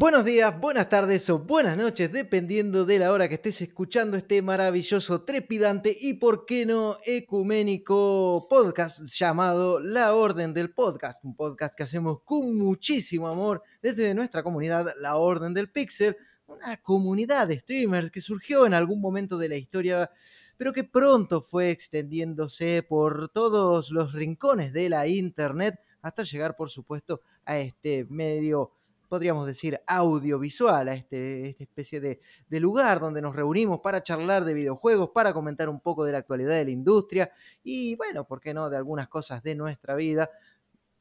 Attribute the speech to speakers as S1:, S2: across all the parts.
S1: Buenos días, buenas tardes o buenas noches, dependiendo de la hora que estés escuchando este maravilloso, trepidante y, por qué no, ecuménico podcast llamado La Orden del Podcast. Un podcast que hacemos con muchísimo amor desde nuestra comunidad, La Orden del Pixel, una comunidad de streamers que surgió en algún momento de la historia, pero que pronto fue extendiéndose por todos los rincones de la internet hasta llegar, por supuesto, a este medio podríamos decir, audiovisual, a este, esta especie de, de, lugar donde nos reunimos para charlar de videojuegos, para comentar un poco de la actualidad de la industria y, bueno, ¿por qué no?, de algunas cosas de nuestra vida,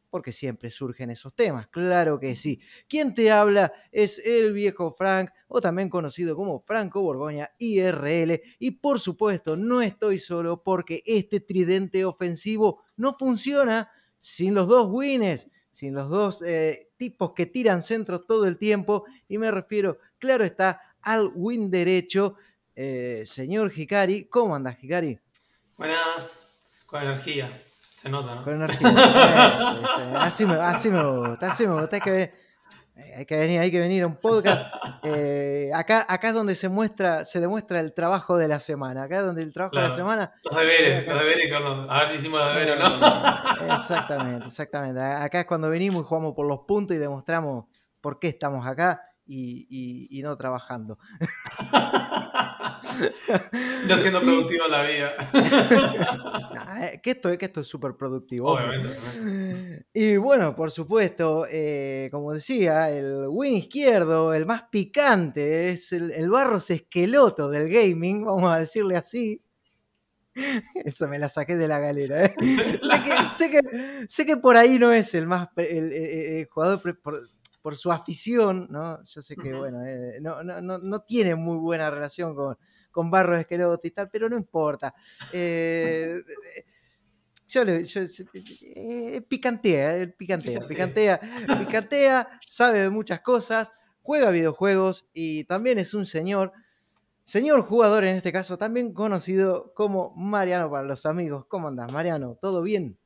S1: porque siempre surgen esos temas, claro que sí. Quien te habla es el viejo Frank, o también conocido como Franco Borgoña IRL, y por supuesto no estoy solo porque este tridente ofensivo no funciona sin los dos wins sin los dos eh, tipos que tiran centros todo el tiempo, y me refiero, claro está, al win derecho. Eh, señor Hikari, ¿cómo andas, Hikari?
S2: Buenas, con energía, se nota, ¿no?
S1: Con energía. Así, me, así me gusta, así me gusta, que hay que venir, hay que venir a un podcast. Eh, acá, acá es donde se muestra, se demuestra el trabajo de la semana. Acá es donde el trabajo de la semana.
S2: Los deberes, los deberes, a ver si hicimos los deberes o no.
S1: Exactamente, exactamente. Acá es cuando venimos y jugamos por los puntos y demostramos por qué estamos acá y, y, y no trabajando.
S2: no siendo productivo en la vida.
S1: Eh, que, esto, que esto es súper productivo. Obviamente, Y bueno, por supuesto, eh, como decía, el win izquierdo, el más picante, es el, el Barros Esqueloto del gaming, vamos a decirle así. Eso me la saqué de la galera. ¿eh? sé, que, sé, que, por ahí no es el más el, jugador por, por, su afición, ¿no? Yo sé que, bueno, no, no, no, tiene muy buena relación con, con Barros Esqueloto y tal, pero no importa. Eh, yo le. Yo, eh, picantea, picantea, picantea, picantea, sabe de muchas cosas, juega videojuegos y también es un señor, señor jugador en este caso, también conocido como Mariano para los amigos. ¿Cómo andas, Mariano? ¿Todo bien?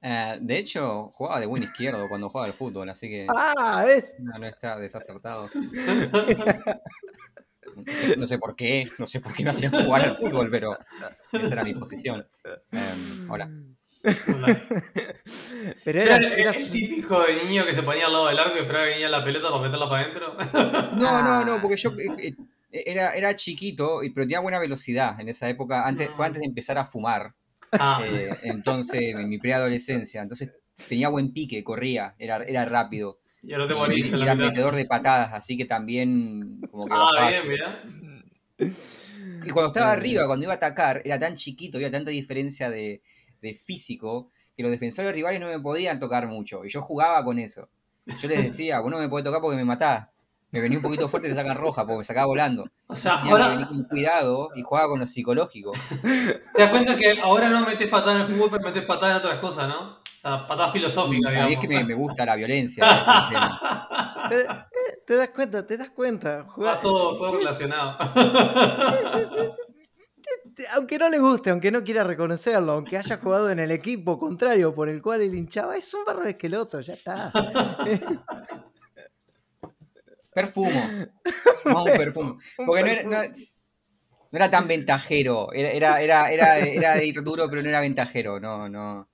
S3: Uh, de hecho, jugaba de buen izquierdo cuando jugaba al fútbol, así que.
S1: ¡Ah! ¿ves?
S3: No, no está desacertado. No sé, por qué, no sé por qué me hacían jugar al fútbol, pero esa era mi posición. Um, hola.
S2: Pero era, era, el típico de niño que se ponía al lado del arco y esperaba que venía la pelota para meterla para adentro.
S3: No, no, no, porque yo eh, eh, era, era chiquito, pero tenía buena velocidad en esa época. Antes, Fue antes de empezar a fumar. Ah. Eh, entonces, en mi preadolescencia. Entonces tenía buen pique, corría, era, era rápido.
S2: Y ahora te morís
S3: y, era metedor de patadas, así que también como que
S2: Ah, bien, mira.
S3: Y cuando estaba arriba, cuando iba a atacar, era tan chiquito, había tanta diferencia de, de físico, que los defensores rivales no me podían tocar mucho. Y yo jugaba con eso. Yo les decía, vos no me podés tocar porque me matás. Me venía un poquito fuerte y te sacan roja porque me sacaba volando.
S2: O sea, ahora... venía
S3: con cuidado y jugaba con lo psicológico.
S2: Te das cuenta que ahora no metes patada en el fútbol, pero metes patada en otras cosas, ¿no? O sea, patada filosófica, digamos.
S3: A mí es que me, me gusta la violencia.
S1: ¿Te, ¿Te, das cuenta? ¿Te das cuenta?
S2: Jugar... todo, todo relacionado.
S1: aunque no le guste, aunque no quiera reconocerlo, aunque haya jugado en el equipo contrario por el cual él hinchaba, es un barro de esqueloto, ya está.
S3: Perfumo. Vamos, perfumo. Porque no era, no, no era, tan ventajero. Era, era, era, era, de ir duro, pero no era ventajero. No, no.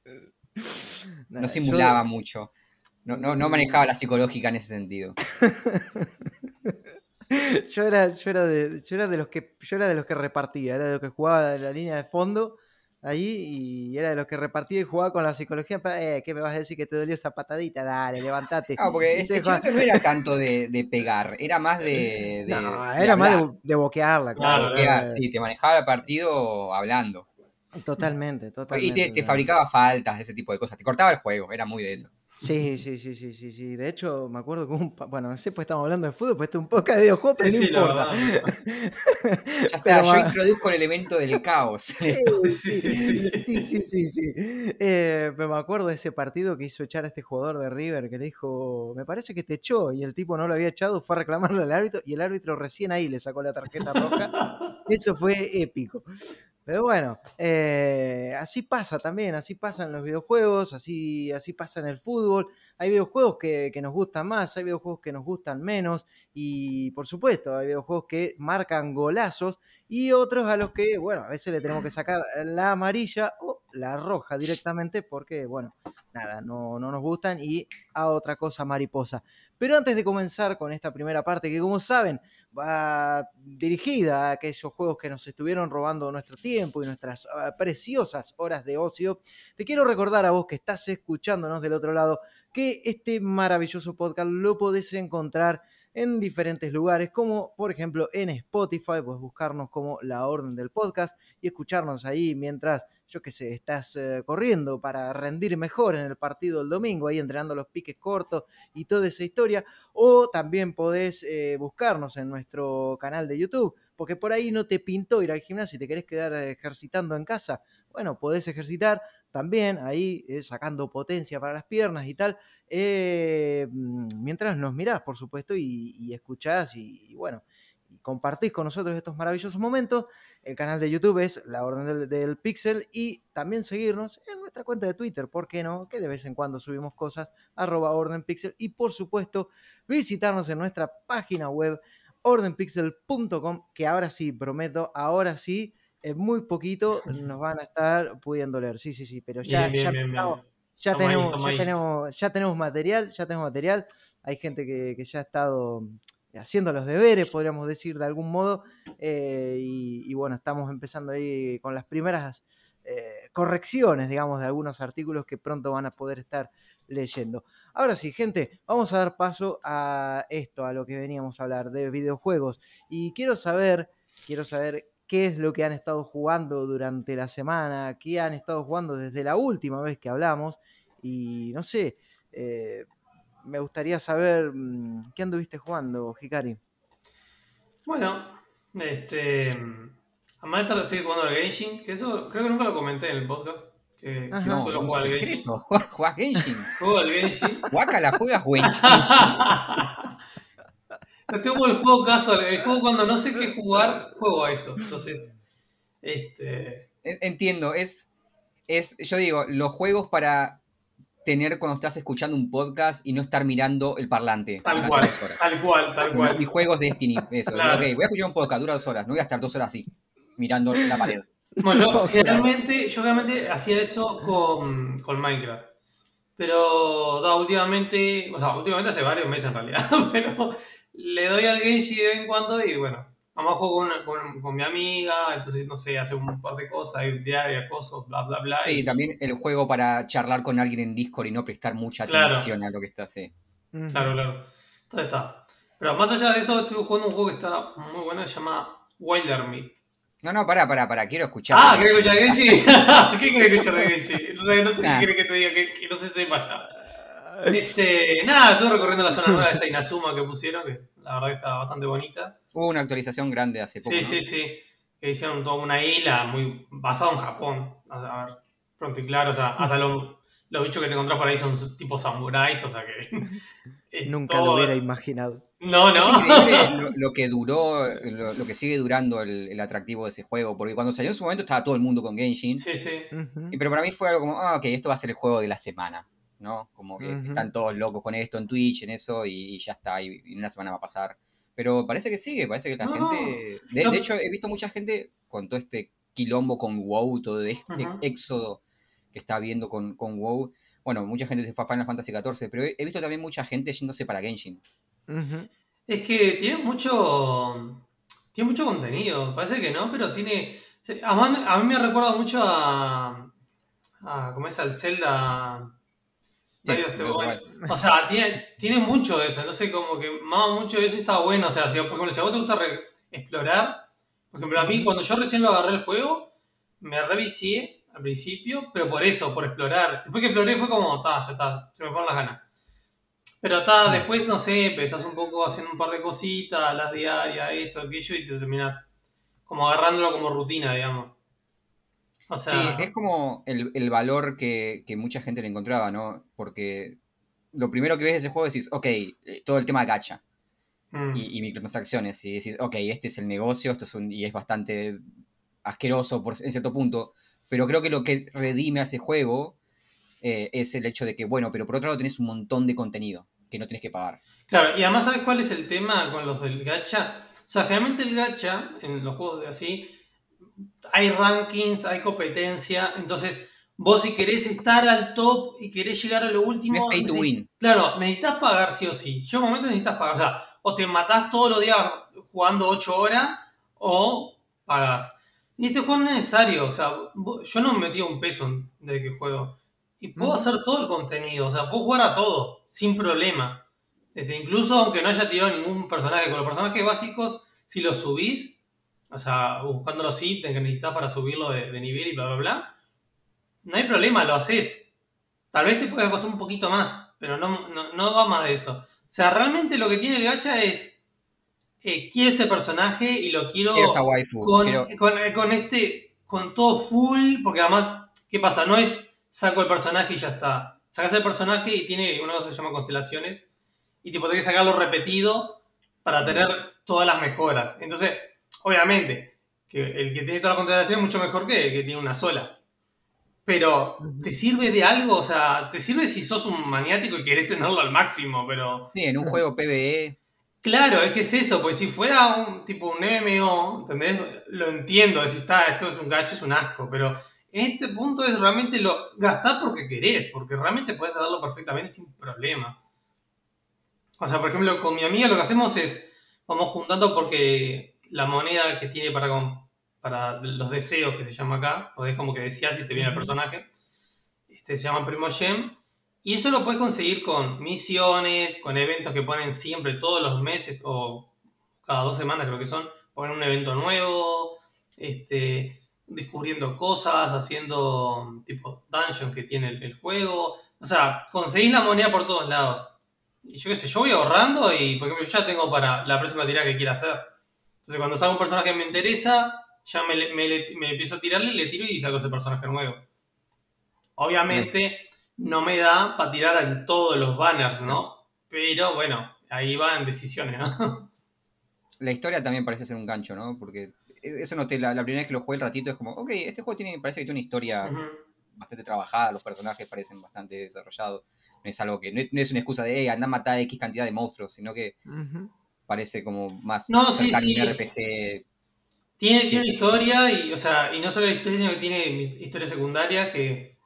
S3: No simulaba Yo... mucho. No, no, no manejaba la psicológica en ese sentido.
S1: yo era, yo era de, yo era de los que, yo era de los que repartía, era de los que jugaba en la línea de fondo ahí y era de los que repartía y jugaba con la psicología. Eh, ¿Qué me vas a decir que te dolió esa patadita? Dale, levántate.
S3: Ah, porque ese no era tanto de, de, pegar, era más de. de
S1: no, era de más de, de, boquearla,
S3: claro. boquear, sí, te manejaba el partido hablando.
S1: Totalmente, totalmente.
S3: Y te, te fabricaba faltas, ese tipo de cosas. Te cortaba el juego, era muy de eso.
S1: Sí, sí, sí, sí, sí, sí. De hecho, me acuerdo que un. Bueno, no sé, pues estamos hablando de fútbol, pues este es un podcast de videojuegos, pero sí, no sí, importa.
S3: ya está, pero, yo introduzco el elemento del caos.
S1: Sí, sí, sí. sí, sí, sí, sí. Eh, pero me acuerdo de ese partido que hizo echar a este jugador de River que le dijo: Me parece que te echó. Y el tipo no lo había echado, fue a reclamarle al árbitro y el árbitro recién ahí le sacó la tarjeta roja. Eso fue épico. Pero bueno, eh, así pasa también, así pasa en los videojuegos, así, así pasa en el fútbol. Hay videojuegos que, que, nos gustan más, hay videojuegos que nos gustan menos y por supuesto hay videojuegos que marcan golazos y otros a los que, bueno, a veces le tenemos que sacar la amarilla o la roja directamente porque, bueno, nada, no, no nos gustan y a otra cosa mariposa. Pero antes de comenzar con esta primera parte, que como saben, va dirigida a aquellos juegos que nos estuvieron robando nuestro tiempo y nuestras ah, preciosas horas de ocio, te quiero recordar a vos que estás escuchándonos del otro lado que este maravilloso podcast lo podés encontrar en diferentes lugares, como por ejemplo en Spotify, puedes buscarnos como la orden del podcast y escucharnos ahí mientras yo qué sé, estás eh, corriendo para rendir mejor en el partido del domingo, ahí entrenando los piques cortos y toda esa historia, o también podés eh, buscarnos en nuestro canal de YouTube, porque por ahí no te pintó ir al gimnasio y te querés quedar ejercitando en casa, bueno, podés ejercitar también ahí eh, sacando potencia para las piernas y tal, mm, mientras nos mirás, por supuesto, y, escuchás y bueno, compartís con nosotros estos maravillosos momentos. El canal de YouTube es La Orden del, Pixel y también seguirnos en nuestra cuenta de Twitter, ¿por qué no? Que de vez en cuando subimos cosas, arroba Orden y por supuesto visitarnos en nuestra página web ordenpixel.com, que ahora sí, prometo, ahora sí, en muy poquito nos van a estar pudiendo leer. Sí, sí, sí, pero ya, ya, ya tenemos, ya, tenemos, ya tenemos material, ya tenemos material. Hay gente que, que ya ha estado haciendo los deberes, podríamos decir de algún modo, eh, y, bueno, estamos empezando ahí con las primeras eh, correcciones, digamos, de algunos artículos que pronto van a poder estar leyendo. Ahora sí, gente, vamos a dar paso a esto, a lo que veníamos a hablar de videojuegos, y quiero saber, quiero saber qué es lo que han estado jugando durante la semana, qué han estado jugando desde la última vez que hablamos, y no sé, eh, me gustaría saber mm, qué anduviste jugando, Hikari.
S2: Bueno, este. Además de estar sigue jugando al Genshin, que eso creo que nunca lo comenté en el podcast. Que, que
S3: no,
S2: suelo
S3: jugar al Genshin. ¿Juegas Genshin?
S2: Juego al Genshin.
S3: la juegas Genshin.
S2: tengo el juego casual. El juego cuando no sé qué jugar, juego a eso. Entonces, este.
S3: Entiendo, es. Es, yo digo, los juegos para tener cuando estás escuchando un podcast y no estar mirando el parlante.
S2: Tal cual, tal cual, tal cual.
S3: Y juegos Destiny, eso. voy a escuchar un podcast, dura dos horas, no voy a estar dos horas así, mirando la pared.
S2: yo generalmente, yo realmente hacía eso con, con Minecraft. Pero da, últimamente, o sea, últimamente hace varios meses en realidad, pero le doy al Genshi de vez en cuando y bueno, Mamá juego con, con, mi amiga, entonces, no sé, hace un par de cosas, hay diario, cosas, bla, bla, bla.
S3: Sí, y también el juego para charlar con alguien en Discord y no prestar mucha atención a lo que está haciendo.
S2: Claro, claro. Entonces está. Pero más allá de eso, estoy jugando un juego que está muy bueno, se llama Wilder Meat.
S3: No, no, pará, pará, pará, quiero escuchar.
S2: Ah, ¿quieres escuchar Genshi? ¿Qué quieres escuchar de Genshi? Entonces, no sé qué quieres que te diga, que, que no se sepa ya. Este, nada, estuve recorriendo la zona nueva de esta Inazuma que pusieron, que la verdad que está bastante bonita.
S3: Hubo una actualización grande hace poco.
S2: Sí, sí, sí. Que hicieron toda una isla muy basada en Japón. A ver, pronto y claro, o sea, hasta los, bichos que te encontrás por ahí son tipo samuráis, o sea que.
S1: Nunca lo hubiera imaginado.
S2: No, no.
S3: lo, que duró, lo, que sigue durando el, atractivo de ese juego, porque cuando salió en su momento estaba todo el mundo con Genshin.
S2: Sí, sí.
S3: Pero para mí fue algo como, ah, ok, esto va a ser el juego de la semana. ¿No? Como que están todos locos con esto en Twitch, en eso, y, ya está, y, en una semana va a pasar. Pero parece que sigue, parece que la gente... De, hecho, he visto mucha gente con todo este quilombo con WoW, todo este éxodo que está viendo con, con, WoW. Bueno, mucha gente se fue a Final Fantasy XIV, pero he, visto también mucha gente yéndose para Genshin.
S2: Es que tiene mucho... Tiene mucho contenido, parece que no, pero tiene... A mí, me recuerda mucho a... a ¿Cómo es? Al Zelda o sea, tiene, tiene mucho de eso, entonces como que mama mucho de eso está bueno. O sea, si, por ejemplo, si a vos te gusta explorar, por ejemplo, a mí cuando yo recién lo agarré el juego, me revisé al principio, pero por eso, por explorar. Después que exploré fue como, está, ya está, se me fueron las ganas. Pero está, después, no sé, empezás un poco haciendo un par de cositas, las diarias, esto, aquello, y te terminás como agarrándolo como rutina, digamos
S3: sí, es como el, valor que, mucha gente le encontraba, ¿no? Porque lo primero que ves de ese juego decís, ok, eh, todo el tema de gacha mm. y, microtransacciones, y decís, ok, este es el negocio, esto es un, y es bastante asqueroso por, en cierto punto, pero creo que lo que redime a ese juego eh, es el hecho de que, bueno, pero por otro lado tenés un montón de contenido que no tenés que pagar.
S2: Claro, y además, ¿sabes cuál es el tema con los del gacha? O sea, generalmente el gacha, en los juegos de así, hay rankings, hay competencia, entonces vos si querés estar al top y querés llegar a lo último...
S3: Es pay to win.
S2: Claro, necesitas pagar sí o sí. Yo un momento necesitas pagar, o sea, o te matás todos los días jugando 8 horas o pagás. Y este juego no es necesario, o sea, yo no me metí un peso de que juego. Y puedo hacer todo el contenido, o sea, puedo jugar a todo, sin problema. Desde incluso aunque no haya tirado ningún personaje, con los personajes básicos, si los subís, o sea, buscando los ítems que necesitas para subirlo de, nivel y bla, bla, bla, no hay problema, lo haces. Tal vez te puede costar un poquito más, pero no, no, va más de eso. O sea, realmente lo que tiene el gacha es, eh, quiero este personaje y lo quiero, con, Con, con este, con todo full, porque además, ¿qué pasa? No es saco el personaje y ya está. Sacas el personaje y tiene una cosa que se llama constelaciones. Y tenés que sacarlo repetido para tener todas las mejoras. Entonces, obviamente, que el que tiene todas las constelaciones es mucho mejor que el que tiene una sola. Pero, ¿te sirve de algo? O sea, ¿te sirve si sos un maniático y querés tenerlo al máximo? Pero.
S3: Sí, en un juego PvE.
S2: Claro, es que es eso, pues si fuera un tipo un MMO, ¿entendés? Lo entiendo, decís, está, esto es un gacho, es un asco, pero en este punto es realmente lo gastar porque querés, porque realmente puedes hacerlo perfectamente sin problema. O sea, por ejemplo, con mi amiga lo que hacemos es, vamos juntando porque la moneda que tiene para, para los deseos, que se llama acá, podés como que decías si te viene el personaje, este, se llama Primo Gem, y eso lo puedes conseguir con misiones, con eventos que ponen siempre todos los meses o cada dos semanas creo que son, ponen un evento nuevo, este, descubriendo cosas, haciendo tipo dungeon que tiene el, juego. O sea, conseguís la moneda por todos lados. Y yo qué sé, yo voy ahorrando y, por ejemplo, yo ya tengo para la próxima tirada que quiera hacer. Entonces, cuando salga un personaje que me interesa, ya me, me, empiezo a tirarle, le tiro y saco ese personaje nuevo. Obviamente, no me da para tirar en todos los banners, ¿no? Pero bueno, ahí van decisiones, ¿no?
S3: La historia también parece ser un gancho, ¿no? Porque eso noté, la, la, primera vez que lo jugué el ratito es como, ok, este juego tiene, parece que tiene una historia bastante trabajada, los personajes parecen bastante desarrollados. No es algo que, no, es una excusa de, hey, anda a matar X cantidad de monstruos, sino que parece como más
S2: no, sí, sí. RPG. Tiene, tiene historia, y, o sea, y no solo la historia, sino que tiene historia secundaria que,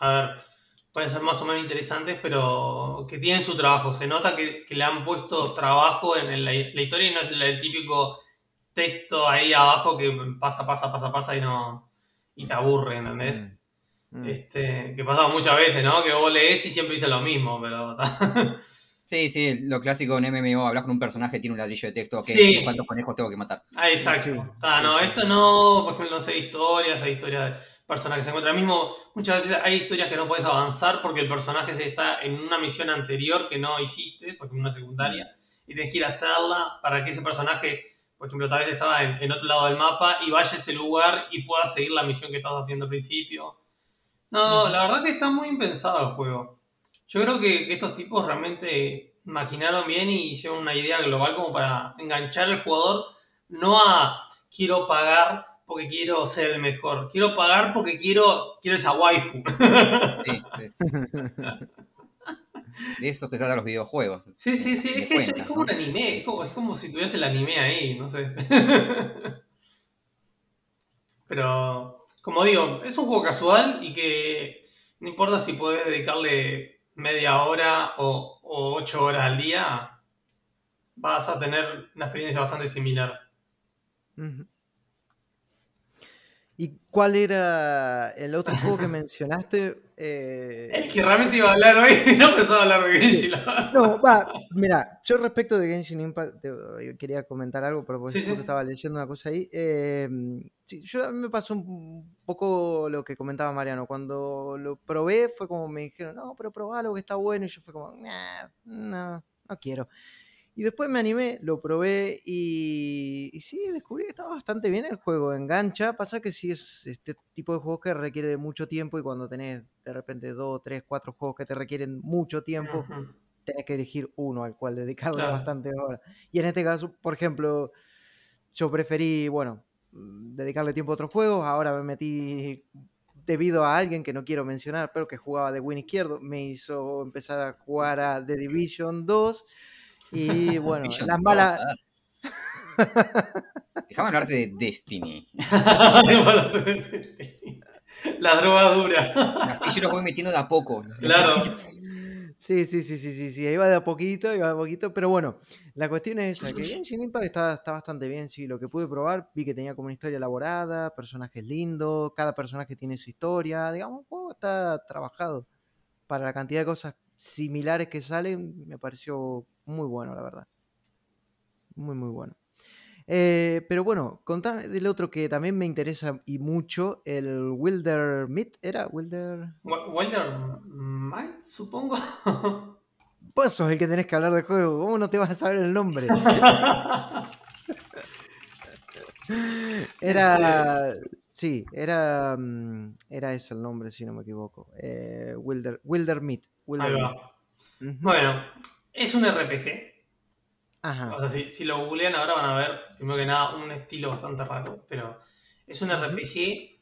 S2: a ver, pueden ser más o menos interesantes, pero que tienen su trabajo. Se nota que, que le han puesto trabajo en, la, historia y no es el típico texto ahí abajo que pasa, pasa, pasa, pasa y no. y te aburre, ¿entendés? Mm, mm. Este, que pasa muchas veces, ¿no? Que vos lees y siempre dice lo mismo, pero.
S3: sí, sí, lo clásico en MMO, hablas con un personaje, tiene un ladrillo de texto, que sí. cuántos conejos tengo que matar.
S2: Ah, exacto. Ah, no, esto no, por ejemplo, no sé, historias, hay historias de personas que se encuentran mismo. Muchas veces hay historias que no puedes avanzar porque el personaje se está en una misión anterior que no hiciste, porque es una secundaria, y tienes que ir a hacerla para que ese personaje por ejemplo, tal vez estaba en, otro lado del mapa y vaya a ese lugar y pueda seguir la misión que estás haciendo al principio. No, la verdad que está muy impensado el juego. Yo creo que, estos tipos realmente maquinaron bien y hicieron una idea global como para enganchar al jugador, no a quiero pagar porque quiero ser el mejor, quiero pagar porque quiero, quiero esa waifu. Sí,
S3: De eso se trata los videojuegos.
S2: Sí, sí, sí. Es que es, como un anime. Es como, si tuviese el anime ahí, no sé. Pero, como digo, es un juego casual y que no importa si puedes dedicarle media hora o, ocho horas al día, vas a tener una experiencia bastante similar.
S1: ¿Y cuál era el otro juego que mencionaste? Eh...
S2: El que realmente iba a hablar hoy, no pensaba hablar de Genshin.
S1: no, va, mira, yo respecto de Genshin Impact quería comentar algo, pero porque estaba leyendo una cosa ahí. Eh, sí, yo me pasó un poco lo que comentaba Mariano. Cuando lo probé fue como me dijeron, no, pero probá que está bueno. Y yo fue como, nah, no, no quiero. Y después me animé, lo probé y, sí, descubrí que estaba bastante bien el juego, engancha. Pasa que sí es este tipo de juegos que requiere de mucho tiempo y cuando tenés de repente dos, tres, cuatro juegos que te requieren mucho tiempo, tenés que elegir uno al cual dedicarle bastante horas. Y en este caso, por ejemplo, yo preferí, bueno, mm, dedicarle tiempo a otros juegos. Ahora me metí debido a alguien que no quiero mencionar, pero que jugaba de win izquierdo, me hizo empezar a jugar a The Division 2. Y bueno, las
S3: 2,
S1: malas.
S3: Déjame hablarte de Destiny.
S2: La droga dura.
S3: Así yo lo voy metiendo de a poco.
S2: Claro.
S1: Sí, sí, sí, sí, sí, sí, iba de a poquito, iba de a poquito, pero bueno, la cuestión es esa, que Genshin Impact está, está bastante bien, sí, lo que pude probar, vi que tenía como una historia elaborada, personajes lindos, cada personaje tiene su historia, digamos, el juego está trabajado. Para la cantidad de cosas similares que salen, me pareció muy bueno, la verdad. Muy, muy bueno. Eh, pero bueno, contame del otro que también me interesa y mucho, el Wilder Meat, ¿era? Wilder...
S2: Wilder Might, supongo.
S1: Vos sos el que tenés que hablar de juego, ¿cómo no te vas a saber el nombre? era. Sí, era. mm, Era ese el nombre, si no me equivoco. Eh, Wilder, Wilder Meat.
S2: Ahí va. Bueno, es un RPG.
S1: Ajá.
S2: O sea, si, si lo googlean ahora van a ver, primero que nada, un estilo bastante raro. Pero es un. RPG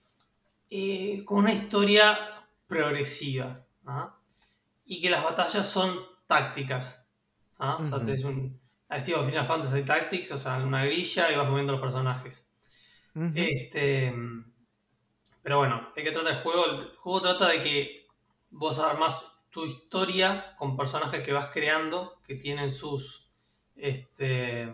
S2: eh, con una historia progresiva. ¿ah? Y que las batallas son tácticas. ¿ah? O sea, tenés un. Al estilo Final Fantasy Tactics, o sea, una grilla y vas moviendo los personajes. Este, pero bueno, ¿de qué trata el juego? El juego trata de que vos armas tu historia con personajes que vas creando, que tienen sus, este,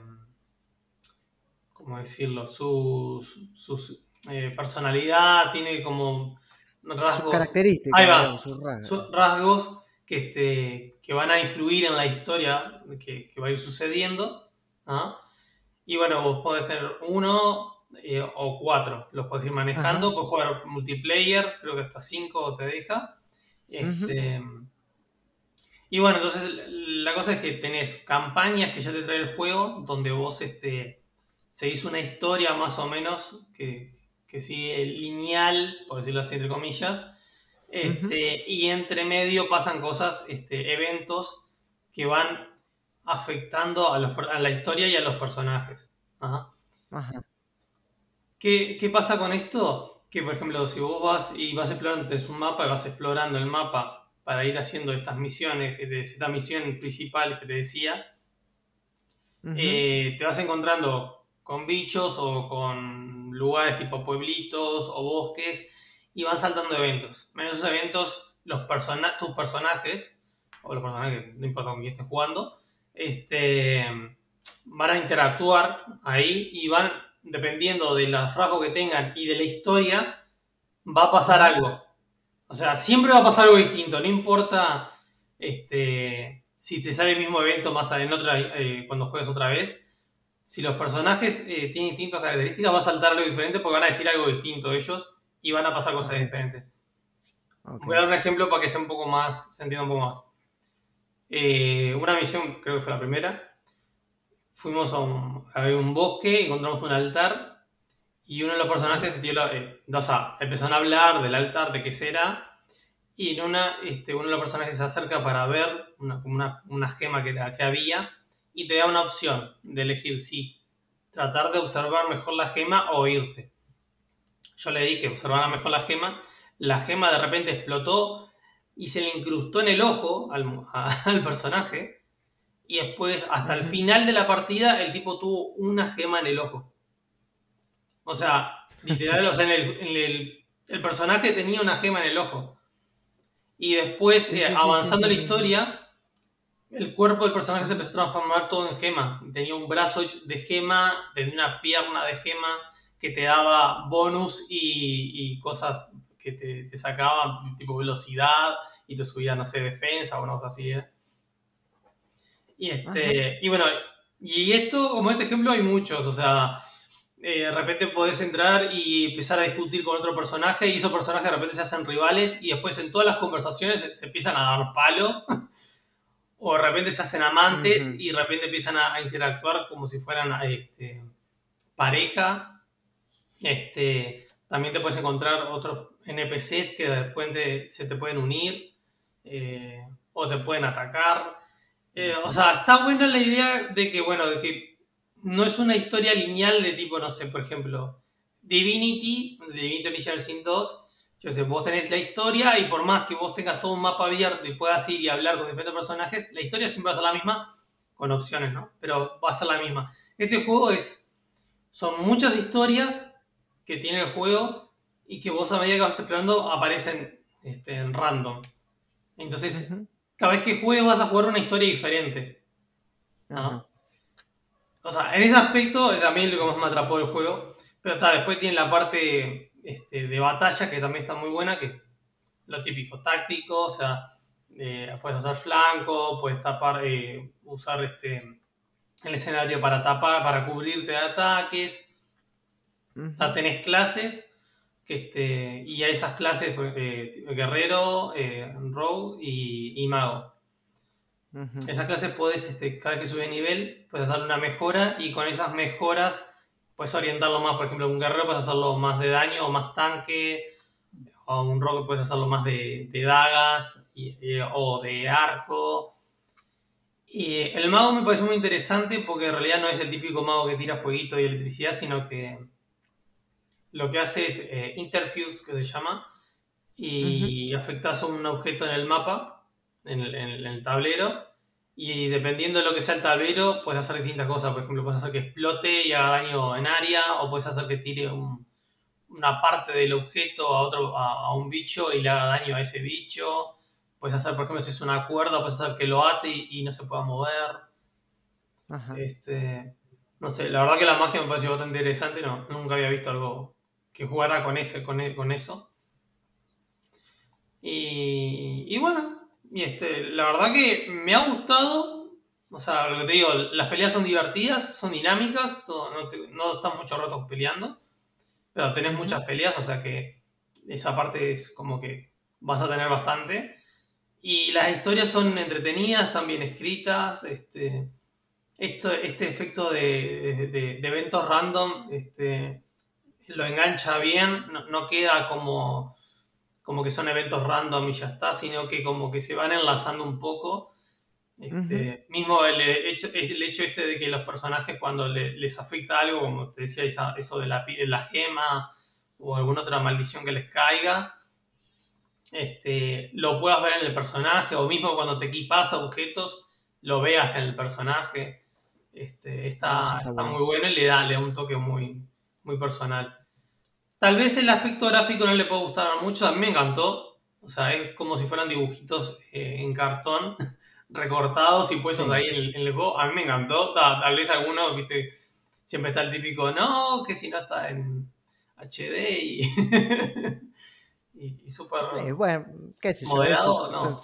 S2: ¿cómo decirlo? Sus, sus eh, personalidad, tiene como
S1: Sus
S2: rasgos,
S1: características,
S2: Ahí va.
S1: digamos, sus rasgos.
S2: sus rasgos que, este, que van a influir en la historia que, que va a ir sucediendo. ¿ah? Y bueno, vos podés tener uno eh, o cuatro, los podés ir manejando, podés jugar multiplayer, creo que hasta cinco te deja. Este, Y bueno, entonces la cosa es que tenés campañas que ya te trae el juego, donde vos este, seguís una historia más o menos que, que sigue lineal, por decirlo así entre comillas, este, y entre medio pasan cosas, este, eventos que van afectando a, los a la historia y a los personajes. Ajá.
S1: Ajá.
S2: ¿Qué, qué pasa con esto? Que, por ejemplo, si vos vas y vas explorando, tenés un mapa y vas explorando el mapa para ir haciendo estas misiones, esta misión principal que te decía, eh, te vas encontrando con bichos o con lugares tipo pueblitos o bosques y van saltando eventos. En esos eventos, los persona tus personajes, o los personajes, no importa con quién estés jugando, este, van a interactuar ahí y van, dependiendo de los rasgos que tengan y de la historia, va a pasar algo. O sea, siempre va a pasar algo distinto, no importa este, si te sale el mismo evento más en otra, eh, cuando juegues otra vez. Si los personajes eh, tienen distintas características, va a saltar algo diferente porque van a decir algo distinto ellos y van a pasar cosas diferentes. Voy a dar un ejemplo para que sea un poco más, se entienda un poco más. Eh, una misión, creo que fue la primera. Fuimos a un, a un bosque, encontramos un altar y uno de los personajes la- eh, o sea, empezaron a hablar del altar, de qué será. Y en una, este, uno de los personajes se acerca para ver una, una, una gema que, que había y te da una opción de elegir si tratar de observar mejor la gema o irte. Yo le di que observara mejor la gema. La gema de repente explotó y se le incrustó en el ojo al, a- al personaje. Y después, hasta el final de la partida, el tipo tuvo una gema en el ojo. O sea, literal, o sea, en el, en el- el personaje tenía una gema en el ojo. Y después,
S1: Sí,
S2: eh,
S1: sí,
S2: avanzando
S1: sí,
S2: la historia, el cuerpo del personaje se empezó a transformar todo en gema. Tenía un brazo de gema, tenía una pierna de gema que te daba bonus y, y cosas que te, te sacaban, tipo velocidad, y te subía, no sé, defensa o una cosa así. ¿eh? Y, este, y bueno, y esto, como este ejemplo, hay muchos. O sea, eh, de repente podés entrar y empezar a discutir con otro personaje, y esos personajes de repente se hacen rivales, y después en todas las conversaciones se, se empiezan a dar palo. O de repente se hacen amantes y de repente empiezan a, a interactuar como si fueran este, pareja. Este, también te puedes encontrar otros NPCs que después te- se te pueden unir eh, o te pueden atacar. Eh, o sea, está buena la idea de que, bueno, de que no es una historia lineal de tipo, no sé, por ejemplo, Divinity, Divinity Original Sin 2, yo sé, vos tenés la historia y por más que vos tengas todo un mapa abierto y puedas ir y hablar con diferentes personajes, la historia siempre va a ser la misma, con opciones, ¿no? Pero va a ser la misma. Este juego es, son muchas historias que tiene el juego y que vos a medida que vas explorando aparecen este, en random. Entonces, cada vez que juegues vas a jugar una historia diferente. O sea, en ese aspecto, a mí es lo que más me atrapó del juego. Pero está, después tiene la parte este, de batalla que también está muy buena, que es lo típico, táctico, o sea, eh, puedes hacer flanco, puedes tapar, eh, usar este, el escenario para tapar, para cubrirte de ataques. tenés clases que este, y hay esas clases, eh, guerrero, rogue y, mago. Esas clases puedes, este, cada vez que sube nivel, puedes darle una mejora y con esas mejoras puedes orientarlo más. Por ejemplo, un guerrero puedes hacerlo más de daño o más tanque, o un rogue puedes hacerlo más de, dagas o de arco. Y el mago me parece muy interesante porque en realidad no es el típico mago que tira fueguito y electricidad, sino que lo que hace es eh, interfuse, que se llama, y afectas a un objeto en el mapa, en el, tablero, y dependiendo de lo que sea el tablero, puedes hacer distintas cosas. Por ejemplo, puedes hacer que explote y haga daño en área, o puedes hacer que tire una parte del objeto a, otro, a, un bicho y le haga daño a ese bicho. Puedes hacer, por ejemplo, si es una cuerda, puedes hacer que lo ate y, no se pueda mover. Este, no sé, la verdad que la magia me pareció bastante interesante. No, nunca había visto algo que jugara con, ese, con, e, con eso. Y, y bueno, y este, la verdad que me ha gustado. O sea, lo que te digo, las peleas son divertidas, son dinámicas, no, no están mucho rato peleando, pero tenés muchas peleas, o sea que esa parte es como que vas a tener bastante. Y las historias son entretenidas, están bien escritas. Este, esto, este efecto de, eventos random este, lo engancha bien, no, queda como, como que son eventos random y ya está, sino que como que se van enlazando un poco. Este, mismo el hecho, el hecho este de que los personajes cuando les afecta algo, como te decía, eso de la, de la gema o alguna otra maldición que les caiga, este, lo puedas ver en el personaje, o mismo cuando te equipas objetos, lo veas en el personaje. Este, está, está, muy bueno y le da, le da un toque muy, muy personal. Tal vez el aspecto gráfico no le puede gustar mucho, a mí me encantó. O sea, es como si fueran dibujitos eh, en cartón, recortados y puestos ahí en el, juego. A mí me encantó. Tal, vez algunos, viste, siempre está el típico, no, que si no está en HD y... y, súper
S1: bueno, ¿qué
S2: moderado, no,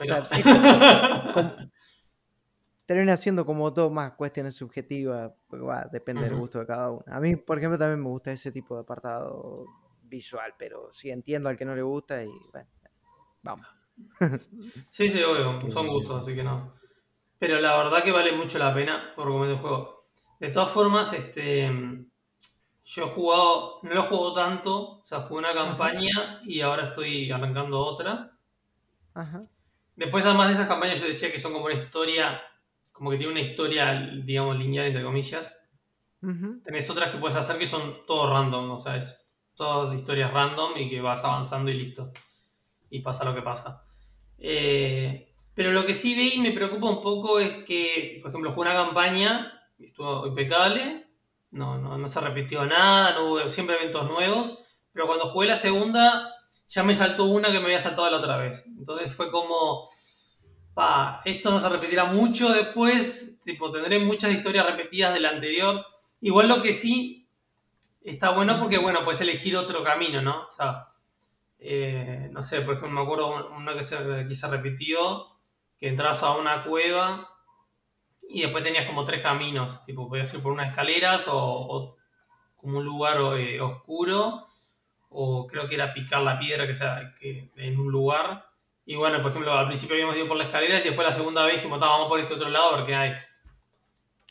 S1: termina siendo como todo más cuestiones subjetivas, porque va, depende del gusto de cada uno. A mí, por ejemplo, también me gusta ese tipo de apartado visual, pero sí entiendo al que no le gusta y bueno, vamos.
S2: sí, sí, obvio, son gustos, así que no. Pero la verdad que vale mucho la pena por comer el juego. De todas formas, este yo he jugado, no lo he jugado tanto, o sea, jugué una campaña y ahora estoy arrancando otra. Ajá. Después, además de esas campañas, yo decía que son como una historia, como que tiene una historia, digamos, lineal, entre comillas. Tenés otras que puedes hacer que son todo random, o sea, es todas historias random y que vas avanzando y listo. Y pasa lo que pasa. Eh, pero lo que sí ve y me preocupa un poco es que, por ejemplo, jugué una campaña, estuvo impecable, no, no, no se repitió nada, no hubo siempre eventos nuevos, pero cuando jugué la segunda ya me saltó una que me había saltado la otra vez. Entonces fue como, pa, esto no se repetirá mucho después, tipo, tendré muchas historias repetidas de la anterior. Igual lo que sí está bueno porque, bueno, puedes elegir otro camino, ¿no? O sea, eh, no sé, por ejemplo, me acuerdo una que se, se repitió, que entras a una cueva y después tenías como tres caminos, tipo, podías ir por unas escaleras o, como un lugar eh, oscuro, o creo que era picar la piedra que sea que en un lugar. Y bueno, por ejemplo, al principio habíamos ido por las escaleras y después la segunda vez dijimos, vamos por este otro lado porque hay.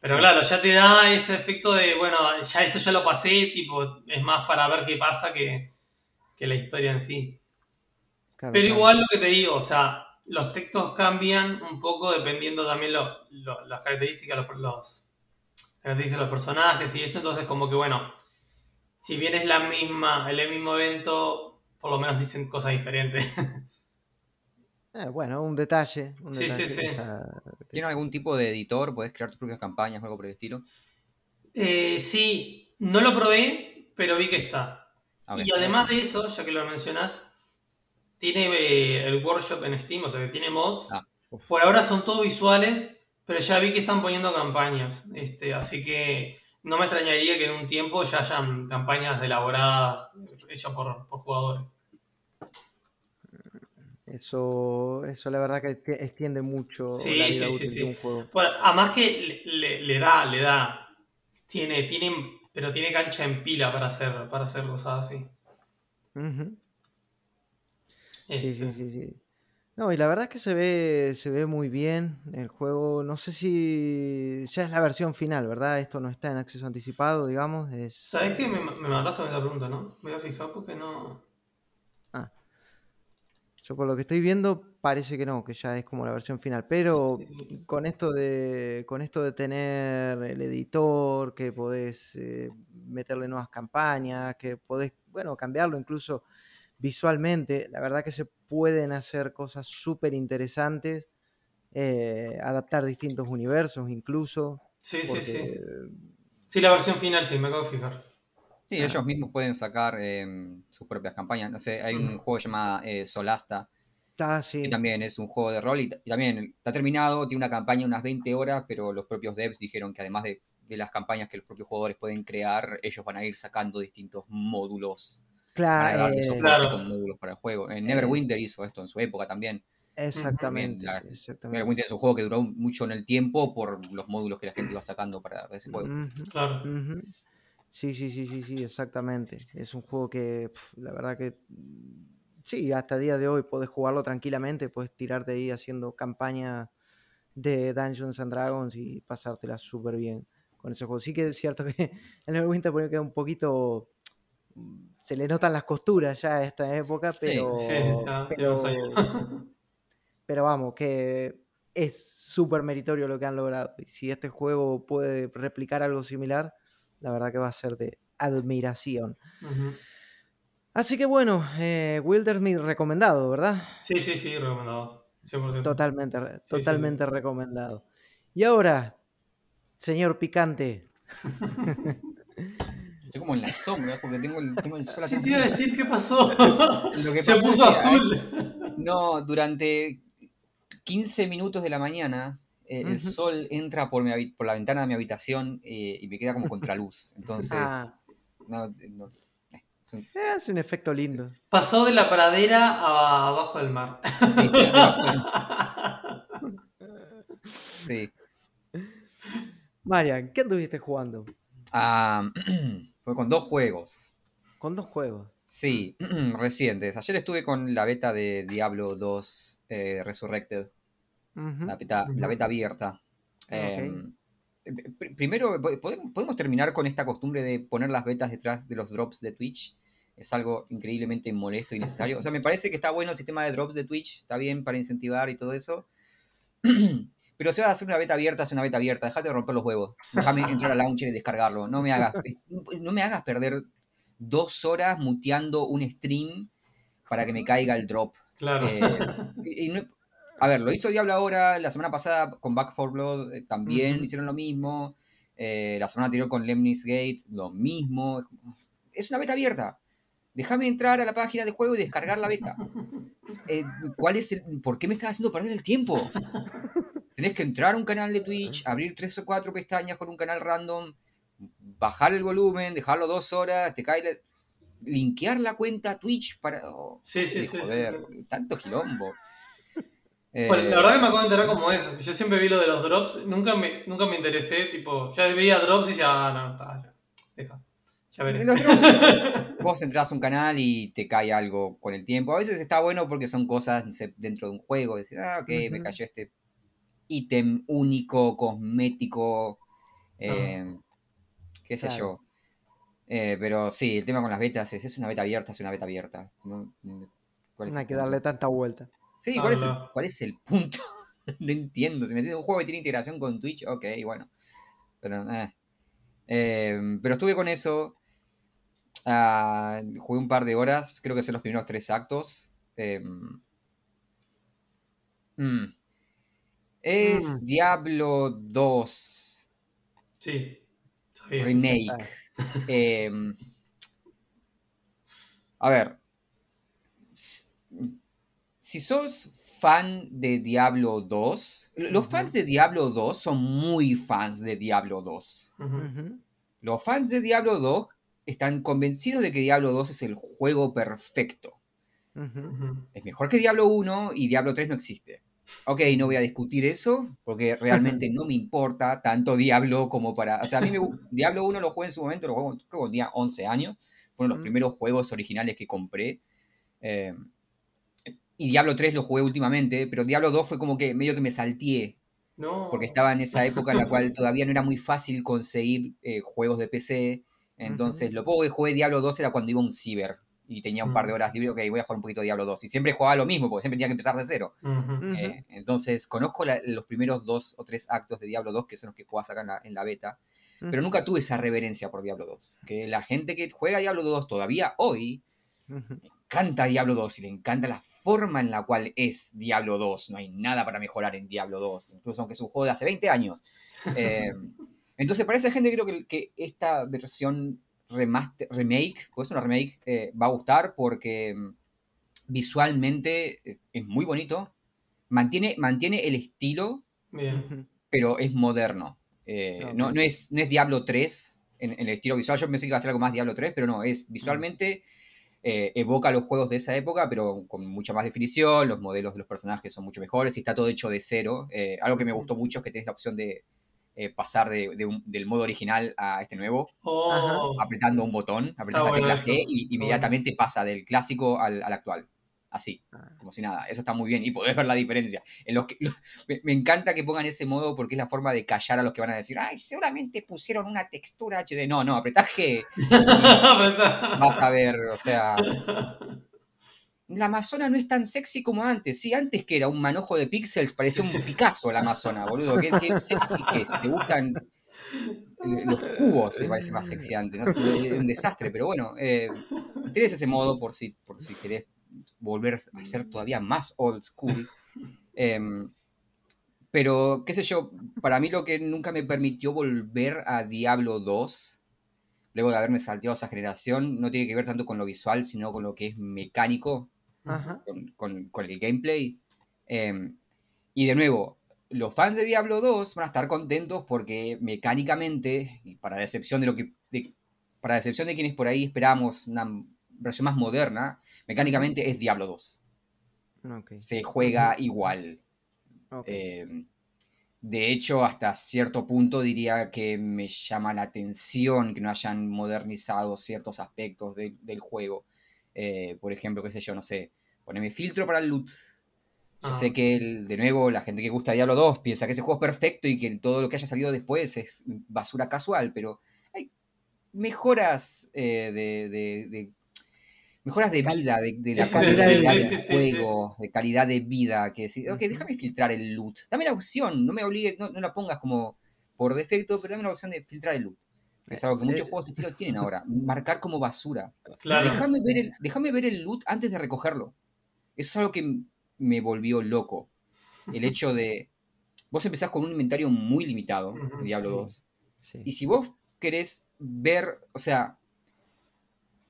S2: Pero claro, ya te da ese efecto de, bueno, ya esto ya lo pasé, tipo, es más para ver qué pasa que, la historia en sí. Pero igual lo que te digo, o sea, los textos cambian un poco dependiendo también las características, los, los, de los personajes y eso, entonces como que bueno, si bien es la misma, el mismo evento, por lo menos dicen cosas diferentes.
S1: Eh, bueno, un detalle. un
S2: Sí, sí,
S1: detalle
S2: sí.
S1: está-
S3: ¿Tiene algún tipo de editor? ¿Podés crear tus propias campañas o algo por el estilo?
S2: Eh, sí, no lo probé, pero vi que está.
S3: A ver.
S2: Y además de eso, ya que lo mencionás, tiene eh, el workshop en Steam, o sea que tiene mods.
S3: Ah.
S2: Por ahora son todos visuales, pero ya vi que están poniendo campañas. Este, así que no me extrañaría que en un tiempo ya hayan campañas elaboradas hechas por, por jugadores.
S1: Eso, eso la verdad que extiende mucho
S2: Sí,
S1: la vida
S2: sí, sí,
S1: útil
S2: sí.
S1: de un juego.
S2: Bueno, además que le, da, le da. Tiene, tiene, pero tiene cancha en pila para hacer, para hacer cosas así.
S1: Ujú. Sí,
S2: Este,
S1: sí, sí, sí. No, y la verdad es que se ve, se ve muy bien el juego. No sé si ya es la versión final, ¿verdad? Esto no está en acceso anticipado, digamos. Es,
S2: ¿Sabes qué? Me, me mataste con esa pregunta, ¿no? Me voy a fijar porque no.
S1: Yo por lo que estoy viendo parece que no, que ya es como la versión final. Pero
S2: Sí.
S1: con esto de, con esto de tener el editor, que podés eh, meterle nuevas campañas, que podés, bueno, cambiarlo incluso visualmente, la verdad que se pueden hacer cosas súper interesantes, eh, adaptar distintos universos incluso.
S2: Sí, sí, sí. Sí, la versión final sí, me acabo de fijar.
S3: Sí,
S1: Ah.
S3: ellos mismos pueden sacar eh, sus propias campañas. No sé, hay un juego llamado eh, Solasta,
S1: Ah, sí.
S3: que también es un juego de rol y, también está terminado, tiene una campaña unas 20 horas, pero los propios devs dijeron que además de, de las campañas que los propios jugadores pueden crear, ellos van a ir sacando distintos módulos.
S1: Claro,
S3: darle
S1: eh,
S2: Claro.
S3: con módulos para el juego. En Neverwinter hizo esto en su época también.
S1: exactamente.
S3: la-
S1: exactamente.
S3: Neverwinter es un juego que duró mucho en el tiempo por los módulos que la gente iba sacando para ese juego.
S2: Claro.
S1: Sí, sí, sí, sí, sí, exactamente. Es un juego que, pf, la verdad que, mm, sí, hasta el día de hoy podés jugarlo tranquilamente, puedes tirarte ahí haciendo campaña de Dungeons and Dragons y pasártela súper bien con ese juego. Sí que es cierto que el Neverwinter pone que un poquito, mm, se le notan las costuras ya a esta época,
S3: Sí,
S1: pero,
S2: Sí, ya tiene
S1: pero, pero vamos, que es súper meritorio lo que han logrado. Y si este juego puede replicar algo similar, la verdad que va a ser de admiración. Así que bueno, eh, Wilderness recomendado, ¿verdad?
S2: Sí, sí, sí, recomendado. 100%.
S1: Totalmente,
S2: sí, sí.
S1: totalmente recomendado. Y ahora, señor Picante,
S3: Estoy como en la sombra porque tengo el, tengo el sol
S2: Sí,
S3: atrás
S2: te iba a decir qué pasó.
S3: Lo que
S2: Se
S3: pasó
S2: puso
S3: es que,
S2: azul.
S3: No, durante 15 minutos de la mañana eh, el sol entra por, mi por la ventana de mi habitación eh, y me queda como contraluz. Entonces,
S1: Ah.
S3: no, no, eh, es un-
S1: es un efecto lindo.
S2: Pasó de la pradera a abajo del mar.
S3: sí, sí.
S1: Marian, ¿qué anduviste jugando?
S3: Ah, fue con dos juegos.
S1: Con dos juegos.
S3: Sí, recientes. Ayer estuve con la beta de Diablo 2 eh, Resurrected. La beta, la beta abierta. Eh, pr- primero, po- podemos, podemos terminar con esta costumbre de poner las betas detrás de los drops de Twitch. Es algo increíblemente molesto y necesario. O sea, me parece que está bueno el sistema de drops de Twitch, está bien para incentivar y todo eso. Pero si vas a hacer una beta abierta, haz una beta abierta. Dejate de romper los huevos. Déjame entrar al launcher y descargarlo. No me hagas, no me hagas perder dos horas muteando un stream para que me caiga el drop.
S2: Claro.
S3: Eh, y no- a ver, lo hizo Diablo ahora, la semana pasada con Back 4 Blood eh, también hicieron lo mismo, eh, la semana anterior con Lemnis Gate lo mismo. Es una beta abierta. Déjame entrar a la página de juego y descargar la beta. Eh, ¿cuál es el, ¿Por qué me estás haciendo perder el tiempo? Tenés que entrar a un canal de Twitch, abrir tres o cuatro pestañas con un canal random, bajar el volumen, dejarlo dos horas, te cae la- linkear la cuenta a Twitch para... oh,
S2: Sí, sí, sí, sí,
S3: tanto quilombo.
S2: Bueno,
S3: Eh,
S2: la verdad que me acabo de enterar como eso. Yo siempre vi lo de los drops, nunca me, nunca me interesé, tipo, ya veía drops y ya, ah, no, está, ya, deja, ya veré.
S3: los drops, vos entras a un canal y te cae algo con el tiempo. A veces está bueno porque son cosas no sé, dentro de un juego. Decís, ah, ok, me cayó este ítem único, cosmético, eh, qué sé
S1: Claro.
S3: yo. Eh, pero sí, el tema con las betas es, es una beta abierta, es una beta abierta. No, ¿cuál es
S1: No hay que
S3: punto?
S1: darle tanta vuelta.
S3: Sí, ¿cuál, es el,
S2: no.
S3: cuál es el punto? no entiendo. Si me decís un juego que tiene integración con Twitch, ok, bueno. Pero, eh. Eh, pero estuve con eso. Ah, jugué un par de horas, creo que son los primeros tres actos. Em, mm, es
S1: Mm.
S3: Diablo 2
S2: Sí. Bien.
S3: Remake. Em, a ver, si sos fan de Diablo 2, los fans de Diablo 2 son muy fans de Diablo 2.
S2: Ujú.
S1: Ujú.
S3: Los fans de Diablo 2 están convencidos de que Diablo 2 es el juego perfecto. Es mejor que Diablo 1 y Diablo 3 no existe. Ok, no voy a discutir eso porque realmente no me importa tanto Diablo como para... O sea, a mí me, Diablo 1 lo jugué en su momento, lo jugué creo que tenía 11 años. Fueron los primeros juegos originales que compré. Eh, y Diablo 3 lo jugué últimamente, pero Diablo 2 fue como que medio que me salteé
S2: No.
S3: porque estaba en esa época en la cual todavía no era muy fácil conseguir eh, juegos de PC. Entonces, lo poco que jugué Diablo 2 era cuando iba a un ciber y tenía un par de
S2: Mm.
S3: horas libre. Ok, voy a jugar un poquito de Diablo 2. Y siempre jugaba lo mismo, porque siempre tenía que empezar de cero. Eh, entonces, conozco la- los primeros dos o tres actos de Diablo 2, que son los que jugás acá en la, en la beta. Pero nunca tuve esa reverencia por Diablo 2. Que la gente que juega Diablo 2 todavía hoy. Encanta Diablo 2 y le encanta la forma en la cual es Diablo 2. No hay nada para mejorar en Diablo 2, incluso aunque es un juego de hace 20 años. Eh, entonces, para esa gente creo que, que esta versión remaster, remake, pues es una remake, eh, va a gustar porque mm, visualmente es- es muy bonito. Mantiene, mantiene el estilo,
S2: Bien.
S3: Pero es moderno. Eh, no, no, es, no es Diablo 3 en, en el estilo visual. Yo pensé que iba a ser algo más Diablo 3, pero no, es visualmente eh, evoca los juegos de esa época, pero con mucha más definición. Los modelos de los personajes son mucho mejores y está todo hecho de cero. Eh, algo que me gustó mucho es que tenés la opción de eh, pasar de- de un- del modo original a este nuevo,
S2: Oh.
S3: apretando un botón, apretás la tecla. G y inmediatamente pasa del clásico al, al actual. Así
S1: Ah.
S3: como si nada. Eso está muy bien y podés ver la diferencia. En los que, me, me encanta que pongan ese modo porque es la forma de callar a los que van a decir, ay, seguramente pusieron una textura HD. No, no, apretás G, vas a ver, o sea, la Amazona no es tan sexy como antes. Sí, antes que era un manojo de píxeles, parecía
S2: Sí,
S3: un. Picasso la Amazona, boludo. ¿Qué, qué sexy que es? Si te gustan los cubos, se parece más sexy antes. ¿no? Es un desastre, pero bueno, eh, tenés ese modo por si, por si querés volver a ser todavía más old school. Em, pero, qué sé yo, para mí lo que nunca me permitió volver a Diablo 2, luego de haberme salteado esa generación, no tiene que ver tanto con lo visual, sino con lo que es mecánico,
S1: Ajá.
S3: con, con- con el gameplay. Em, y de nuevo, los fans de Diablo 2 van a estar contentos porque mecánicamente, y para decepción de lo que. de- para decepción de quienes por ahí esperamos una versión más moderna, mecánicamente es Diablo 2.
S1: Ok.
S3: Se juega igual. Eh, de hecho, hasta cierto punto diría que me llama la atención que no hayan modernizado ciertos aspectos de- del juego. Eh, por ejemplo, qué sé yo, no sé, poneme filtro para el loot. Yo
S2: Ah.
S3: sé que, el- de nuevo, la gente que gusta Diablo 2 piensa que ese juego es perfecto y que todo lo que haya salido después es basura casual, pero hay mejoras eh, de, de- de- mejoras de vida, de, de la
S1: Sí,
S3: calidad
S1: sí,
S3: del
S1: sí,
S2: sí, sí,
S3: juego, de calidad de vida, que decir, ok, déjame filtrar el loot, dame la opción, no me obligues, no, no la pongas como por defecto, pero dame la opción de filtrar el loot. Es algo que muchos juegos de estilo tienen ahora, marcar como basura.
S2: Claro.
S3: Déjame ver, el, déjame ver el loot antes de recogerlo. Eso es algo que me volvió loco. El hecho de. Vos empezás con un inventario muy limitado, Diablo
S1: sí.
S3: 2.
S1: sí.
S3: Y si vos querés ver, o sea,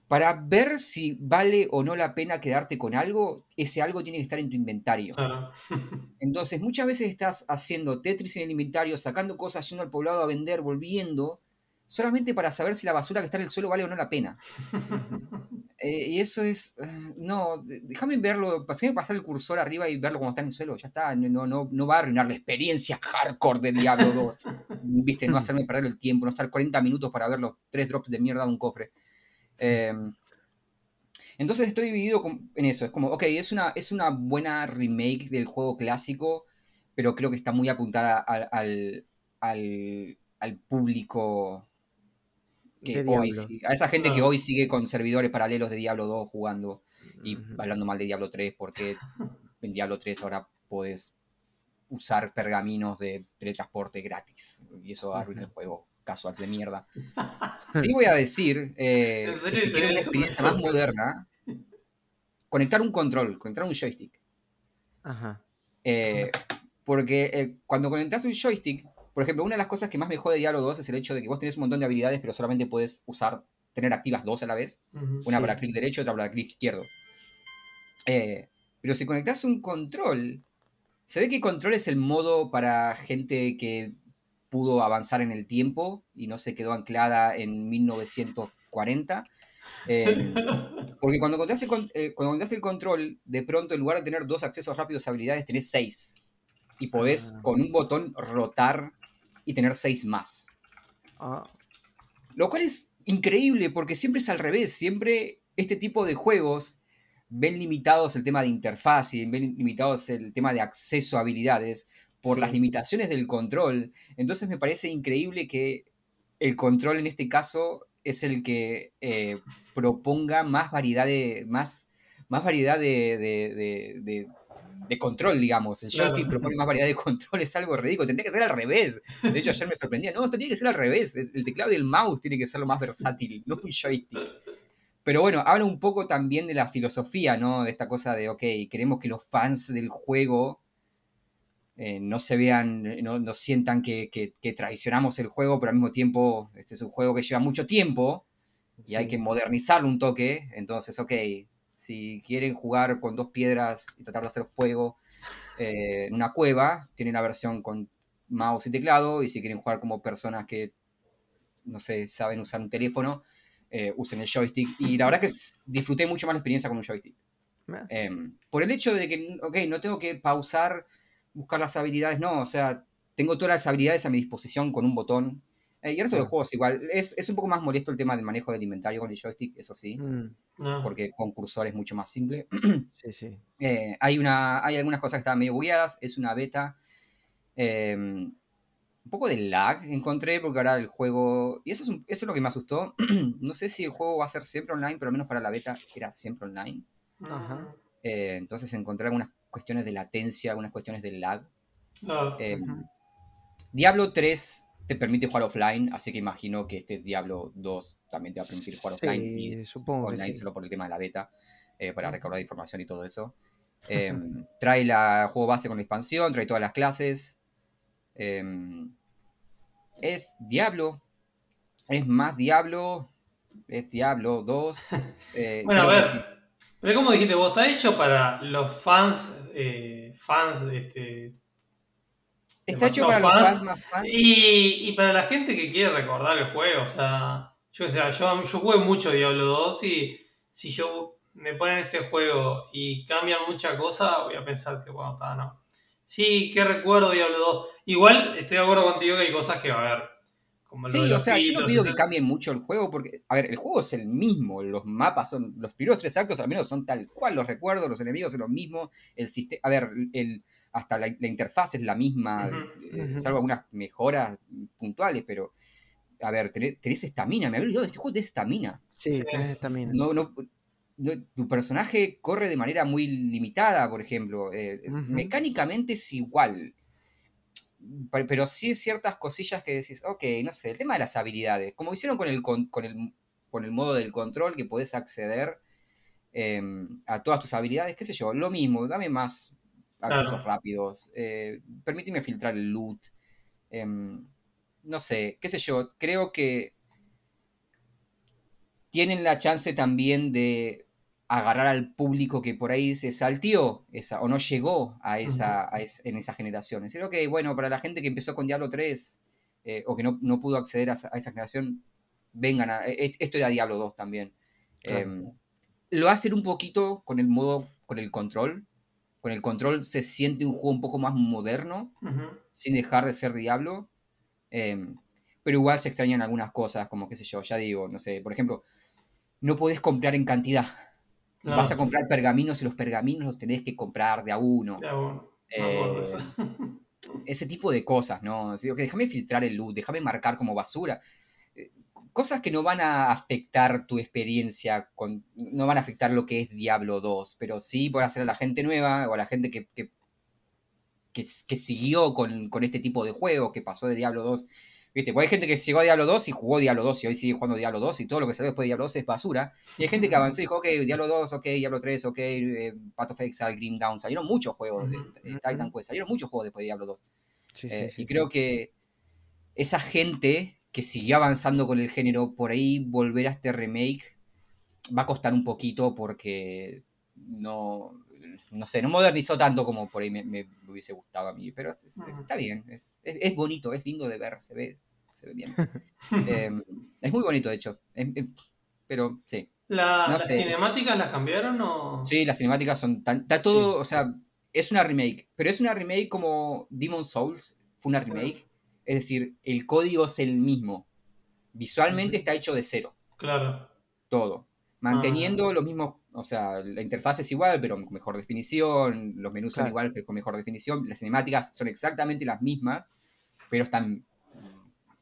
S3: para ver si vale o no la pena quedarte con algo, ese algo tiene que estar en tu inventario.
S2: Claro.
S3: Entonces, muchas veces estás haciendo Tetris en el inventario, sacando cosas, yendo al poblado a vender, volviendo, solamente para saber si la basura que está en el suelo vale o no la pena. Eh, y eso es. eh, no, déjame verlo. Déjame pasar el cursor arriba y verlo cuando está en el suelo. Ya está. No, no, no va a arruinar la experiencia hardcore de Diablo 2. Viste, no hacerme perder el tiempo, no estar 40 minutos para ver los tres drops de mierda de un cofre. Eh, entonces estoy dividido con- en eso. Es como, ok, es una, es una buena remake del juego clásico, pero creo que está muy apuntada al, al, al- al público que hoy a esa gente que
S2: Claro.
S3: hoy sigue con servidores paralelos de Diablo 2 jugando y hablando mal de Diablo 3 porque en Diablo 3 ahora puedes usar pergaminos de teletransporte gratis y eso arruina el juego casuals de mierda. Sí voy a decir, eh,
S2: ¿En serio
S3: que si quieren una experiencia más moderna, conectar un control, conectar un joystick.
S1: Ajá.
S3: Eh, porque eh, cuando conectas un joystick, por ejemplo, una de las cosas que más me jode de Diablo 2 es el hecho de que vos tenés un montón de habilidades, pero solamente puedes usar, tener activas dos a la vez. Una
S1: Sí.
S3: para clic derecho y otra para clic izquierdo. Eh, pero si conectas un control, se ve que control es el modo para gente que pudo avanzar en el tiempo y no se quedó anclada en 1940. Eh, porque cuando encontrás, el, con- eh, cuando encontrás el control, de pronto en lugar de tener dos accesos rápidos a habilidades, tenés seis. Y podés
S1: Ah.
S3: con un botón rotar y tener seis más.
S1: Ah,
S3: Lo cual es increíble porque siempre es al revés. Siempre este tipo de juegos ven limitados el tema de interfaz y ven limitados el tema de acceso a habilidades por
S1: Sí.
S3: las limitaciones del control. Entonces me parece increíble que el control en este caso es el que eh, proponga más variedad de. más, más variedad de, de- de- de- control, digamos. El
S2: Claro.
S3: joystick propone más variedad de control, es algo ridículo. Tendría que ser al revés. De hecho, ayer me sorprendía. No, esto tiene que ser al revés. El teclado y el mouse tiene que ser lo más versátil, no un joystick. Pero bueno, habla un poco también de la filosofía, ¿no? De esta cosa de, ok, queremos que los fans del juego eh, no se vean, eh, no, no sientan que, que- que traicionamos el juego, pero al mismo tiempo este es un juego que lleva mucho tiempo y hay que modernizarlo un toque. Entonces, ok, si quieren jugar con dos piedras y tratar de hacer fuego eh, en una cueva, tienen la versión con mouse y teclado. Y si quieren jugar como personas que, no sé, saben usar un teléfono, eh, usen el joystick. Y la verdad que disfruté mucho más la experiencia con un joystick. Em, por el hecho de que, ok, no tengo que pausar, buscar las habilidades, no, o sea, tengo todas las habilidades a mi disposición con un botón. Eh, y el resto de
S1: Claro.
S3: juegos igual. Es, es un poco más molesto el tema del manejo del inventario con el joystick, eso sí,
S1: mm,
S2: No.
S3: porque con cursor es mucho más simple.
S1: sí, sí.
S3: Eh, hay, una, hay algunas cosas que estaban medio bugueadas, es una beta. Eh, un poco de lag encontré, porque ahora el juego. Y eso es, un- eso es lo que me asustó. no sé si el juego va a ser siempre online, pero al menos para la beta era siempre online.
S1: Ajá.
S3: Eh, entonces encontré algunas cuestiones de latencia, algunas cuestiones de lag.
S2: Claro.
S3: Eh. Diablo 3 te permite jugar offline, así que imagino que este Diablo 2 también te va a permitir jugar
S1: Sí,
S3: offline. y es
S1: supongo que
S3: online
S1: sí.
S3: solo por el tema de la beta, eh, para recaudar información y todo eso. Eh, trae la el juego base con la expansión, trae todas las clases. Eh, es Diablo. Es más Diablo. Es Diablo 2. eh,
S2: Bueno, a ver.
S3: sí.
S2: Pero como dijiste vos, está hecho para los fans, eh, fans este.
S3: Está hecho para los
S2: fans.
S3: fans más fans.
S2: Y, y para la gente que quiere recordar el juego, o sea, yo que sé, yo, yo jugué mucho Diablo 2 y si yo me ponen este juego y cambian mucha cosa, voy a pensar que bueno, está, no. Sí, qué recuerdo Diablo 2. Igual estoy de acuerdo contigo que hay cosas que va a haber. Como
S3: Sí,
S2: los
S3: o sea, yo no pido que cambien mucho el juego, porque, a ver, el juego es el mismo, los mapas son, los primeros tres actos al menos son tal cual, los recuerdos, los enemigos son lo mismo, el sistema, a ver, el, hasta la, la interfaz es la misma, eh, salvo algunas mejoras puntuales, pero, a ver, tenés tenés estamina, me había olvidado de este juego de estamina.
S1: Sí,
S2: Sí.
S1: tenés estamina.
S3: No, no, no- tu personaje corre de manera muy limitada, por ejemplo. eh. Mecánicamente es igual. Pe- Pero sí ciertas cosillas que decís, ok, no sé, el tema de las habilidades. Como hicieron con el, con, con el, con el modo del control, que podés acceder eh, a todas tus habilidades, qué sé yo, lo mismo, dame más accesos
S2: Claro.
S3: rápidos, eh, permíteme filtrar el loot. em, no sé, qué sé yo, creo que tienen la chance también de agarrar al público que por ahí se saltió esa, o no llegó a esa, a es- en esa generación. Es decir, ok, bueno, para la gente que empezó con Diablo 3 eh, o que no, no pudo acceder a esa, a esa generación, vengan a... e- Esto era Diablo 2 también.
S1: Claro.
S3: Em, lo hacen un poquito con el modo, con el control. Con el control se siente un juego un poco más moderno, sin dejar de ser Diablo. Em, pero igual se extrañan algunas cosas, como qué sé yo, ya digo, no sé, por ejemplo, no podés comprar en cantidad.
S2: No,
S3: Vas a comprar pergaminos y los pergaminos los tenés que comprar de a uno.
S2: ya, bueno, me acuerdo de
S3: Eh, ese tipo de cosas, ¿no? Déjame filtrar el loot, déjame marcar como basura. Eh, Cosas que no van a afectar tu experiencia, con, no van a afectar lo que es Diablo 2, pero sí por hacer a la gente nueva o a la gente que, que, que, que siguió con, con este tipo de juego, que pasó de Diablo 2. ¿Viste? Porque hay gente que llegó a Diablo 2 y jugó Diablo 2 y hoy sigue jugando Diablo 2 y todo lo que salió después de Diablo 2 es basura. Y hay gente que avanzó y dijo, ok, Diablo 2, ok, Diablo 3, ok, eh, Path of Exile, Grim Down. Salieron muchos juegos de, de Titan Quest, salieron muchos juegos después de Diablo 2.
S1: Sí,
S3: Eh,
S1: sí,
S3: y creo que esa gente que siguió avanzando con el género, por ahí volver a este remake va a costar un poquito porque no, no sé, no modernizó tanto como por ahí me, me hubiese gustado a mí, pero es- es-
S2: Ujú.
S3: está bien, es- es bonito, es lindo de ver, se ve, se ve bien. Eh, es muy bonito, de hecho, es- es- pero sí.
S2: ¿La,
S3: No
S2: ¿Las
S3: sé.
S2: cinemáticas las cambiaron o...?
S3: Sí, las cinemáticas son tan. Está todo. O sea, es una remake. Pero es una remake como Demon Souls. Fue una remake. Es decir, el código es el mismo. Visualmente está hecho de cero.
S2: Claro.
S3: Todo. Manteniendo
S2: Ah.
S3: los mismos. O sea, la interfaz es igual, pero con mejor definición. Los menús son igual, pero con mejor definición. Las cinemáticas son exactamente las mismas, pero están.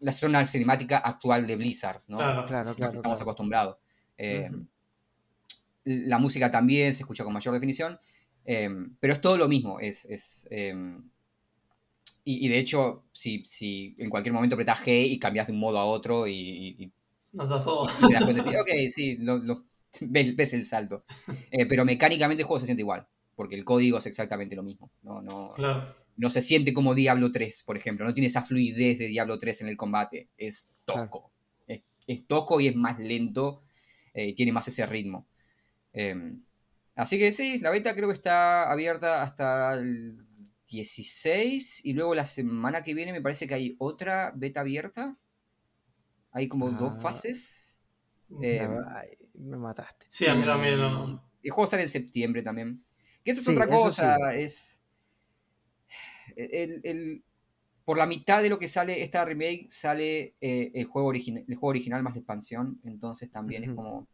S3: La son la cinemática actual de Blizzard, ¿no?
S2: Claro.
S1: Claro, claro.
S3: estamos
S1: claro.
S3: acostumbrados. Eh. La música también se escucha con mayor definición, eh, pero es todo lo mismo. Es, es, eh, y, y de hecho, si, si en cualquier momento apretás G y cambias de un modo a otro y, y-
S2: Nos da todo.
S3: y te das cuenta, sí, ok, sí, lo- lo- ves, ves el salto. Eh, pero mecánicamente el juego se siente igual, porque el código es exactamente lo mismo. No, no,
S2: Claro.
S3: No se siente como Diablo 3, por ejemplo. No tiene esa fluidez de Diablo 3 en el combate. Es tosco. Es, es tosco y es más lento. eh, tiene más ese ritmo. Eh, así que sí, la beta creo que está abierta hasta el 16. Y luego la semana que viene me parece que hay otra beta abierta. Hay como dos
S1: Ah.
S3: fases. Eh,
S1: Ay, me mataste.
S2: Sí, a mí también no.
S3: Y el juego sale en septiembre también. Que eso es
S1: Sí,
S3: otra cosa.
S1: sí.
S3: Es. El- el- por la mitad de lo que sale esta remake sale eh, el, juego el juego original más la expansión. Entonces también es como.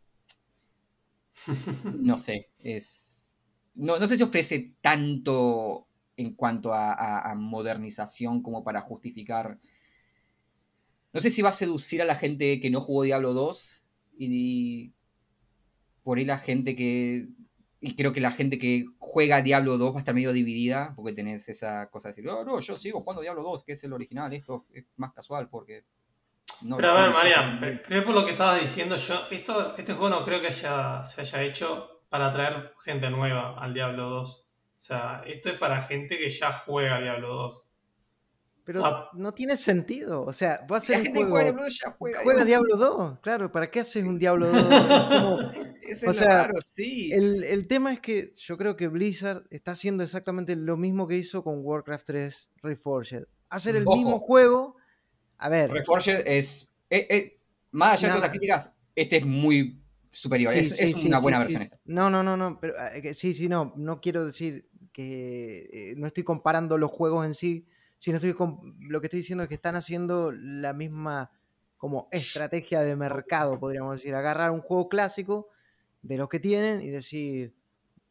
S3: No sé. Es. No, no sé si ofrece tanto en cuanto a, a- a modernización como para justificar. No sé si va a seducir a la gente que no jugó Diablo 2 y por ahí la gente que. Y creo que la gente que juega Diablo 2 va a estar medio dividida, porque tenés esa cosa de decir, oh, no, yo sigo jugando Diablo 2, que es el original, esto es más casual, porque. No
S2: Pero a ver, Marian, creo por lo que estabas diciendo yo, esto, este juego no creo que haya, se haya hecho para atraer gente nueva al Diablo 2. O sea, esto es para gente que ya juega Diablo 2.
S1: Pero
S2: Ah.
S1: no tiene sentido. O sea, va a un juego.
S3: juega Diablo 2 ya juega.
S1: Juega
S3: Diablo
S1: Diablo 2, claro. ¿Para qué haces un Diablo 2? Es como-
S3: 2. Eso
S1: o
S3: es
S1: sea,
S3: raro, sí.
S1: el, el tema es que yo creo que Blizzard está haciendo exactamente lo mismo que hizo con Warcraft 3 Reforged. Hacer el
S3: Ojo.
S1: mismo juego. A ver,
S3: Reforged es. eh, eh, más allá de todas las críticas, este es muy superior.
S1: Sí,
S3: es
S1: sí,
S3: es
S1: sí,
S3: una buena versión esta.
S1: No, no, no, no. Pero eh, sí, sí, no. No quiero decir que no estoy comparando los juegos en sí, com- lo que estoy diciendo es que están haciendo la misma como estrategia de mercado, podríamos decir. Agarrar un juego clásico de los que tienen y decir,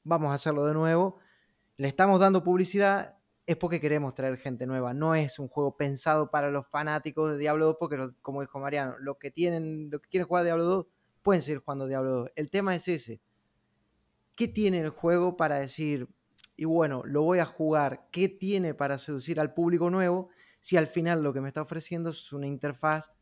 S1: vamos a hacerlo de nuevo. Le estamos dando publicidad, es porque queremos traer gente nueva. No es un juego pensado para los fanáticos de Diablo 2, porque como dijo Mariano, los que tienen, los que quieren jugar Diablo 2 pueden seguir jugando Diablo 2. El tema es ese. ¿Qué tiene el juego para decir, y bueno, lo voy a jugar? ¿Qué tiene para seducir al público nuevo si al final lo que me está ofreciendo es una interfaz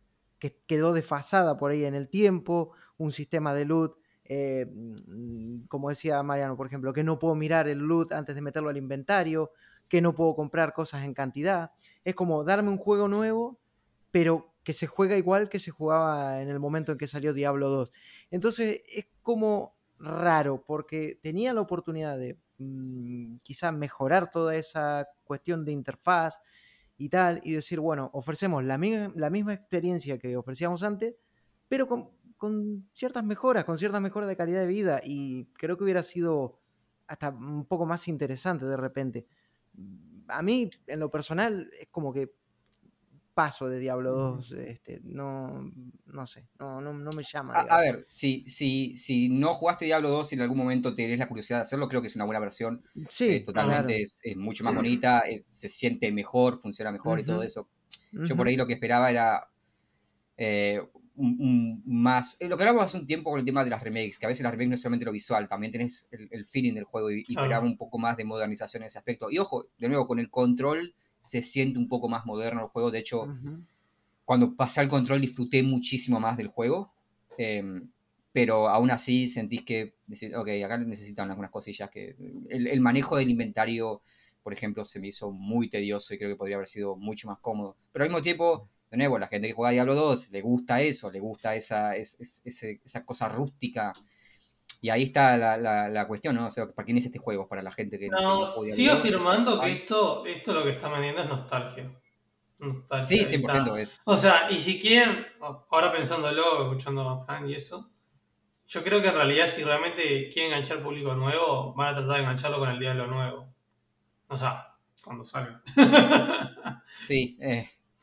S1: que quedó desfasada por ahí en el tiempo, un sistema de loot, eh, mm, como decía Mariano, por ejemplo, que no puedo mirar el loot antes de meterlo al inventario, que no puedo comprar cosas en cantidad. Es como darme un juego nuevo, pero que se juega igual que se jugaba en el momento en que salió Diablo 2. Entonces es como raro, porque tenía la oportunidad de mm, quizá mejorar toda esa cuestión de interfaz y tal, y decir, bueno, ofrecemos la, la misma experiencia que ofrecíamos antes, pero con, con ciertas mejoras, con ciertas mejoras de calidad de vida, y creo que hubiera sido hasta un poco más interesante de repente. A mí, en lo personal, es como que paso de Diablo 2, este, no, no sé, no, no, no me llama.
S3: A, a ver, si, si, si no jugaste Diablo 2 y en algún momento tenés la curiosidad de hacerlo, creo que es una buena versión.
S1: sí,
S3: Eh, totalmente
S1: claro.
S3: es, es mucho más bonita, es- se siente mejor, funciona mejor y todo eso. Yo por ahí lo que esperaba era eh, un, un más. eh, lo que hablamos hace un tiempo con el tema de las remakes, que a veces las remakes no es solamente lo visual, también tenés el, el feeling del juego y, y esperaba un poco más de modernización en ese aspecto. Y ojo, de nuevo, con el control se siente un poco más moderno el juego. De hecho, cuando pasé al control disfruté muchísimo más del juego. em, pero aún así sentís que, ok, acá necesitan algunas cosillas que... El, el manejo del inventario, por ejemplo, se me hizo muy tedioso y creo que podría haber sido mucho más cómodo. Pero al mismo tiempo, de nuevo, la gente que juega Diablo 2 le gusta eso, le gusta esa, es- es- esa cosa rústica. Y ahí está la, la- la cuestión, ¿no? O sea, ¿para quién es este juego? Para la gente que, que
S2: No,
S3: juega
S2: sigo
S3: Diablo 2,
S2: afirmando que esto, esto lo que está vendiendo es nostalgia. Nostalgia.
S3: Sí, 100% es.
S2: O sea, y si quieren, ahora pensándolo, escuchando a Frank y eso, yo creo que en realidad si realmente quieren enganchar público nuevo, van a tratar de engancharlo con el Diablo nuevo. O sea, cuando salga.
S3: Sí, eh,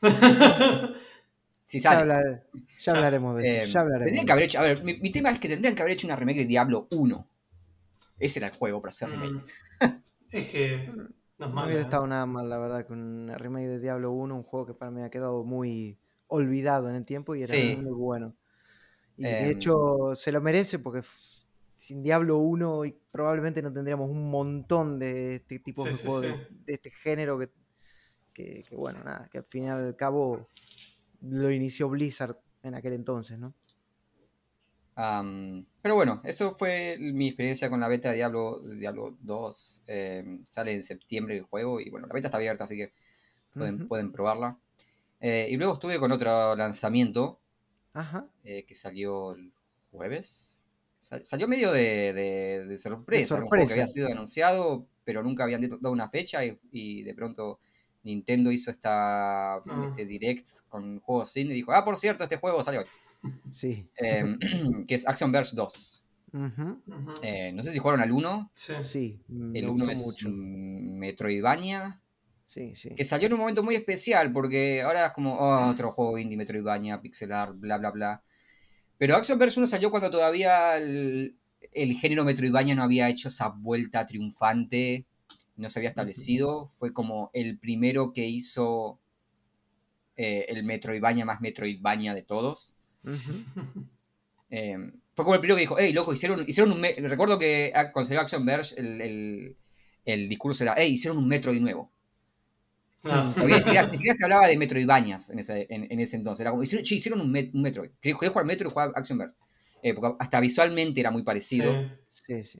S3: si
S1: Ya,
S3: sale.
S1: hablar- ya
S2: Ya.
S1: hablaremos de
S3: Eh,
S1: eso. Ya hablaremos.
S3: tendrían que haber hecho, a ver, mi, mi tema es que tendrían que haber hecho una remake de Diablo 1. Ese era el juego para hacer remake.
S2: Mm. es que no es
S1: No
S2: malo.
S1: hubiera
S2: ¿eh?
S1: estado nada mal, la verdad, con una remake de Diablo 1, un juego que para mí ha quedado muy olvidado en el tiempo y era
S3: Sí.
S1: muy bueno. Y
S3: Em.
S1: de hecho se lo merece porque sin Diablo 1 y probablemente no tendríamos un montón de este tipo
S2: Sí,
S1: de
S2: sí,
S1: juegos
S2: sí.
S1: de, de este género que, que, que, bueno, nada, que al fin y al cabo lo inició Blizzard en aquel entonces, ¿no?
S3: Pero bueno, eso fue mi experiencia con la beta de Diablo, Diablo 2. Eh, sale en septiembre el jueves y bueno, la beta está abierta, así que pueden, probarla. Eh, y luego estuve con otro lanzamiento
S1: Ajá.
S3: eh, que salió el jueves. Sal- salió medio de, de- de sorpresa, era un juego que
S1: sorpresa.
S3: había sido anunciado, pero nunca habían dado una fecha y, y de pronto Nintendo hizo esta,
S2: Ah.
S3: este direct con juegos indie y dijo, ah, por cierto, este juego salió hoy,
S1: Sí.
S3: Eh, que es Action Verge 2.
S1: Ujú.
S2: Ujú.
S3: Eh, no sé si jugaron al 1.
S2: Sí.
S1: Sí.
S3: El 1
S1: gustó
S3: es
S1: mucho.
S3: Metroidvania
S1: Sí, sí.
S3: que salió en un momento muy especial porque ahora es como oh, otro juego indie Metroidvania, pixel art, bla bla bla. Pero Action Verge 1 salió cuando todavía el, el género Metroidvania no había hecho esa vuelta triunfante, no se había establecido. Fue como el primero que hizo eh, el Metroidvania más Metroidvania de todos. Eh, fue como el primero que dijo, hey, loco, hicieron, hicieron un... me-". Recuerdo que ah, cuando salió Action Verge, el, el- el discurso era, hey, hicieron un Metroid nuevo.
S2: No.
S3: Todavía ni, siquiera, ni siquiera se hablaba de Metroidvanias en ese, en, en ese entonces. Era como, hicieron, che, hicieron un, Met- un Metroid. Quería, jugar Metro y jugar Action Verge. Eh, porque hasta visualmente era muy parecido.
S2: Sí.
S1: Sí, sí.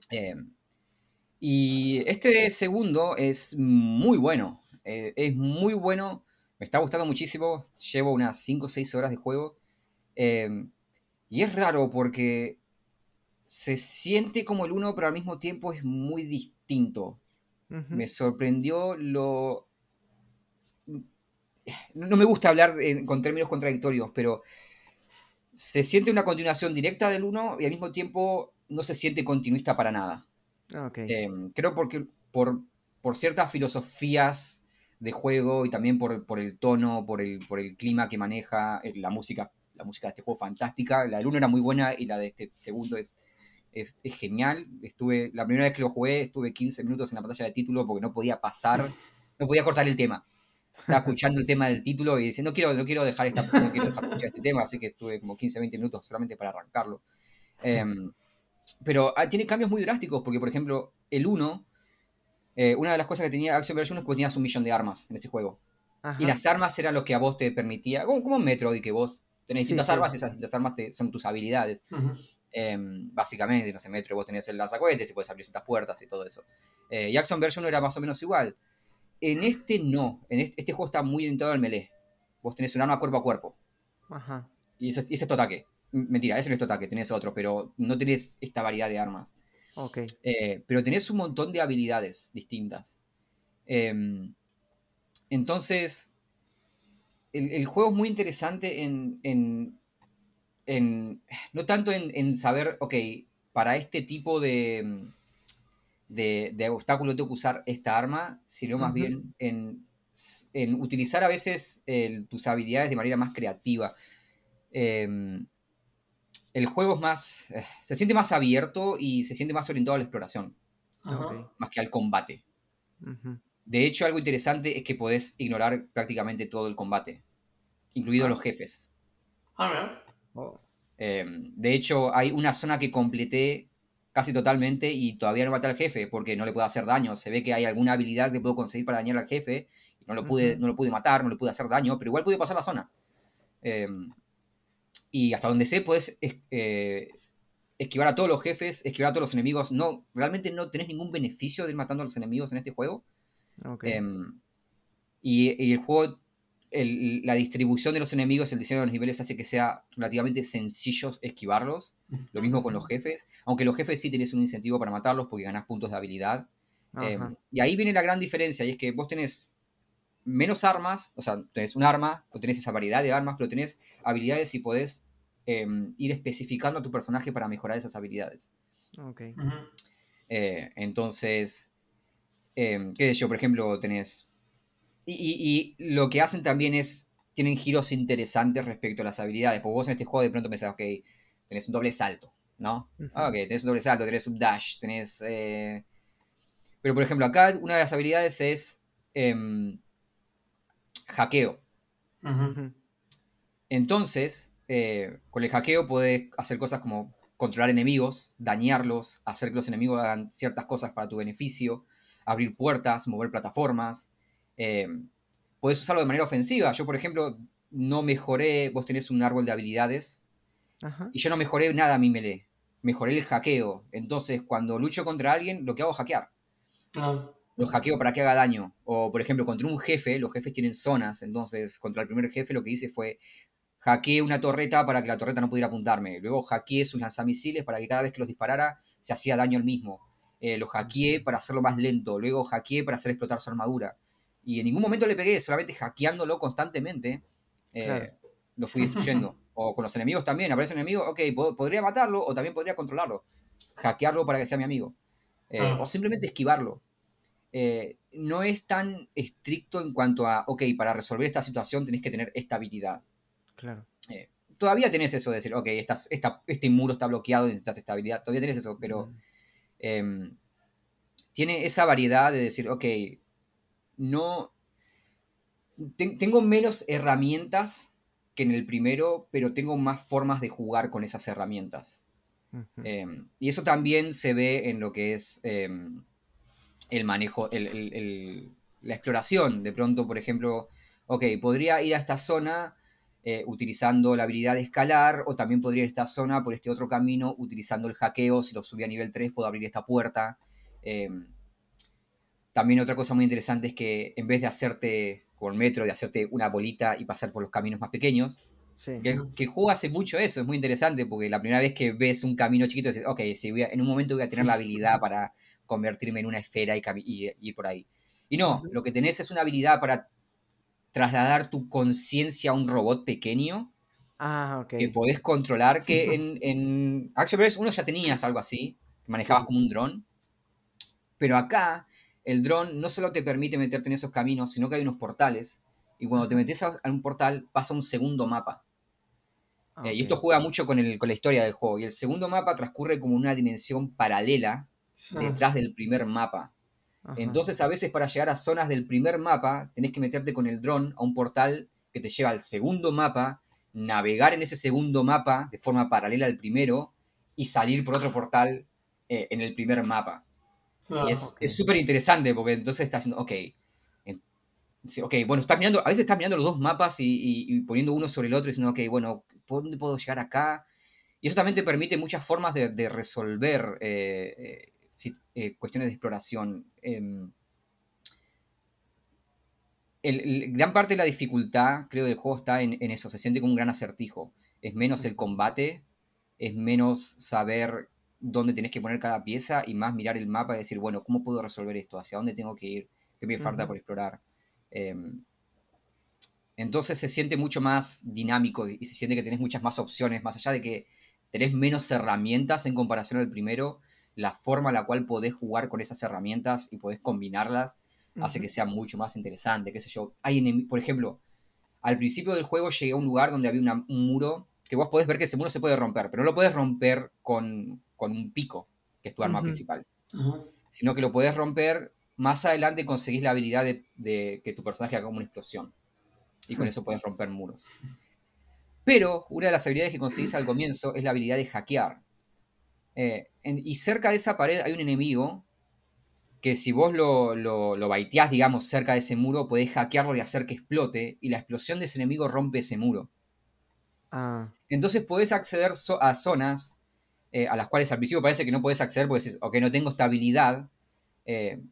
S3: Y este segundo es muy bueno. Eh, es muy bueno. Me está gustando muchísimo. Llevo unas 5 o 6 horas de juego. Eh, y es raro porque se siente como el uno, pero al mismo tiempo es muy distinto. Me sorprendió lo... No me gusta hablar en- con términos contradictorios, pero se siente una continuación directa del 1 y al mismo tiempo no se siente continuista para nada.
S1: Ok.
S3: Eh, creo porque por, por ciertas filosofías de juego y también por, por el tono, por el, por el clima que maneja, eh, la música, la música de este juego fantástica. La del 1 era muy buena y la de este segundo es, es, es genial. Estuve, la primera vez que lo jugué estuve 15 minutos en la pantalla de título porque no podía pasar, no podía cortar el tema. Estaba escuchando el tema del título y dice, no quiero, no quiero dejar esta, no quiero dejar de escuchar este tema, así que estuve como 15, 20 minutos solamente para arrancarlo. Em, pero ah, tiene cambios muy drásticos, porque por ejemplo, el 1, eh, una de las cosas que tenía Action Verge 1 es que tenías un millón de armas en ese juego.
S1: Ajá.
S3: Y las armas eran lo que a vos te permitía, como, como Metroid, que vos tenés
S1: Sí,
S3: distintas
S1: sí.
S3: armas y esas distintas armas te- son tus habilidades. Em, básicamente, no sé, en Metroid vos tenías el lanzacohetes y puedes abrir ciertas puertas y todo eso. Eh, y Action 1 era más o menos igual. En este no, en este, este juego está muy orientado al melee. Vos tenés un arma cuerpo a cuerpo.
S1: Ajá.
S3: Y ese, ese es tu ataque. Mentira, ese no es tu ataque, tenés otro, pero no tenés esta variedad de armas.
S1: Ok.
S3: Eh, pero tenés un montón de habilidades distintas. Em, entonces, el, el juego es muy interesante en, en- en- no tanto en, en saber, ok, para este tipo de, de, de obstáculo tengo que usar esta arma, sino más bien en, en utilizar a veces el- tus habilidades de manera más creativa. Em, el juego es más, eh, se siente más abierto y se siente más orientado a la exploración,
S2: Ajá.
S1: Ok.
S3: más que al combate. De hecho, algo interesante es que podés ignorar prácticamente todo el combate, incluidos
S1: Ah.
S3: los jefes.
S2: Ah, mira.
S1: Oh,
S3: Eh, de hecho, hay una zona que completé casi totalmente y todavía no maté al jefe porque no le puedo hacer daño. Se ve que hay alguna habilidad que puedo conseguir para dañar al jefe y no lo pude, no lo pude matar, no le pude hacer daño, pero igual pude pasar la zona. Em, y hasta donde sé, puedes eh, esquivar a todos los jefes, esquivar a todos los enemigos. No, realmente no tenés ningún beneficio de ir matando a los enemigos en este juego. Em, y, el juego, la distribución de los enemigos, el diseño de los niveles hace que sea relativamente sencillo esquivarlos. Lo mismo con los jefes. Aunque los jefes sí tenés un incentivo para matarlos porque ganás puntos de habilidad. Em, y ahí viene la gran diferencia, y es que vos tenés menos armas, o sea, tenés un arma, o tenés esa variedad de armas, pero tenés habilidades y podés em, ir especificando a tu personaje para mejorar esas habilidades.
S1: Ok.
S3: Eh, entonces, eh, qué sé yo, por ejemplo, tenés... Y, lo que hacen también es, tienen giros interesantes respecto a las habilidades, porque vos en este juego de pronto pensás, ok, tenés un doble salto, ¿no? Ok, tenés un doble salto, tenés un dash, tenés... Eh, pero por ejemplo, acá una de las habilidades es em, hackeo. Entonces, eh, con el hackeo puedes hacer cosas como controlar enemigos, dañarlos, hacer que los enemigos hagan ciertas cosas para tu beneficio, abrir puertas, mover plataformas. Em, puedes usarlo de manera ofensiva. Yo, por ejemplo, no mejoré, vos tenés un árbol de habilidades, y yo no mejoré nada a mi melee. Mejoré el hackeo. Entonces, cuando lucho contra alguien, lo que hago es hackear. Ah. Lo hackeo para que haga daño. O, por ejemplo, contra un jefe, los jefes tienen zonas. Entonces, contra el primer jefe lo que hice fue hackeé una torreta para que la torreta no pudiera apuntarme. Luego hackeé sus lanzamisiles para que cada vez que los disparara se hacía daño al mismo. Eh, lo hackeé para hacerlo más lento. Luego hackeé para hacer explotar su armadura. Y en ningún momento le pegué, solamente hackeándolo constantemente. Eh, lo fui destruyendo. o con los enemigos también. Aparece un enemigo, ok, podría matarlo o también podría controlarlo. Hackearlo para que sea mi amigo. Eh, ah. O simplemente esquivarlo. Eh, no es tan estricto en cuanto a, ok, para resolver esta situación tenés que tener estabilidad.
S1: Claro.
S3: Eh, todavía tenés eso de decir, ok, este muro está bloqueado y necesitas estabilidad. Todavía tenés eso, pero em, tiene esa variedad de decir, ok, no. tengo menos herramientas que en el primero, pero tengo más formas de jugar con esas herramientas. Em, y eso también se ve en lo que es em, el manejo, la exploración. De pronto, por ejemplo, ok, podría ir a esta zona eh, utilizando la habilidad de escalar, o también podría ir a esta zona por este otro camino utilizando el hackeo. Si lo subí a nivel 3, puedo abrir esta puerta. Em, también otra cosa muy interesante es que en vez de hacerte con metro, de hacerte una bolita y pasar por los caminos más pequeños, que, el juego hace mucho eso, es muy interesante porque la primera vez que ves un camino chiquito dices, ok, si en un momento voy a tener la habilidad para convertirme en una esfera y, ir por ahí. Y no, lo que tenés es una habilidad para trasladar tu conciencia a un robot pequeño
S1: ah,
S3: que podés controlar, que en, en Action Verse uno ya tenías algo así, manejabas como un dron, pero acá el dron no solo te permite meterte en esos caminos, sino que hay unos portales, y cuando te metes a, un portal pasa un segundo mapa. Eh, y esto juega mucho con, el, con la historia del juego. Y el segundo mapa transcurre como una dimensión paralela detrás del primer mapa. Entonces, a veces para llegar a zonas del primer mapa, tenés que meterte con el dron a un portal que te lleva al segundo mapa, navegar en ese segundo mapa de forma paralela al primero y salir por otro portal eh, en el primer mapa. y es súper interesante porque entonces estás haciendo, ok, ok, bueno, estás mirando, a veces estás mirando los dos mapas y, poniendo uno sobre el otro y diciendo, ok, bueno, ¿por dónde puedo llegar acá? Y eso también te permite muchas formas de, resolver eh, eh, cuestiones de exploración. Em, gran parte de la dificultad, creo, del juego está en, eso, se siente como un gran acertijo. Es menos el combate, es menos saber dónde tenés que poner cada pieza y más mirar el mapa y decir, bueno, ¿cómo puedo resolver esto? ¿Hacia dónde tengo que ir? ¿Qué me falta por explorar? Em, entonces se siente mucho más dinámico y se siente que tenés muchas más opciones, más allá de que tenés menos herramientas en comparación al primero, la forma en la cual podés jugar con esas herramientas y podés combinarlas hace que sea mucho más interesante, qué sé yo. Hay, por ejemplo, al principio del juego llegué a un lugar donde había un muro que vos podés ver que ese muro se puede romper, pero no lo podés romper con, un pico, que es tu arma principal, sino que lo podés romper, más adelante conseguís la habilidad de, que tu personaje haga una explosión, y con eso puedes romper muros. Pero una de las habilidades que conseguís al comienzo es la habilidad de hackear. Eh, y cerca de esa pared hay un enemigo que si vos lo, lo, baiteás, digamos, cerca de ese muro, podés hackearlo y hacer que explote, y la explosión de ese enemigo rompe ese muro.
S1: Ah,
S3: Entonces podés acceder so- a zonas eh, a las cuales al principio parece que no podés acceder porque decís, ok, no tengo estabilidad, eh,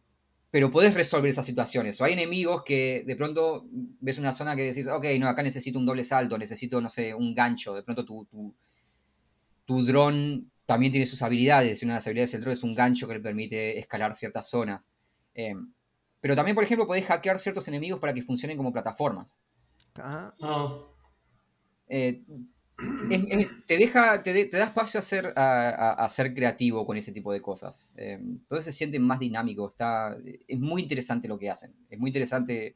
S3: pero podés resolver esas situaciones. O hay enemigos que de pronto ves una zona que decís, ok, no, acá necesito un doble salto, necesito, no sé, un gancho. De pronto tu, tu, tu dron también tiene sus habilidades, y una de las habilidades del dron es un gancho que le permite escalar ciertas zonas. Eh, pero también, por ejemplo, podés hackear ciertos enemigos para que funcionen como plataformas.
S1: ah.
S3: Eh, es- es- te deja, te, de- te da espacio a ser, a, a- a ser creativo con ese tipo de cosas. Eh, entonces se siente más dinámico. Está, es muy interesante lo que hacen. Es muy interesante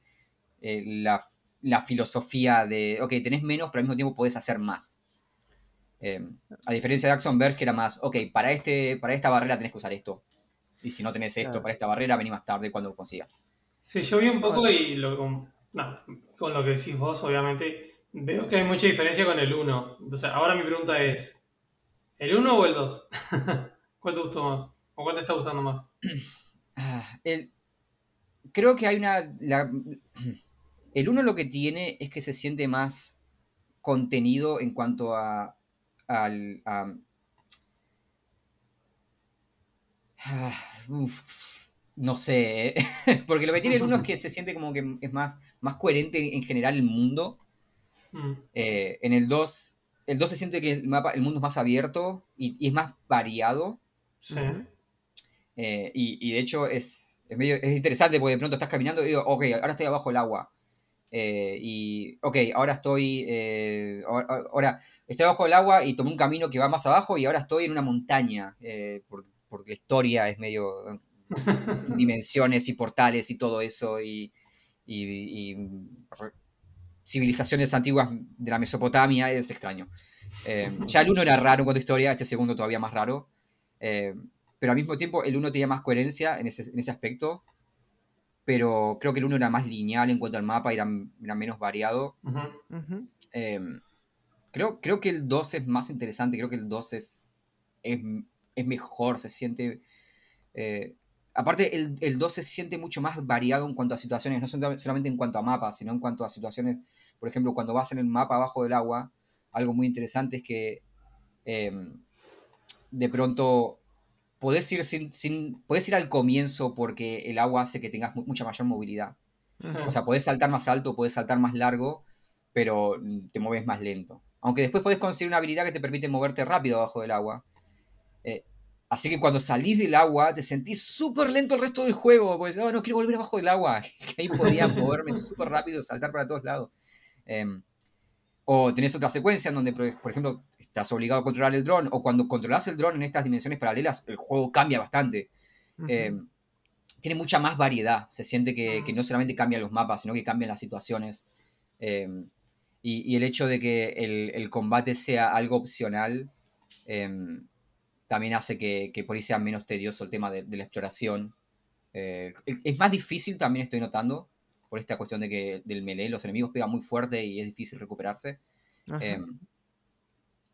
S3: eh, la, la filosofía de, ok, tenés menos, pero al mismo tiempo podés hacer más. Eh, a diferencia de Axon Verge, que era más, ok, para, este, para esta barrera tenés que usar esto. Y si no tenés esto
S1: Claro.
S3: para esta barrera, vení más tarde cuando lo consigas.
S2: Sí, yo vi un poco
S1: Bueno.
S2: y lo, con, no, con lo que decís vos, obviamente, veo que hay mucha diferencia con el 1. Entonces, ahora mi pregunta es, ¿el 1 o el 2? ¿Cuál te gustó más? ¿O cuál te está gustando más?
S3: Ah, el- creo que hay una. la- el uno lo que tiene es que se siente más contenido en cuanto a. al- a- Ah, uf, no sé, porque lo que tiene el uno es que se siente como que es más, más coherente en general el mundo.
S2: Mm,
S3: Eh, en el 2, el 2 se siente que el, mapa, el mundo es más abierto y- y es más variado.
S2: sí.
S3: Eh, y, y de hecho es, es, medio, es interesante porque de pronto estás caminando y digo, ok, ahora estoy abajo del agua. Eh, y, ok, ahora estoy, eh, ahora, ahora estoy abajo del agua y tomé un camino que va más abajo y ahora estoy en una montaña. eh, por- porque la historia es medio dimensiones y portales y todo eso y, y- y re- civilizaciones antiguas de la Mesopotamia es extraño. Eh, ya el uno era raro en cuanto a historia, este segundo todavía más raro. Eh, pero al mismo tiempo el 1 tenía más coherencia en ese, en ese aspecto, pero creo que el 1 era más lineal en cuanto al mapa, era, era menos variado. Eh, creo, creo que el 2 es más interesante, creo que el 2 es, es, es mejor, se siente... eh, aparte, el, el 2 se siente mucho más variado en cuanto a situaciones, no solamente solamente en cuanto a mapas, sino en cuanto a situaciones, por ejemplo, cuando vas en el mapa abajo del agua, algo muy interesante es que eh, de pronto podés ir, sin, sin, podés ir al comienzo porque el agua hace que tengas mu- mucha mayor movilidad.
S2: Sí.
S3: O sea, podés saltar más alto, podés saltar más largo, pero mm, te mueves más lento. Aunque después podés conseguir una habilidad que te permite moverte rápido abajo del agua. Eh, así que cuando salís del agua te sentís súper lento el resto del juego. Pues, oh, no quiero volver abajo del agua. Ahí podía moverme súper rápido, saltar para todos lados. Em, o tenés otra secuencia en donde, por ejemplo, estás obligado a controlar el dron. O cuando controlas el dron en estas dimensiones paralelas, el juego cambia bastante. Eh, tiene mucha más variedad. Se siente que, que no solamente cambian los mapas, sino que cambian las situaciones. Eh, y, y el hecho de que el, el combate sea algo opcional eh, también hace que, que por ahí sea menos tedioso el tema de, de la exploración. Eh, es más difícil también estoy notando por esta cuestión de que del melee los enemigos pegan muy fuerte y es difícil recuperarse. Eh,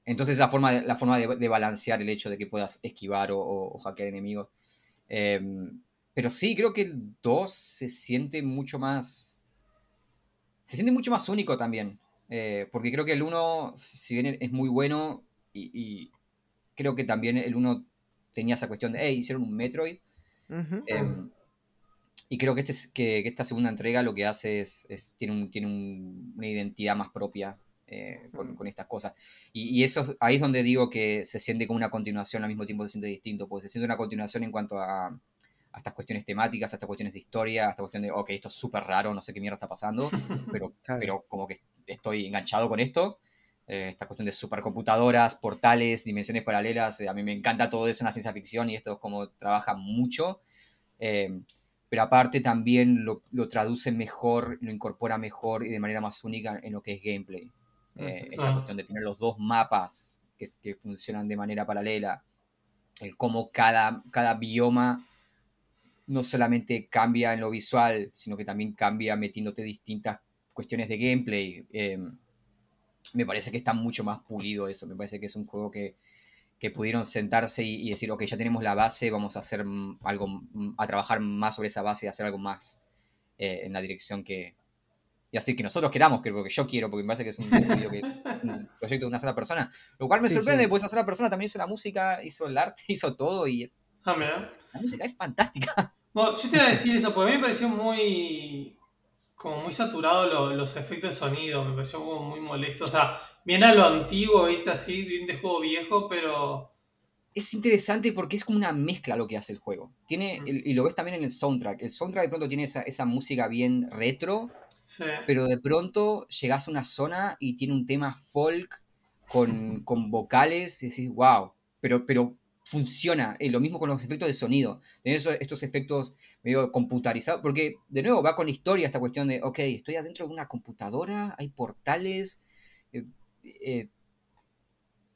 S3: entonces la forma, de, la forma de, de balancear el hecho de que puedas esquivar o, o- o hackear enemigos. Eh, pero sí, creo que el 2 se siente mucho más... Se siente mucho más único también. Eh, porque creo que el 1, si bien es muy bueno, y, y creo que también el 1 tenía esa cuestión de, hey, hicieron un Metroid. Eh, y creo que, este, es- que, que esta segunda entrega lo que hace es, es- tiene, un- tiene un- una identidad más propia eh, con, con estas cosas. Y, y eso ahí es donde digo que se siente como una continuación, al mismo tiempo se siente distinto, porque se siente una continuación en cuanto a, a estas cuestiones temáticas, a estas cuestiones de historia, a esta cuestión de, ok, esto es súper raro, no sé qué mierda está pasando, pero,
S1: Claro.
S3: pero como que estoy enganchado con esto. Eh, esta cuestión de supercomputadoras, portales, dimensiones paralelas, eh, a mí me encanta todo eso en la ciencia ficción y esto es como trabaja mucho. Pero aparte también lo, lo traduce mejor, lo incorpora mejor y de manera más única en lo que es gameplay. Eh, esta
S2: Ah.
S3: cuestión de tener los dos mapas que, que funcionan de manera paralela, el cómo cada, cada bioma no solamente cambia en lo visual, sino que también cambia metiéndote distintas cuestiones de gameplay. Eh, me parece que está mucho más pulido eso, me parece que es un juego que, que pudieron sentarse y, y decir, ok, ya tenemos la base, vamos a hacer algo, a trabajar más sobre esa base y hacer algo más eh, en la dirección que, y así que nosotros queramos, que porque yo quiero, porque me parece que es un, que es un proyecto de una sola persona. Lo cual me sorprende, porque esa sola persona también hizo la música, hizo el arte, hizo todo y
S2: ah,
S3: la música es fantástica.
S2: Bueno, yo te iba a decir eso, porque a mí me pareció muy como muy saturado los efectos de sonido, me pareció como muy molesto. O sea, bien a lo antiguo, viste, así, bien de juego viejo, pero
S3: es interesante porque es como una mezcla lo que hace el juego. Tiene, y lo ves también en el soundtrack. El soundtrack de pronto tiene esa, música bien retro, pero de pronto llegas a una zona y tiene un tema folk con, vocales y decís, wow, pero, pero funciona. lo mismo con los efectos de sonido. Tenés estos efectos medio computarizados, porque de nuevo va con historia esta cuestión de, ok, estoy adentro de una computadora, hay portales. Eh, eh,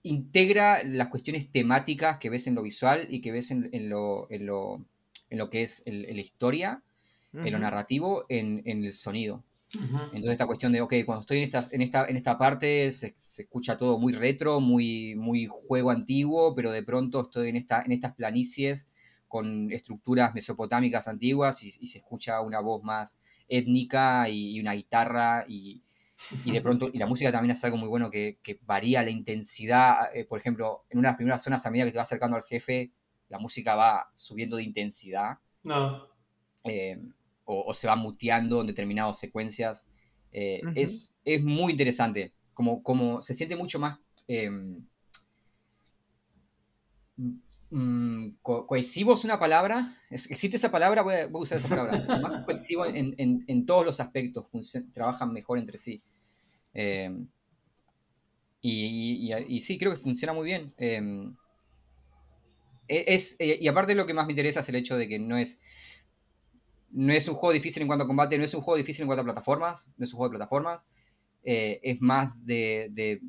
S3: integra las cuestiones temáticas que ves en lo visual y que ves en, lo, en, lo, en lo, que es la historia, en lo narrativo, en, el sonido. Entonces esta cuestión de, ok, cuando estoy en, estas, en, esta, en esta parte se, escucha todo muy retro, muy, muy juego antiguo, pero de pronto estoy en, esta, en estas planicies con estructuras mesopotámicas antiguas y, se escucha una voz más étnica y una guitarra y, y de pronto, y la música también es algo muy bueno que, varía la intensidad. Eh, por ejemplo, en unas primeras zonas, a medida que te vas acercando al jefe, la música va subiendo de intensidad.
S2: No.
S3: Eh, o, se va muteando en determinadas secuencias. Eh, es, es, muy interesante. Como, como se siente mucho más. Em, mm, cohesivo es una palabra. existe esa palabra, voy a, usar esa palabra. Más cohesivo en, todos los aspectos, trabajan mejor entre sí. Em, y, sí, creo que funciona muy bien. Em, e, es, eh, y aparte lo que más me interesa es el hecho de que no es, no es un juego difícil en cuanto a combate, no es un juego difícil en cuanto a plataformas, no es un juego de plataformas, eh, es más de,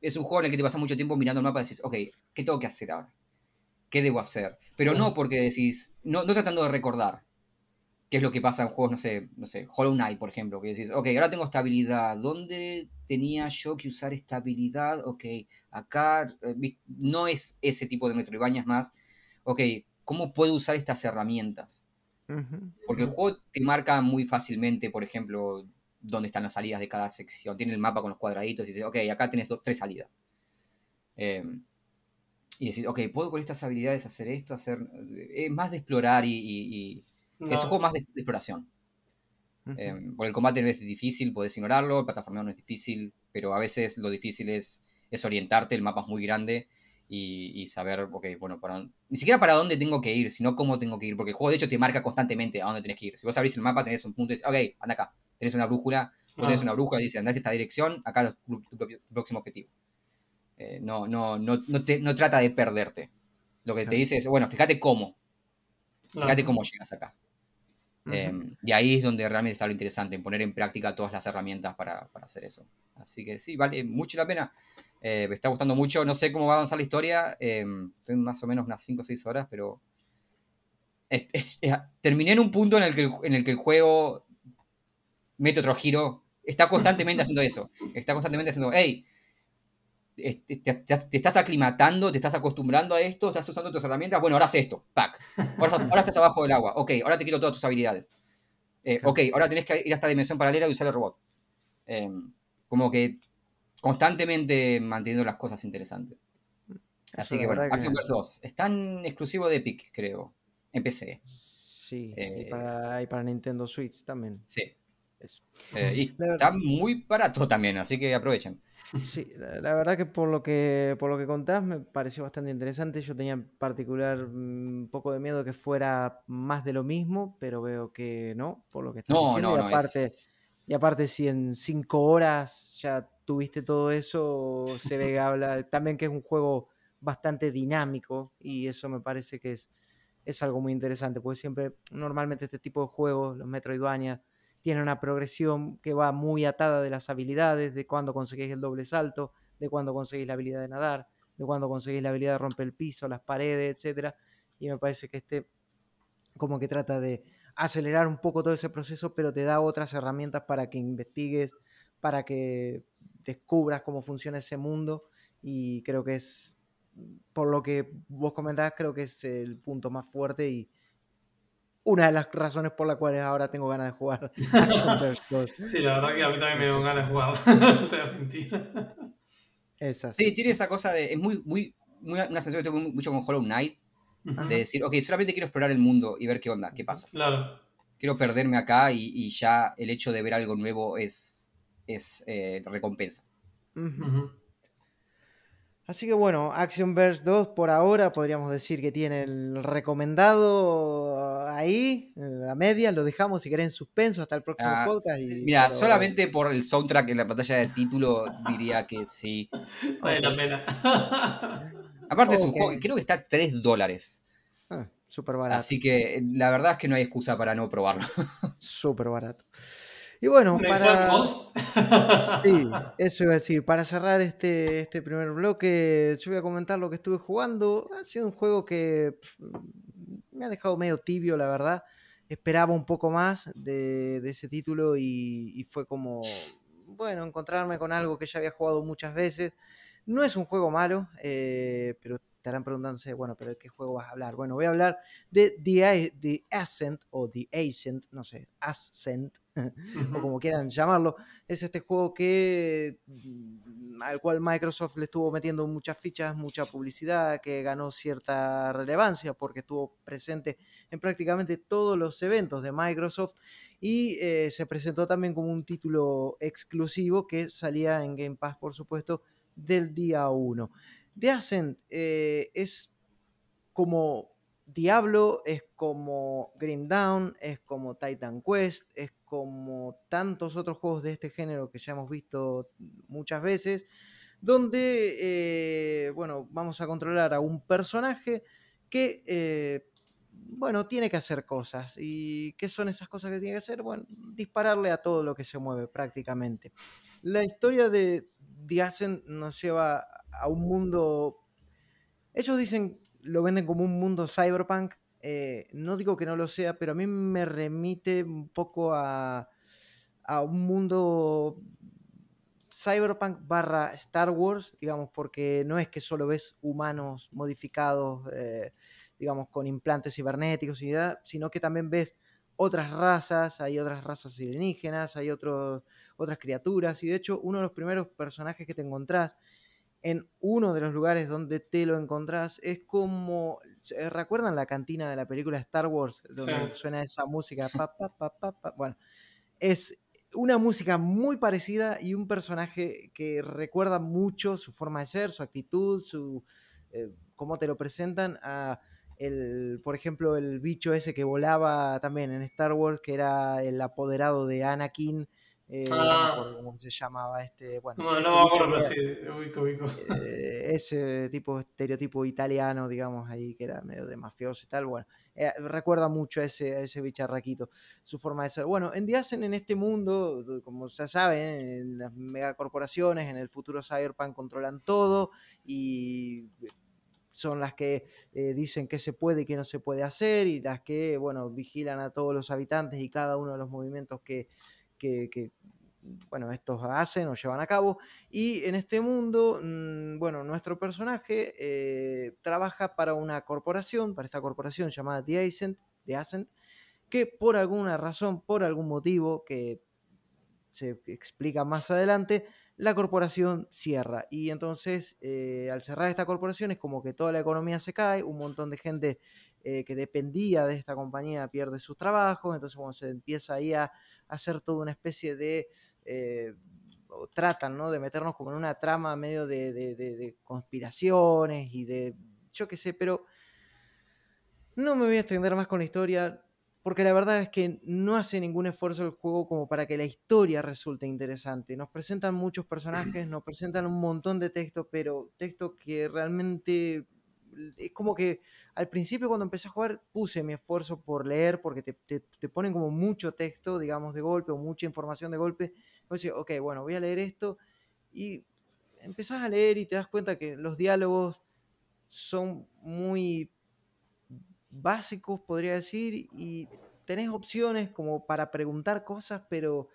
S3: Es un juego en el que te pasas mucho tiempo mirando el mapa y decís, ok, ¿qué tengo que hacer ahora? ¿Qué debo hacer? Pero no porque decís, no, no tratando de recordar, qué es lo que pasa en juegos, no sé, no sé, Hollow Knight, por ejemplo, que decís, ok, ahora tengo estabilidad, ¿dónde tenía yo que usar estabilidad? Ok, acá eh, no es ese tipo de Metroidvania, más, ok, ¿cómo puedo usar estas herramientas? Porque el juego te marca muy fácilmente, por ejemplo, dónde están las salidas de cada sección. Tiene el mapa con los cuadraditos y dice, ok, acá tienes tres salidas. Em, y decís, ok, puedo con estas habilidades hacer esto, hacer... Es más de explorar y es un juego más de, exploración. Em, porque el combate no es difícil, puedes ignorarlo, el plataforma no es difícil, pero a veces lo difícil es, es orientarte, el mapa es muy grande y, saber, ok, bueno, para, ni siquiera para dónde tengo que ir, sino cómo tengo que ir, porque el juego de hecho te marca constantemente a dónde tenés que ir. Si vos abrís el mapa, tenés un punto y dices, ok, anda acá, tenés una brújula, vos tenés ah. una brújula y dice, andate esta dirección, acá es tu, próximo objetivo. Eh, no, no, no, no, te, no trata de perderte. Lo que te dice es, bueno, fíjate cómo. Fíjate cómo llegas acá. Em, y ahí es donde realmente está lo interesante, en poner en práctica todas las herramientas para, hacer eso. Así que sí, vale mucho la pena. Eh, me está gustando mucho. No sé cómo va a avanzar la historia. Em, estoy más o menos unas 5 o 6 horas, pero. terminé en un punto en el, que el, en el que el juego mete otro giro. Está constantemente haciendo eso. Está constantemente haciendo, hey, te, estás aclimatando, te estás acostumbrando a esto, estás usando tus herramientas, bueno, ahora haz esto, pack. Ahora, estás abajo del agua, ok, ahora te quito todas tus habilidades. Eh, ok, ahora tenés que ir a esta dimensión paralela y usar el robot. Em, como que constantemente manteniendo las cosas interesantes. Así que bueno, Action Verse 2. Están exclusivo de Epic, creo. En PC.
S1: Sí, y, eh, para, para Nintendo Switch también.
S3: Sí. Eh, y está muy barato también, así que aprovechen.
S1: Sí, la, verdad que por lo que por lo que contás me pareció bastante interesante. Yo tenía en particular un poco de miedo que fuera más de lo mismo, pero veo que no, por lo que estás diciendo. y, aparte, y aparte, si en cinco horas ya tuviste todo eso, se ve habla también que es un juego bastante dinámico y eso me parece que es, es algo muy interesante, porque siempre, normalmente este tipo de juegos, los Metroidvania, tiene una progresión que va muy atada de las habilidades, de cuando conseguís el doble salto, de cuando conseguís la habilidad de nadar, de cuando conseguís la habilidad de romper el piso, las paredes, etc. Y me parece que este como que trata de acelerar un poco todo ese proceso, pero te da otras herramientas para que investigues, para que descubras cómo funciona ese mundo y creo que es, por lo que vos comentabas, creo que es el punto más fuerte y, una de las razones por las cuales ahora tengo ganas de jugar Action Verse 2.
S2: Sí, la verdad que a mí también me dio ganas de jugar. no te voy a mentir.
S1: Es así.
S3: Sí, tiene esa cosa de. Es muy, muy, muy una sensación que tengo mucho con Hollow Knight. De decir, ok, solamente quiero explorar el mundo y ver qué onda, qué pasa.
S2: Claro.
S3: Quiero perderme acá y, y ya el hecho de ver algo nuevo es, es eh, recompensa.
S1: Así que bueno, Action Verse 2 por ahora podríamos decir que tiene el recomendado ahí, la media, lo dejamos si querés en suspenso hasta el próximo
S3: Ah,
S1: podcast. y-
S3: Mira,
S1: pero-
S3: solamente por el soundtrack en la pantalla de título diría que sí.
S2: Vale la pena.
S3: Aparte es un juego, creo que está a 3 dólares.
S1: Ah, súper barato.
S3: Así que eh, la verdad es que no hay excusa para no probarlo.
S1: Súper barato. Y bueno,
S2: ¿No hay
S1: para... Sí, eso iba a decir. Para cerrar este, este primer bloque, yo voy a comentar lo que estuve jugando. Ha sido un juego que pf, me ha dejado medio tibio, la verdad. Esperaba un poco más de, de ese título y, y fue como, bueno, encontrarme con algo que ya había jugado muchas veces. No es un juego malo, eh, pero estarán preguntándose, bueno, pero ¿de qué juego vas a hablar? Bueno, voy a hablar de The, Ascent o The Ascent, no sé, Ascent, o como quieran llamarlo, es este juego que mm, al cual Microsoft le estuvo metiendo muchas fichas, mucha publicidad, que ganó cierta relevancia porque estuvo presente en prácticamente todos los eventos de Microsoft y eh, se presentó también como un título exclusivo que salía en Game Pass, por supuesto, del día 1. The Ascent eh, es como Diablo, es como Grim Down, es como Titan Quest, es como tantos otros juegos de este género que ya hemos visto muchas veces, donde, eh, bueno, vamos a controlar a un personaje que, eh, bueno, tiene que hacer cosas. ¿Y qué son esas cosas que tiene que hacer? Bueno, dispararle a todo lo que se mueve prácticamente. La historia de The Ascent nos lleva a un mundo ellos dicen, lo venden como un mundo cyberpunk. eh, no digo que no lo sea, pero a mí me remite un poco a, a un mundo cyberpunk barra Star Wars, digamos, porque no es que solo ves humanos modificados, eh, digamos, con implantes cibernéticos y sino que también ves otras razas, hay otras razas alienígenas, hay otros, otras criaturas, y de hecho uno de los primeros personajes que te encontrás en uno de los lugares donde te lo encontrás es como. ¿se- ¿Recuerdan la cantina de la película Star Wars? Donde
S2: Sí.
S1: suena esa música. pa, pa, pa, pa, pa? Bueno, es una música muy parecida y un personaje que recuerda mucho su forma de ser, su actitud, su. eh, cómo te lo presentan a. El, por ejemplo, el bicho ese que volaba también en Star Wars, que era el apoderado de Anakin. Eh, no
S2: Ah.
S1: acuerdo cómo se llamaba este. Bueno,
S2: No,
S1: este
S2: no me acuerdo, sí, ubico, ubico.
S1: eh, ese tipo estereotipo italiano, digamos, ahí que era medio de mafioso y tal, bueno, eh, recuerda mucho a ese, a ese bicharraquito, su forma de ser. Bueno, en Diacen, en este mundo, como se sabe, en las megacorporaciones, en el futuro cyberpunk controlan todo y son las que eh, dicen qué se puede y qué no se puede hacer y las que, bueno, vigilan a todos los habitantes y cada uno de los movimientos que, que, bueno, estos hacen o llevan a cabo. Y en este mundo, mm, bueno, nuestro personaje eh, trabaja para una corporación, para esta corporación llamada The Ascent, Ascent, que por alguna razón, por algún motivo que se explica más adelante, la corporación cierra. Y entonces, eh, al cerrar esta corporación, es como que toda la economía se cae, un montón de gente eh, que dependía de esta compañía pierde sus trabajos, entonces bueno, se empieza ahí a, a hacer toda una especie de... eh, o tratan, ¿no? De meternos como en una trama medio de, de- de- de conspiraciones y de, yo qué sé, pero no me voy a extender más con la historia, porque la verdad es que no hace ningún esfuerzo el juego como para que la historia resulte interesante. Nos presentan muchos personajes, nos presentan un montón de texto, pero texto que realmente es como que al principio cuando empecé a jugar puse mi esfuerzo por leer, porque te, te- te ponen como mucho texto, digamos, de golpe, o mucha información de golpe. Decís, ok, bueno, voy a leer esto, y empezás a leer y te das cuenta que los diálogos son muy básicos, podría decir, y tenés opciones como para preguntar cosas, pero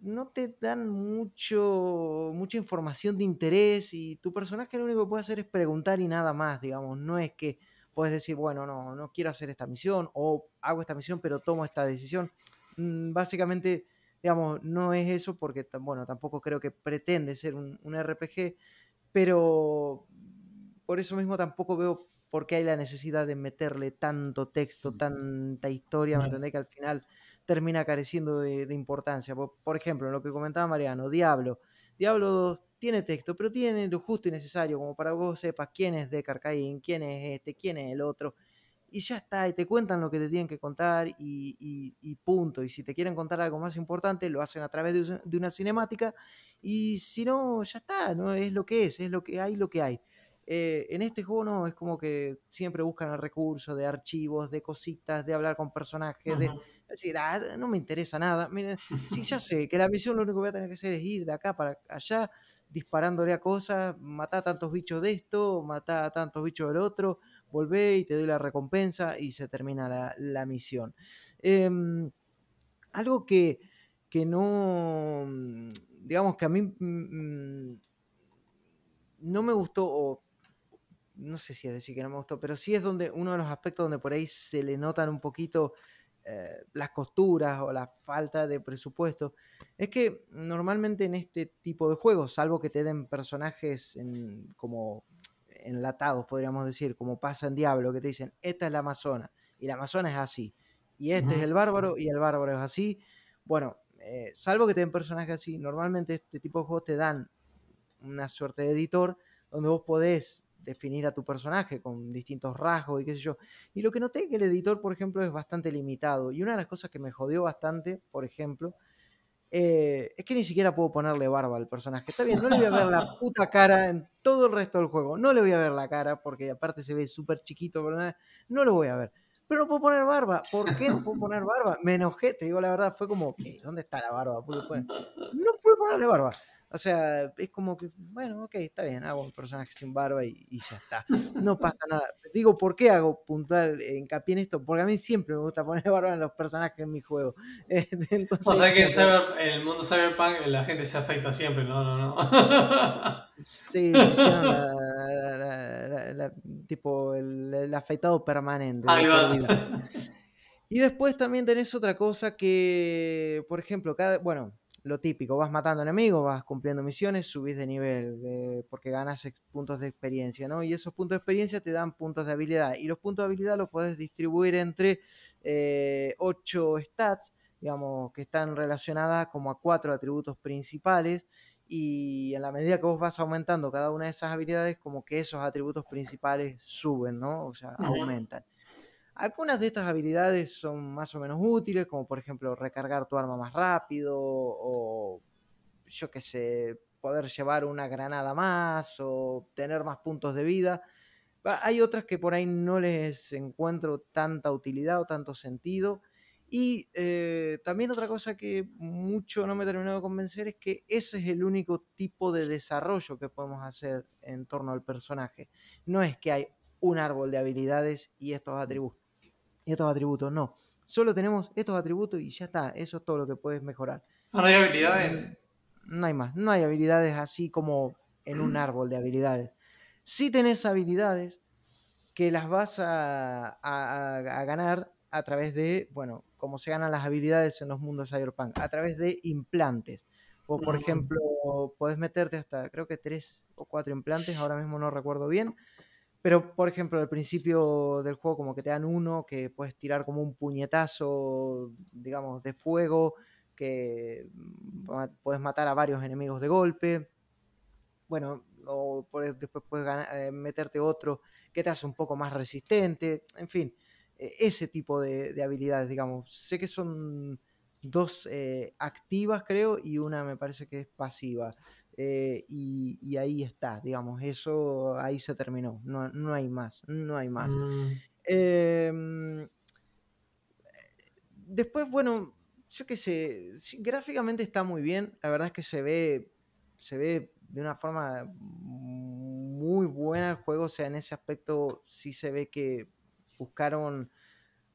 S1: no te dan mucho, mucha información de interés y tu personaje lo único que puede hacer es preguntar y nada más, digamos, no es que puedes decir, bueno, no, no quiero hacer esta misión o hago esta misión pero tomo esta decisión. Mm, básicamente, digamos, no es eso porque, bueno, tampoco creo que pretende ser un, RPG, pero por eso mismo tampoco veo por qué hay la necesidad de meterle tanto texto, tanta historia, ¿me entendés? Que al final termina careciendo de, importancia. Por, ejemplo, lo que comentaba Mariano, Diablo. Diablo 2 tiene texto, pero tiene lo justo y necesario, como para que vos sepas quién es Deckard Cain, quién es este, quién es el otro. Y ya está, y te cuentan lo que te tienen que contar y, punto. Y si te quieren contar algo más importante, lo hacen a través de, una cinemática. Y si no, ya está, no es lo que es, es lo que hay, lo que hay. Eh, en este juego no, es como que siempre buscan el recurso de archivos, de cositas, de hablar con personajes, de decir, ah, no me interesa nada. Miren, si ya sé que la misión lo único que voy a tener que hacer es ir de acá para allá, disparándole a cosas, matar a tantos bichos de esto, matar a tantos bichos del otro, volvé y te doy la recompensa y se termina la, misión. Em, algo que, que no, digamos que a mí mm, mm, no me gustó, o no sé si es decir que no me gustó, pero sí es donde uno de los aspectos donde por ahí se le notan un poquito eh, las costuras o la falta de presupuesto, es que normalmente en este tipo de juegos, salvo que te den personajes como enlatados, podríamos decir, como pasa en Diablo, que te dicen, esta es la Amazona, y la Amazona es así, y este es el bárbaro, y el bárbaro es así, bueno, eh, salvo que te den personajes así, normalmente este tipo de juegos te dan una suerte de editor donde vos podés definir a tu personaje con distintos rasgos y qué sé yo. Y lo que noté es que el editor, por ejemplo, es bastante limitado. Y una de las cosas que me jodió bastante, por ejemplo, eh, es que ni siquiera puedo ponerle barba al personaje. Está bien, no le voy a ver la puta cara en todo el resto del juego. No le voy a ver la cara porque aparte se ve súper chiquito, pero no lo voy a ver. Pero no puedo poner barba. ¿Por qué no puedo poner barba? Me enojé, te digo la verdad. Fue como, ¿dónde está la barba? No puedo ponerle barba. O sea, es como que, bueno, ok, está bien, hago un personaje sin barba y, ya está. No pasa nada. Digo, ¿por qué hago puntual hincapié en esto? Porque a mí siempre me gusta poner barba en los personajes en mi juego.
S2: Entonces, o sea que en, el mundo cyberpunk la gente se afecta siempre, no, no, no.
S1: Sí, la, tipo el, afeitado permanente.
S2: Ahí va.
S1: Y después también tenés otra cosa que, por ejemplo, cada, bueno, lo típico, vas matando enemigos, vas cumpliendo misiones, subís de nivel, eh, porque ganas puntos de experiencia, ¿no? Y esos puntos de experiencia te dan puntos de habilidad. Y los puntos de habilidad los puedes distribuir entre eh, ocho stats, digamos, que están relacionadas como a cuatro atributos principales. Y en la medida que vos vas aumentando cada una de esas habilidades, como que esos atributos principales suben, ¿no? O sea, aumentan. Algunas de estas habilidades son más o menos útiles, como por ejemplo recargar tu arma más rápido o yo qué sé, poder llevar una granada más o tener más puntos de vida. Hay otras que por ahí no les encuentro tanta utilidad o tanto sentido. Y eh, también otra cosa que mucho no me terminó de convencer es que ese es el único tipo de desarrollo que podemos hacer en torno al personaje. No es que hay un árbol de habilidades y estos atributos estos atributos. No, solo tenemos estos atributos y ya está. Eso es todo lo que puedes mejorar.
S2: ¿No hay habilidades?
S1: No hay más. No hay habilidades así como en un árbol de habilidades. Si tenés habilidades que las vas a, ganar a través de, bueno, como se ganan las habilidades en los mundos cyberpunk, a través de implantes. O, por ejemplo, podés meterte hasta, creo que tres o cuatro implantes, ahora mismo no recuerdo bien, pero, por ejemplo, al principio del juego como que te dan uno que puedes tirar como un puñetazo, digamos, de fuego, que puedes matar a varios enemigos de golpe. Bueno, o después puedes eh, meterte otro que te hace un poco más resistente. En fin, e, ese tipo de, habilidades, digamos. Sé que son dos eh, activas, creo, y una me parece que es pasiva. Eh, y, ahí está, digamos, eso ahí se terminó, no, hay más, no hay más. Mm. Em, después, bueno, yo qué sé, gráficamente está muy bien, la verdad es que se ve, se ve de una forma muy buena el juego, o sea, en ese aspecto sí se ve que buscaron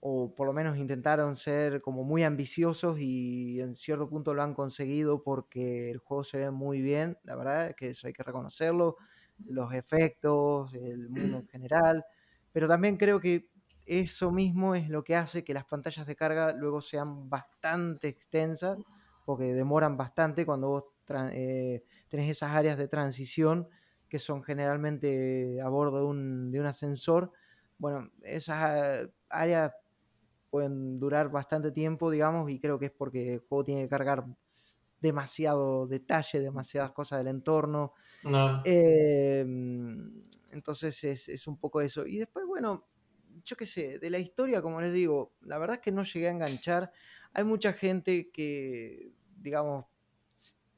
S1: o por lo menos intentaron ser como muy ambiciosos y en cierto punto lo han conseguido porque el juego se ve muy bien, la verdad que eso hay que reconocerlo, los efectos, el mundo en general, pero también creo que eso mismo es lo que hace que las pantallas de carga luego sean bastante extensas, porque demoran bastante cuando vos eh, tenés esas áreas de transición que son generalmente a bordo de un, de un ascensor. Bueno, esas áreas pueden durar bastante tiempo, digamos, y creo que es porque el juego tiene que cargar demasiado detalle, demasiadas cosas del entorno. Em, entonces es, un poco eso. Y después, bueno, yo qué sé, de la historia, como les digo, la verdad es que no llegué a enganchar. Hay mucha gente que, digamos,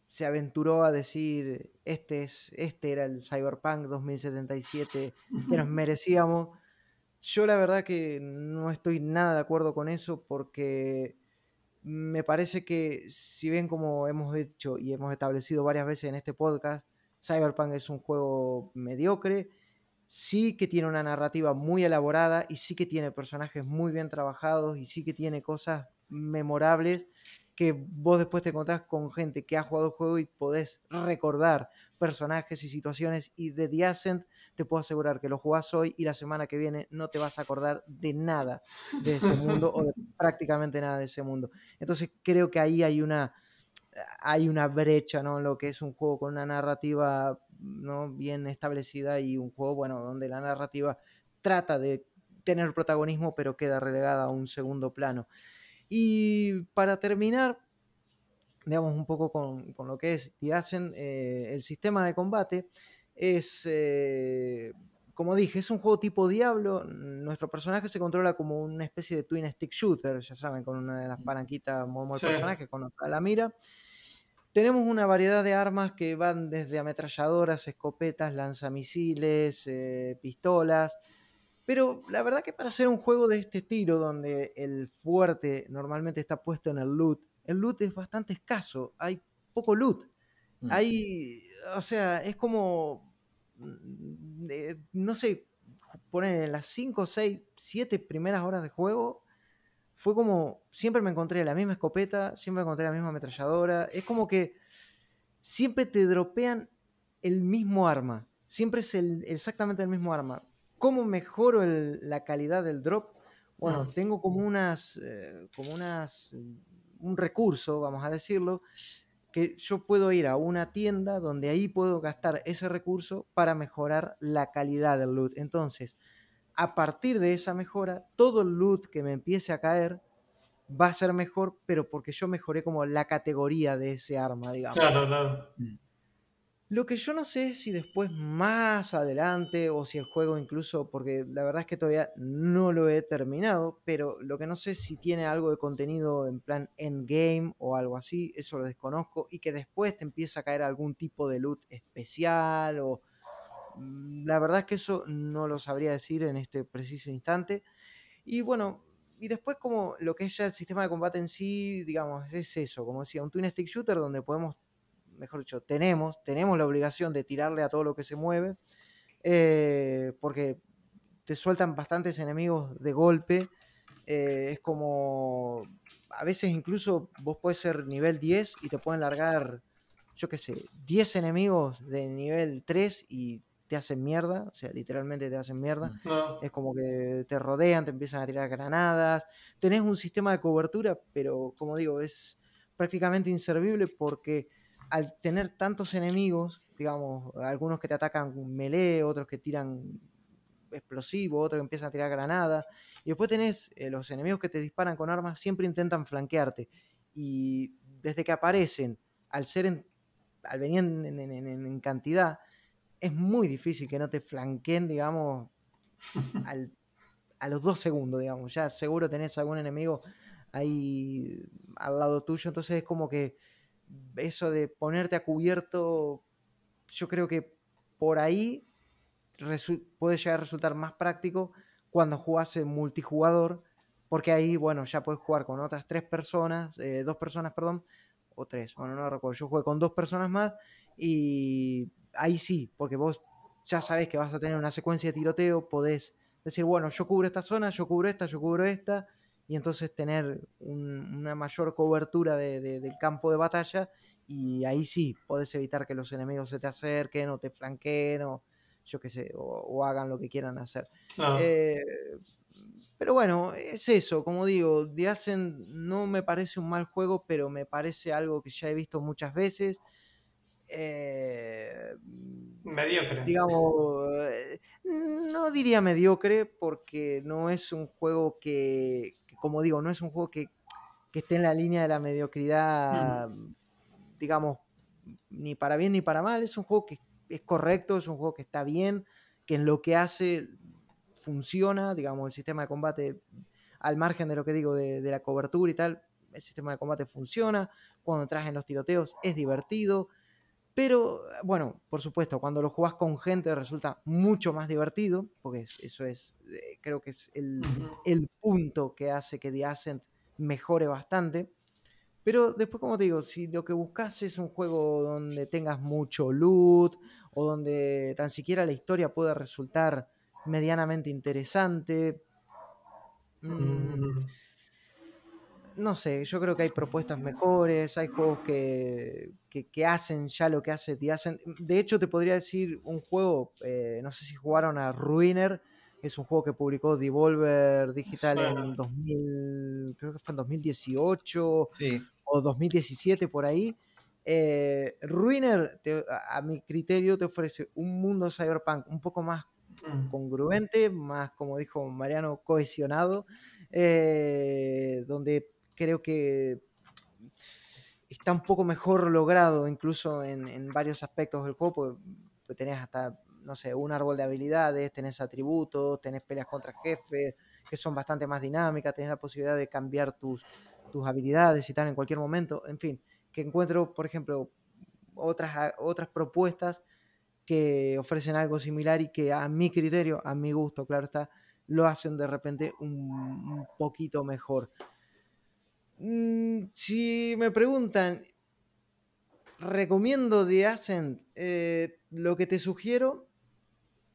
S1: se aventuró a decir, este, es, este era el Cyberpunk 2077 que nos merecíamos. Yo la verdad que no estoy nada de acuerdo con eso porque me parece que, si bien como hemos dicho y hemos establecido varias veces en este podcast, Cyberpunk es un juego mediocre, sí que tiene una narrativa muy elaborada y sí que tiene personajes muy bien trabajados y sí que tiene cosas memorables que vos después te encontrás con gente que ha jugado el juego y podés recordar personajes y situaciones y de The Ascent te puedo asegurar que lo jugás hoy y la semana que viene no te vas a acordar de nada de ese mundo o de prácticamente nada de ese mundo. Entonces creo que ahí hay una, hay una brecha, ¿no? Lo que es un juego con una narrativa ¿no? bien establecida y un juego, bueno, donde la narrativa trata de tener protagonismo pero queda relegada a un segundo plano. Y para terminar, digamos un poco con, lo que es The Ascent, eh, el sistema de combate es, eh, como dije, es un juego tipo Diablo. Nuestro personaje se controla como una especie de twin stick shooter, ya saben, con una de las palanquitas como el personaje, con la mira. Tenemos una variedad de armas que van desde ametralladoras, escopetas, lanzamisiles, eh, pistolas. Pero la verdad que para hacer un juego de este estilo, donde el fuerte normalmente está puesto en el loot, el loot es bastante escaso, hay poco loot. Mm. Hay, o sea, es como, mm, no sé, poner en las 5, 6, 7 primeras horas de juego, fue como, siempre me encontré la misma escopeta, siempre encontré la misma ametralladora, es como que siempre te dropean el mismo arma, siempre es el, exactamente el mismo arma. ¿Cómo mejoro la calidad del drop? Bueno, mm. tengo como unas, eh, como unas, un recurso, vamos a decirlo, que yo puedo ir a una tienda donde ahí puedo gastar ese recurso para mejorar la calidad del loot. Entonces, a partir de esa mejora, todo el loot que me empiece a caer va a ser mejor, pero porque yo mejoré como la categoría de ese arma, digamos.
S2: Claro, claro.
S1: Lo que yo no sé es si después más adelante o si el juego incluso, porque la verdad es que todavía no lo he terminado, pero lo que no sé es si tiene algo de contenido en plan endgame o algo así, eso lo desconozco, y que después te empieza a caer algún tipo de loot especial o... Mm, la verdad es que eso no lo sabría decir en este preciso instante. Y bueno, y después como lo que es ya el sistema de combate en sí, digamos, es eso, como decía, un twin stick shooter donde podemos mejor dicho, tenemos, tenemos la obligación de tirarle a todo lo que se mueve, eh, porque te sueltan bastantes enemigos de golpe. Eh, es como, a veces incluso vos puedes ser nivel 10 y te pueden largar, yo qué sé, 10 enemigos de nivel 3 y te hacen mierda, o sea, literalmente te hacen mierda. Es como que te rodean, te empiezan a tirar granadas. Tenés un sistema de cobertura, pero como digo, es prácticamente inservible porque al tener tantos enemigos, digamos, algunos que te atacan melee, otros que tiran explosivo, otros que empiezan a tirar granadas, y después tenés eh, los enemigos que te disparan con armas, siempre intentan flanquearte. Y desde que aparecen, al ser en, al venir en, cantidad, es muy difícil que no te flanqueen, digamos, a los dos segundos, digamos. Ya seguro tenés algún enemigo ahí al lado tuyo, entonces es como que eso de ponerte a cubierto, yo creo que por ahí puede llegar a resultar más práctico cuando jugás en multijugador, porque ahí, bueno, ya puedes jugar con otras tres personas, eh, dos personas, perdón, o tres, bueno, no recuerdo, yo jugué con dos personas más y ahí sí, porque vos ya sabés que vas a tener una secuencia de tiroteo, podés decir, bueno, yo cubro esta zona, yo cubro esta, yo cubro esta, y entonces tener una mayor cobertura del campo de batalla y ahí sí podés evitar que los enemigos se te acerquen o te flanqueen o yo qué sé, o, hagan lo que quieran hacer. Eh, pero bueno, es eso, como digo, The Ascent no me parece un mal juego, pero me parece algo que ya he visto muchas veces. Eh,
S2: mediocre.
S1: Digamos, eh, no diría mediocre porque no es un juego que, como digo, no es un juego que, esté en la línea de la mediocridad,
S2: Mm.
S1: digamos, ni para bien ni para mal. Es un juego que es correcto, es un juego que está bien, que en lo que hace funciona, digamos, el sistema de combate, al margen de lo que digo de, de la cobertura y tal, el sistema de combate funciona, cuando entras en los tiroteos es divertido, pero bueno, por supuesto, cuando lo jugás con gente resulta mucho más divertido, porque es- eso es, eh, creo que es el, el punto que hace que The Ascent mejore bastante. Pero después, como te digo, si lo que buscas es un juego donde tengas mucho loot o donde tan siquiera la historia pueda resultar medianamente interesante, mm,
S2: Mm.
S1: No sé, yo creo que hay propuestas mejores, hay juegos que, que- que hacen ya lo que hace The Ascent. De hecho, te podría decir un juego, eh, no sé si jugaron a Ruiner, que es un juego que publicó Devolver Digital
S2: Suena.
S1: en 2000, creo que fue en 2018
S3: Sí.
S1: o 2017 por ahí. Eh, Ruiner, te- a, a mi criterio, te ofrece un mundo cyberpunk un poco más
S2: Mm.
S1: congruente, más, como dijo Mariano, cohesionado, eh, donde creo que está un poco mejor logrado incluso en, varios aspectos del juego, porque pues, tenés hasta, no sé, un árbol de habilidades, tenés atributos, tenés peleas contra jefes, que son bastante más dinámicas, tenés la posibilidad de cambiar tus, tus habilidades y tal en cualquier momento, en fin, que encuentro, por ejemplo, otras, otras propuestas que ofrecen algo similar y que a mi criterio, a mi gusto, claro está, lo hacen de repente un poquito mejor. Mm, si me preguntan, recomiendo The Ascent, eh, lo que te sugiero,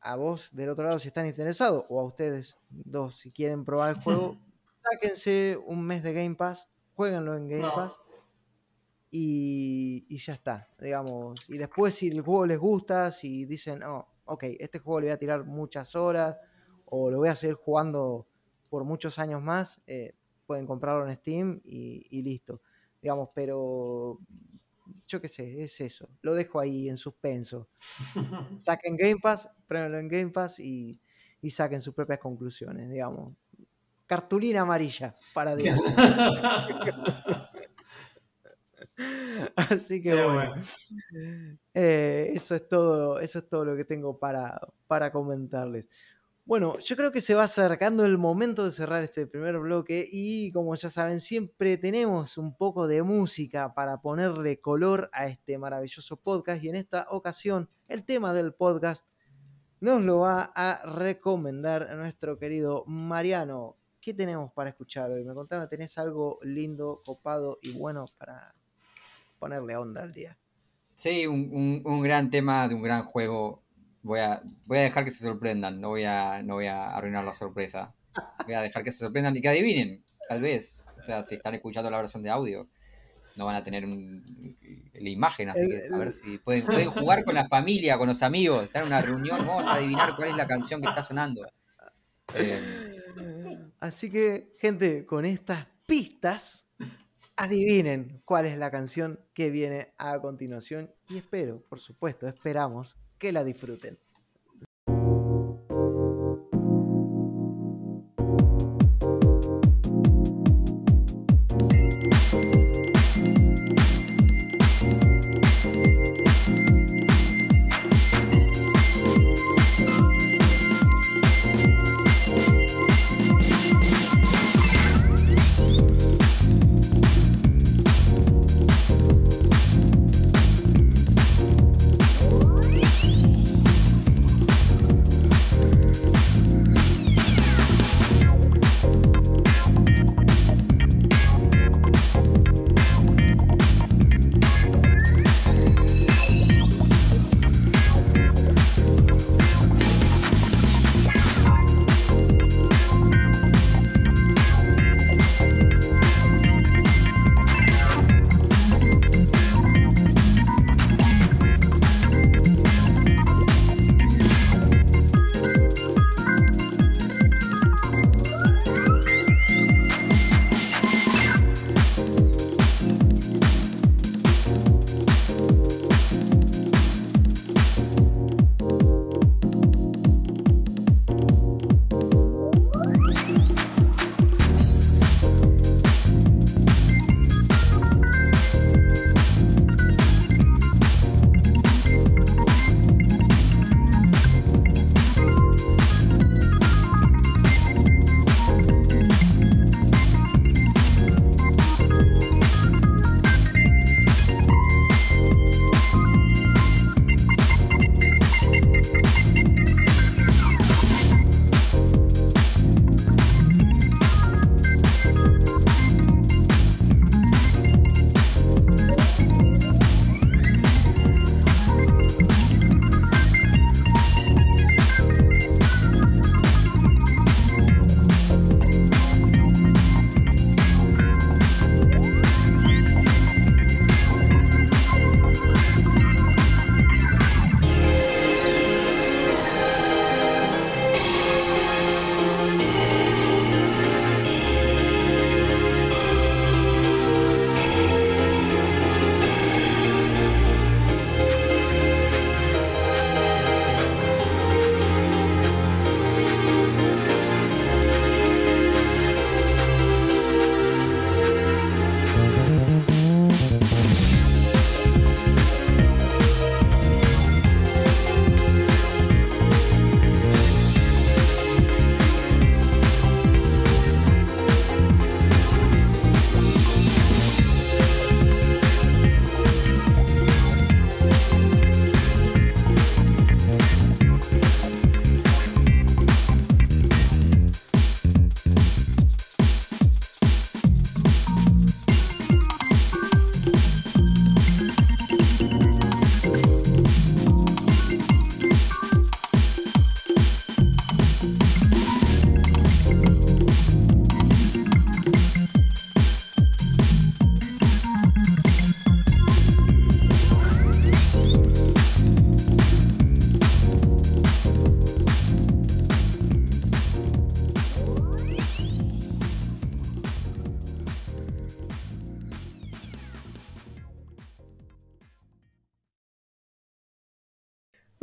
S1: a vos del otro lado si están interesados, o a ustedes dos si quieren probar el juego, sáquense un mes de Game Pass, jueguenlo en Game
S2: No.
S1: Pass y, y ya está, digamos. Y después si el juego les gusta, si dicen, oh, ok, este juego le voy a tirar muchas horas o lo voy a seguir jugando por muchos años más, eh, pueden comprarlo en Steam y, y listo. Digamos, pero yo qué sé, es eso. Lo dejo ahí en suspenso. Saquen Game Pass, pruébenlo en Game Pass y, y saquen sus propias conclusiones, digamos. Cartulina amarilla para Dios. Así que bueno. Eh, eso es todo, eso es todo lo que tengo para, para comentarles. Bueno, yo creo que se va acercando el momento de cerrar este primer bloque y como ya saben, siempre tenemos un poco de música para ponerle color a este maravilloso podcast y en esta ocasión el tema del podcast nos lo va a recomendar nuestro querido Mariano. ¿Qué tenemos para escuchar hoy? Me contaron, ¿tenés algo lindo, copado y bueno para ponerle onda al día?
S3: Sí, un, un- un gran tema de un gran juego. Voy a, voy a dejar que se sorprendan, no voy a, no voy a arruinar la sorpresa. Voy a dejar que se sorprendan y que adivinen, tal vez. O sea, si están escuchando la versión de audio, no van a tener un- la imagen, así que a ver si pueden, pueden jugar con la familia, con los amigos, estar en una reunión, vamos a adivinar cuál es la canción que está sonando. Eh,
S1: Así que, gente, con estas pistas, adivinen cuál es la canción que viene a continuación. Y espero, por supuesto, esperamos que la disfruten.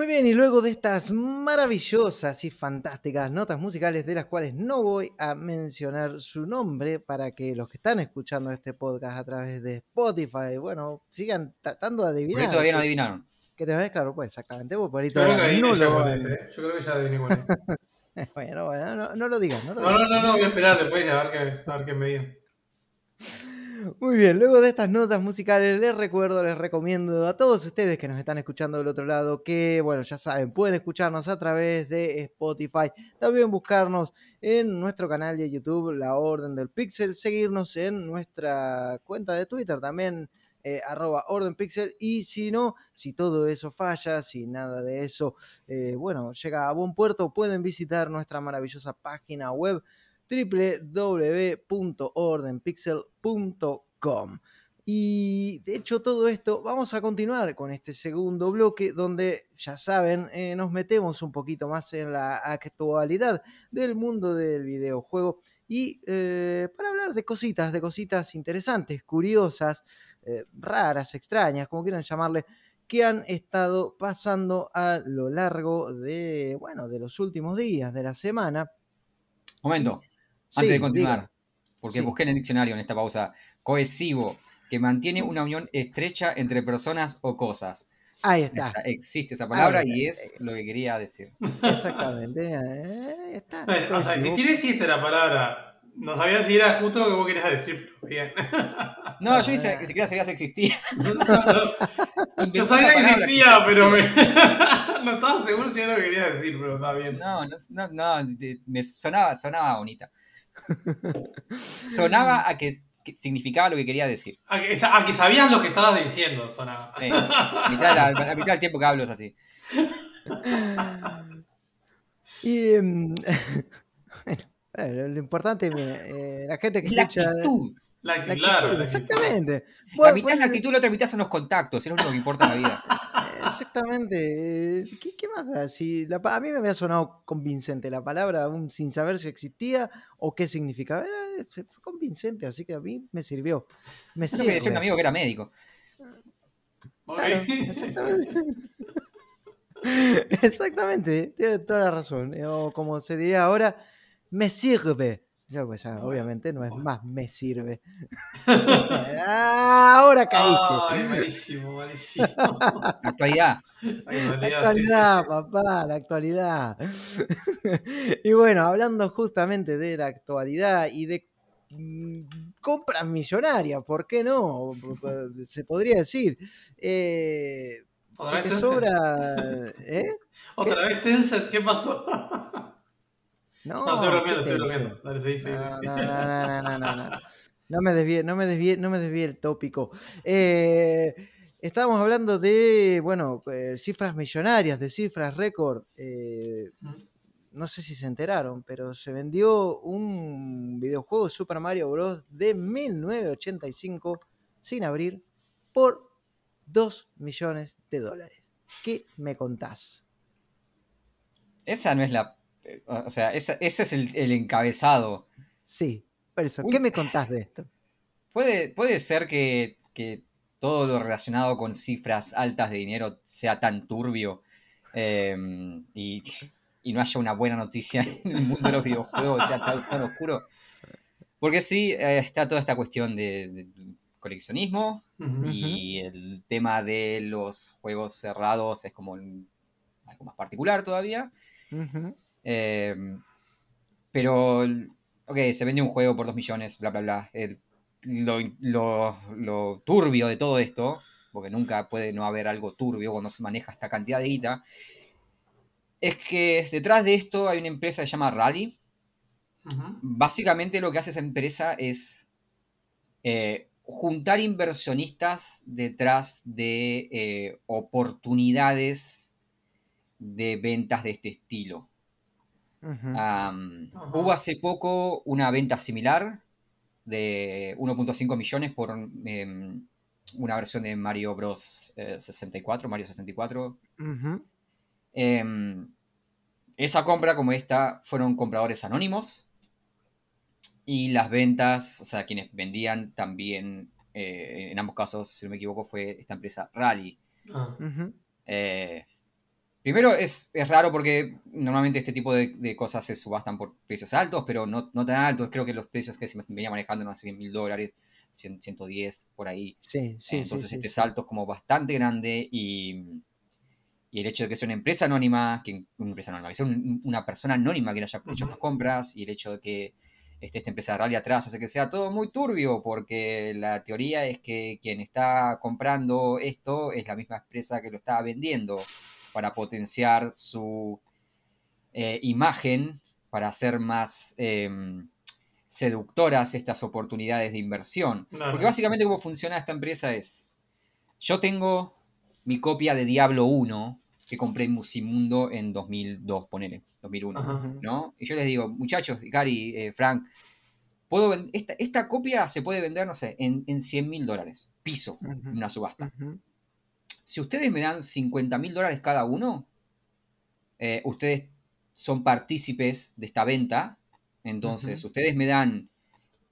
S1: Muy bien, y luego de estas maravillosas y fantásticas notas musicales, de las cuales no voy a mencionar su nombre para que los que están escuchando este podcast a través de Spotify, bueno, sigan tratando de adivinar.
S3: Porque todavía no adivinaron.
S1: Que te ves, claro, pues exactamente. Vos por ahí
S2: Yo creo que
S1: todavía
S2: adiviné
S1: no
S2: ya
S1: lo-
S2: ¿eh? Yo creo que ya adiviné.
S1: Bueno, bueno, no, no lo digas, no lo
S2: No,
S1: digas.
S2: no, no, no, voy a esperar después a ver qué, a ver qué me digan.
S1: Muy bien, luego de estas notas musicales les recuerdo, les recomiendo a todos ustedes que nos están escuchando del otro lado que, bueno, ya saben, pueden escucharnos a través de Spotify, también buscarnos en nuestro canal de YouTube, La Orden del Pixel, seguirnos en nuestra cuenta de Twitter también, eh, arroba Orden Pixel, y si no, si todo eso falla, si nada de eso, eh, bueno, llega a buen puerto, pueden visitar nuestra maravillosa página web www.ordenpixel.com. Y de hecho todo esto, vamos a continuar con este segundo bloque donde, ya saben, eh, nos metemos un poquito más en la actualidad del mundo del videojuego y eh, para hablar de cositas, de cositas interesantes, curiosas, eh, raras, extrañas, como quieran llamarle, que han estado pasando a lo largo de, bueno, de los últimos días, de la semana.
S3: Momento, antes de
S1: diga.
S3: continuar, porque
S1: Sí.
S3: busqué en el diccionario en esta pausa, cohesivo, que mantiene una unión estrecha entre personas o cosas.
S1: Ahí está.
S3: Existe esa palabra y es lo que quería decir.
S1: Exactamente. eh, está.
S2: No, es- o sea, si tiene existe la palabra, no sabía si era justo lo que vos querías decir, pero bien.
S3: No, yo ni siquiera sabía si existía.
S2: Yo
S3: Inventé
S2: sabía
S3: una
S2: que existía, pero me... no estaba seguro si era lo que querías decir, pero está bien.
S3: No, no, no, no, me sonaba, sonaba bonita. Sonaba a que, que significaba lo que quería decir.
S2: A que, a que sabías lo que estabas diciendo, sonaba.
S3: Eh, la, mitad la, la mitad del tiempo que hablo es así.
S1: Y em, bueno, lo importante, eh, la gente que
S3: La
S1: escucha.
S3: actitud.
S2: La
S1: la
S2: actitud, claro.
S1: exactamente.
S3: La
S1: Bueno,
S3: mitad es la
S1: bueno,
S3: actitud, la otra mitad son los contactos, es lo único que importa en la vida.
S1: Exactamente. eh, ¿Qué, qué más da? Si la a mí me había sonado convincente la palabra, aún sin saber si existía o qué significaba. Era- fue convincente, así que a mí me sirvió. Me
S3: que decía un
S1: sirve.
S3: amigo que era médico.
S1: Claro, exactamente. Exactamente, tiene toda la razón. eh, O como se diría ahora, me sirve. Pues ya, obviamente no es más me sirve. Ah, ahora caíste.
S2: Ay, malísimo, malísimo.
S3: Actualidad.
S2: Ay,
S1: La
S2: malísimo,
S1: actualidad,
S2: sí, sí.
S1: papá, la actualidad. y bueno, hablando justamente de la actualidad y de mm, compras millonarias, ¿por qué no? Se podría decir. Eh,
S2: Otra
S1: si te sobra. ¿Eh?
S2: Otra vez Tencent, ¿qué pasó?
S1: No,
S2: No, estoy
S1: ¿qué
S2: bromeando, estoy bromeando. Dale, seguí, seguí.
S1: No, no, no, no, no, no, no. No me desvíe, no me desvíe, no me desvíe el tópico. Eh, estábamos hablando de, bueno, eh, cifras millonarias, de cifras récord. eh, no sé si se enteraron, pero se vendió un videojuego Super Mario Bros. de 1985 sin abrir por 2 millones de dólares. ¿Qué me contás?
S3: Esa no es la. O sea, esa- ese es el, el encabezado.
S1: Sí, por eso,
S3: Uy.
S1: ¿qué me contás de esto?
S3: Puede, puede ser que, que todo lo relacionado con cifras altas de dinero sea tan turbio eh, y, y no haya una buena noticia en el mundo de los videojuegos, sea tan, tan oscuro. Porque sí, eh, está toda esta cuestión de, de coleccionismo y el tema de los juegos cerrados es como algo más particular todavía. Eh, pero, ok, se vende un juego por 2 millones, bla, bla, bla. El- lo, lo- lo turbio de todo esto, porque nunca puede no haber algo turbio cuando se maneja esta cantidad de guita, es que detrás de esto hay una empresa que se llama Rally. Básicamente lo que hace esa empresa es eh, juntar inversionistas detrás de eh, oportunidades de ventas de este estilo.
S2: Ajá.
S3: hubo hace poco una venta similar de 1.5 millones por em, una versión de Mario Bros. eh, 64, Mario 64.
S1: Ujú.
S3: Em, esa compra, como esta, fueron compradores anónimos. Y las ventas, o sea, quienes vendían también, eh, en ambos casos, si no me equivoco, fue esta empresa Rally. Primero es, es raro porque normalmente este tipo de, de cosas se subastan por precios altos, pero no, no tan altos. Creo que los precios que se venía manejando eran 100 mil dólares, 100, 110 por ahí.
S1: Sí, sí,
S3: Entonces
S1: sí,
S3: este salto es como bastante grande y, y el hecho de que sea una empresa anónima, que una empresa anónima, que sea un- una persona anónima que haya hecho estas compras y el hecho de que esté esta empresa de rally atrás hace que sea todo muy turbio porque la teoría es que quien está comprando esto es la misma empresa que lo está vendiendo para potenciar su eh, imagen, para hacer más em, seductoras estas oportunidades de inversión. Porque básicamente cómo funciona esta empresa es, yo tengo mi copia de Diablo 1 que compré en Musimundo en 2002, ponele, 2001,
S2: Ajá.
S3: ¿no? Y yo les digo, muchachos, Gary, eh, Frank, puedo esta, esta copia se puede vender, no sé, en, en 100 mil dólares, piso, en una subasta. Si ustedes me dan 50 mil dólares cada uno, eh, ustedes son partícipes de esta venta. Entonces, ustedes me dan,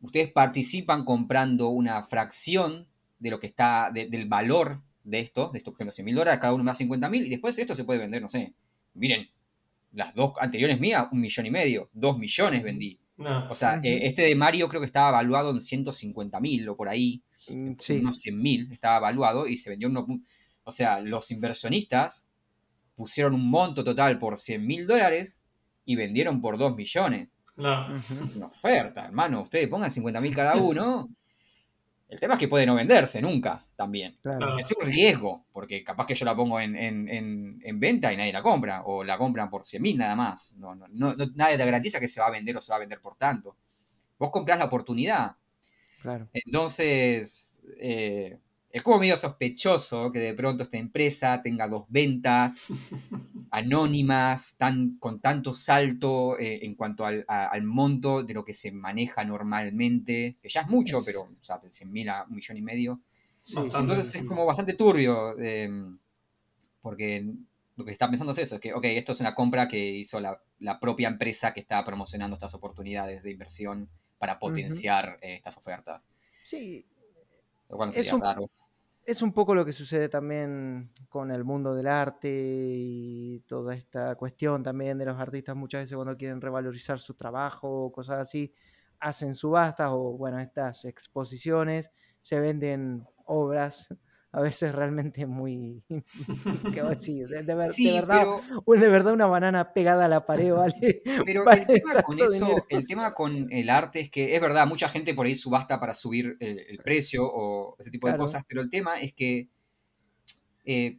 S3: ustedes participan comprando una fracción de lo que está, de- del valor de esto, de estos, por ejemplo, 100 mil dólares, cada uno me da 50 mil, y después esto se puede vender, no sé. Miren, las dos anteriores mías, un millón y medio, dos millones vendí.
S2: No.
S3: O sea, eh, este de Mario creo que estaba evaluado en 150 mil o por ahí
S1: Mm, Sí.
S3: unos 100 mil estaba evaluado y se vendió uno, o sea, los inversionistas pusieron un monto total por 100 mil dólares y vendieron por 2 millones.
S2: No.
S3: Es una oferta, hermano. Ustedes pongan 50 mil cada uno. El tema es que puede no venderse nunca también.
S1: Claro.
S2: Claro.
S3: Es un riesgo, porque capaz que yo la pongo en, en- en- en venta y nadie la compra, o la compran por 100 mil nada más. No, no, no- no- nadie te garantiza que se va a vender o se va a vender por tanto. Vos comprás la oportunidad.
S1: Claro.
S3: Entonces, eh, es como medio sospechoso que de pronto esta empresa tenga dos ventas anónimas, tan, con tanto salto eh, en cuanto al, a- al monto de lo que se maneja normalmente, que ya es mucho, pero o sea, de 100 mil a un millón y medio.
S1: Sí,
S3: Entonces
S1: sí,
S3: es como bastante turbio, eh, porque lo que está pensando es eso, es que, ok, esto es una compra que hizo la, la propia empresa que está promocionando estas oportunidades de inversión para potenciar eh, estas ofertas.
S1: Sí,
S3: Lo cual no
S1: Es
S3: sería
S1: un-
S3: raro.
S1: Es un poco lo que sucede también con el mundo del arte y toda esta cuestión también de los artistas muchas veces cuando quieren revalorizar su trabajo o cosas así, hacen subastas o bueno, estas exposiciones, se venden obras a veces realmente muy ¿qué voy a decir? De, de ver- de
S3: Sí,
S1: verdad,
S3: pero,
S1: de verdad una banana pegada a la pared, ¿vale?
S3: pero
S1: vale
S3: el tema con eso,
S1: dinero.
S3: el tema con el arte es que es verdad, mucha gente por ahí subasta para subir el, el precio o ese tipo de cosas, pero el tema es que eh,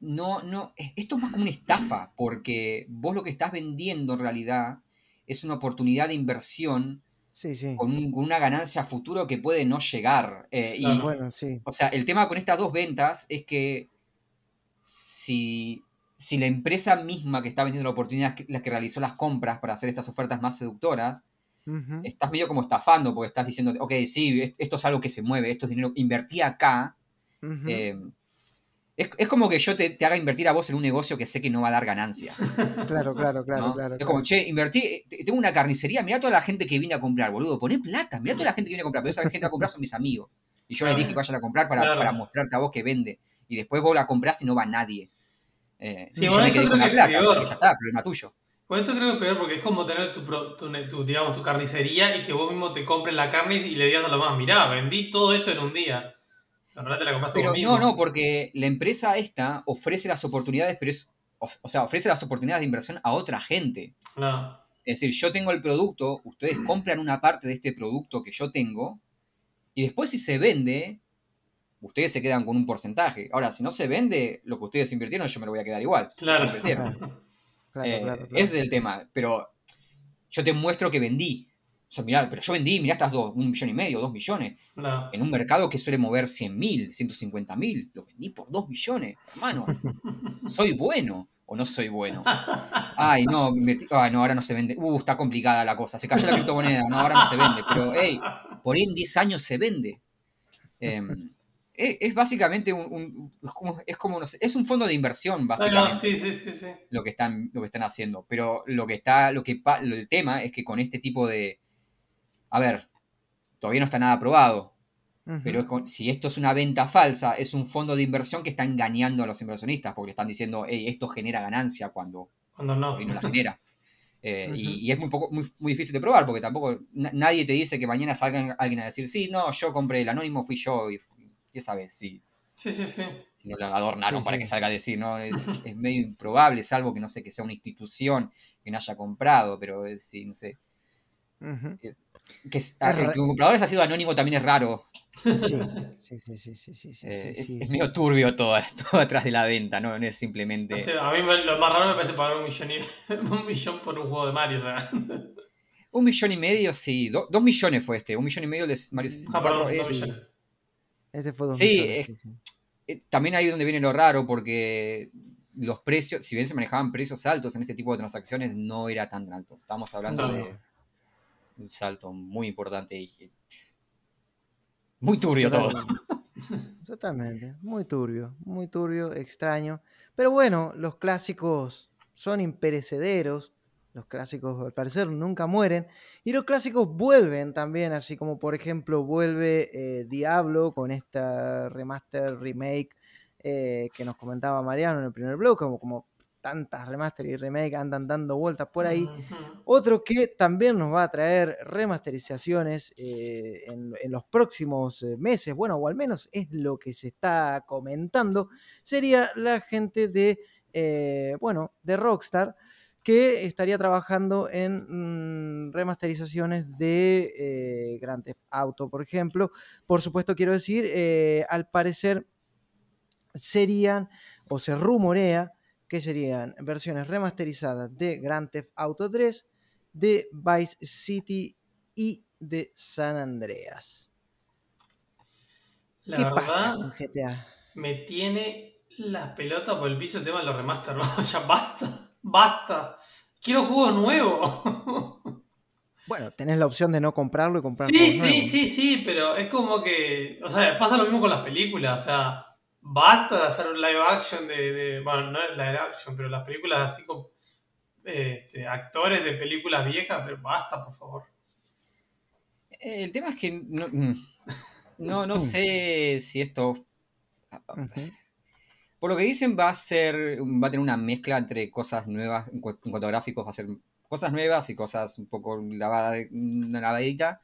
S3: no, no, es- esto es más como una estafa, porque vos lo que estás vendiendo en realidad es una oportunidad de inversión
S1: Sí, sí.
S3: con, un- con una ganancia a futuro que puede no llegar. eh, y,
S2: Claro.
S1: Bueno, sí.
S3: O sea, el tema con estas dos ventas es que si, si la empresa misma que está vendiendo la oportunidad es la que realizó las compras para hacer estas ofertas más seductoras, estás medio como estafando porque estás diciendo, ok, sí, es- esto es algo que se mueve, esto es dinero, invertí acá.
S1: Ujú.
S3: eh, es, es como que yo te, te haga invertir a vos en un negocio que sé que no va a dar ganancia.
S1: Claro, claro, claro,
S3: ¿no?
S1: claro.
S3: es como, che, invertí, eh, te- tengo una carnicería, mirá toda la gente que viene a comprar, boludo, poné plata, mirá toda la gente que viene a comprar, pero esa gente que va a comprar son mis amigos. Y yo les dije que vayan a comprar para,
S2: Claro.
S3: para mostrarte a vos que vende. Y después vos la comprás y no va nadie. Eh,
S2: Sí,
S3: y
S2: bueno,
S3: yo me
S2: esto
S3: quedé con
S2: creo
S3: la
S2: que es
S3: plata,
S2: peor.
S3: porque ya está, problema tuyo.
S2: Con esto creo que es peor porque es como tener tu, pro- tu, tu, digamos, tu carnicería y que vos mismo te compres la carne y le digas a los más, mirá, vendí todo esto en un día. La verdad te la compraste
S3: Pero
S2: vos mismo.
S3: no, no, porque la empresa esta ofrece las oportunidades, pero es, o, o sea, ofrece las oportunidades de inversión a otra gente.
S2: No.
S3: Es decir, yo tengo el producto, ustedes compran una parte de este producto que yo tengo, y después si se vende, ustedes se quedan con un porcentaje. Ahora, si no se vende, lo que ustedes invirtieron, yo me lo voy a quedar igual.
S2: Claro,
S3: Eh,
S1: claro, claro.
S3: Ese es el tema. Pero yo te muestro que vendí. Sea, mirá, pero yo vendí, mirá estas dos, un millón y medio, dos millones.
S2: No.
S3: En un mercado que suele mover 100 mil, 150 mil. Lo vendí por dos millones, hermano. ¿Soy bueno o no soy bueno? Ay, no, invertí- ay, no, ahora no se vende. Uh, está complicada la cosa. Se cayó la criptomoneda, no, ahora no se vende. Pero, hey, por ahí en 10 años se vende. Em, es, es básicamente un, un- es como, es como, no sé, es un fondo de inversión,
S2: Ah, no,
S3: básicamente
S2: sí, sí, sí, sí.
S3: lo que están, lo que están haciendo. Pero lo que está, lo que el tema es que con este tipo de. A ver, todavía no está nada aprobado. Pero es si esto es una venta falsa, es un fondo de inversión que está engañando a los inversionistas, porque están diciendo, esto genera ganancia cuando,
S2: cuando no.
S3: no la genera. Eh, y, es muy, poco, muy, muy, difícil de probar, porque tampoco nadie te dice que mañana salga alguien a decir, sí, no, yo compré el anónimo, fui yo, y qué sabes,
S2: sí. Sí, sí, sí.
S3: Si no lo adornaron para que salga a decir, ¿no? Es, es, medio improbable, salvo que no sé, que sea una institución que no haya comprado, pero sí, no sé. Que, el comprador ha sido anónimo también es raro.
S1: Sí, sí, sí, sí, sí,
S3: eh, es, medio turbio todo, todo atrás de la venta, ¿no? No es simplemente.
S2: a mí lo más raro me parece pagar un millón, y... un millón por un juego de Mario, o sea.
S3: Un millón y medio, sí. dos millones fue este. Un millón y medio de Mario 64.
S1: Ah, Este fue dos
S3: sí, millones, eh, también ahí es donde viene lo raro, porque los precios, si bien se manejaban precios altos en este tipo de transacciones, no era tan alto. Estamos hablando de un salto muy importante y muy turbio todo.
S1: Totalmente, muy turbio, muy turbio, extraño. Pero bueno, los clásicos son imperecederos, los clásicos al parecer nunca mueren, y los clásicos vuelven también, así como por ejemplo vuelve eh, Diablo con esta remaster, remake eh, que nos comentaba Mariano en el primer blog, como, como tantas remaster y remake andan dando vueltas por ahí. Otro que también nos va a traer remasterizaciones eh, en, los próximos eh, meses, bueno, o al menos es lo que se está comentando, sería la gente de, eh, bueno, de Rockstar que estaría trabajando en mm, remasterizaciones de Grand Theft Auto, por ejemplo. Por supuesto, quiero decir, al parecer serían, o se rumorea, que serían versiones remasterizadas de Grand Theft Auto 3, de Vice City y de San Andreas.
S2: La ¿Qué pasa con GTA? Me tiene la pelota por el piso el tema de los remaster. ya basta, basta. Quiero juegos nuevos.
S1: Bueno, tenés la opción de no comprarlo y comprarlo.
S2: Sí, sí, sí, sí, pero es como que. O sea, pasa lo mismo con las películas. O sea, basta de hacer un live action de, bueno, no es live action, pero las películas así como este, actores de películas viejas, pero basta, por favor.
S3: El tema es que no, mm, no, sé si esto... Por lo que dicen va a ser, va a tener una mezcla entre cosas nuevas, en cuanto gráficos, va a ser cosas nuevas y cosas un poco lavada, lavadita.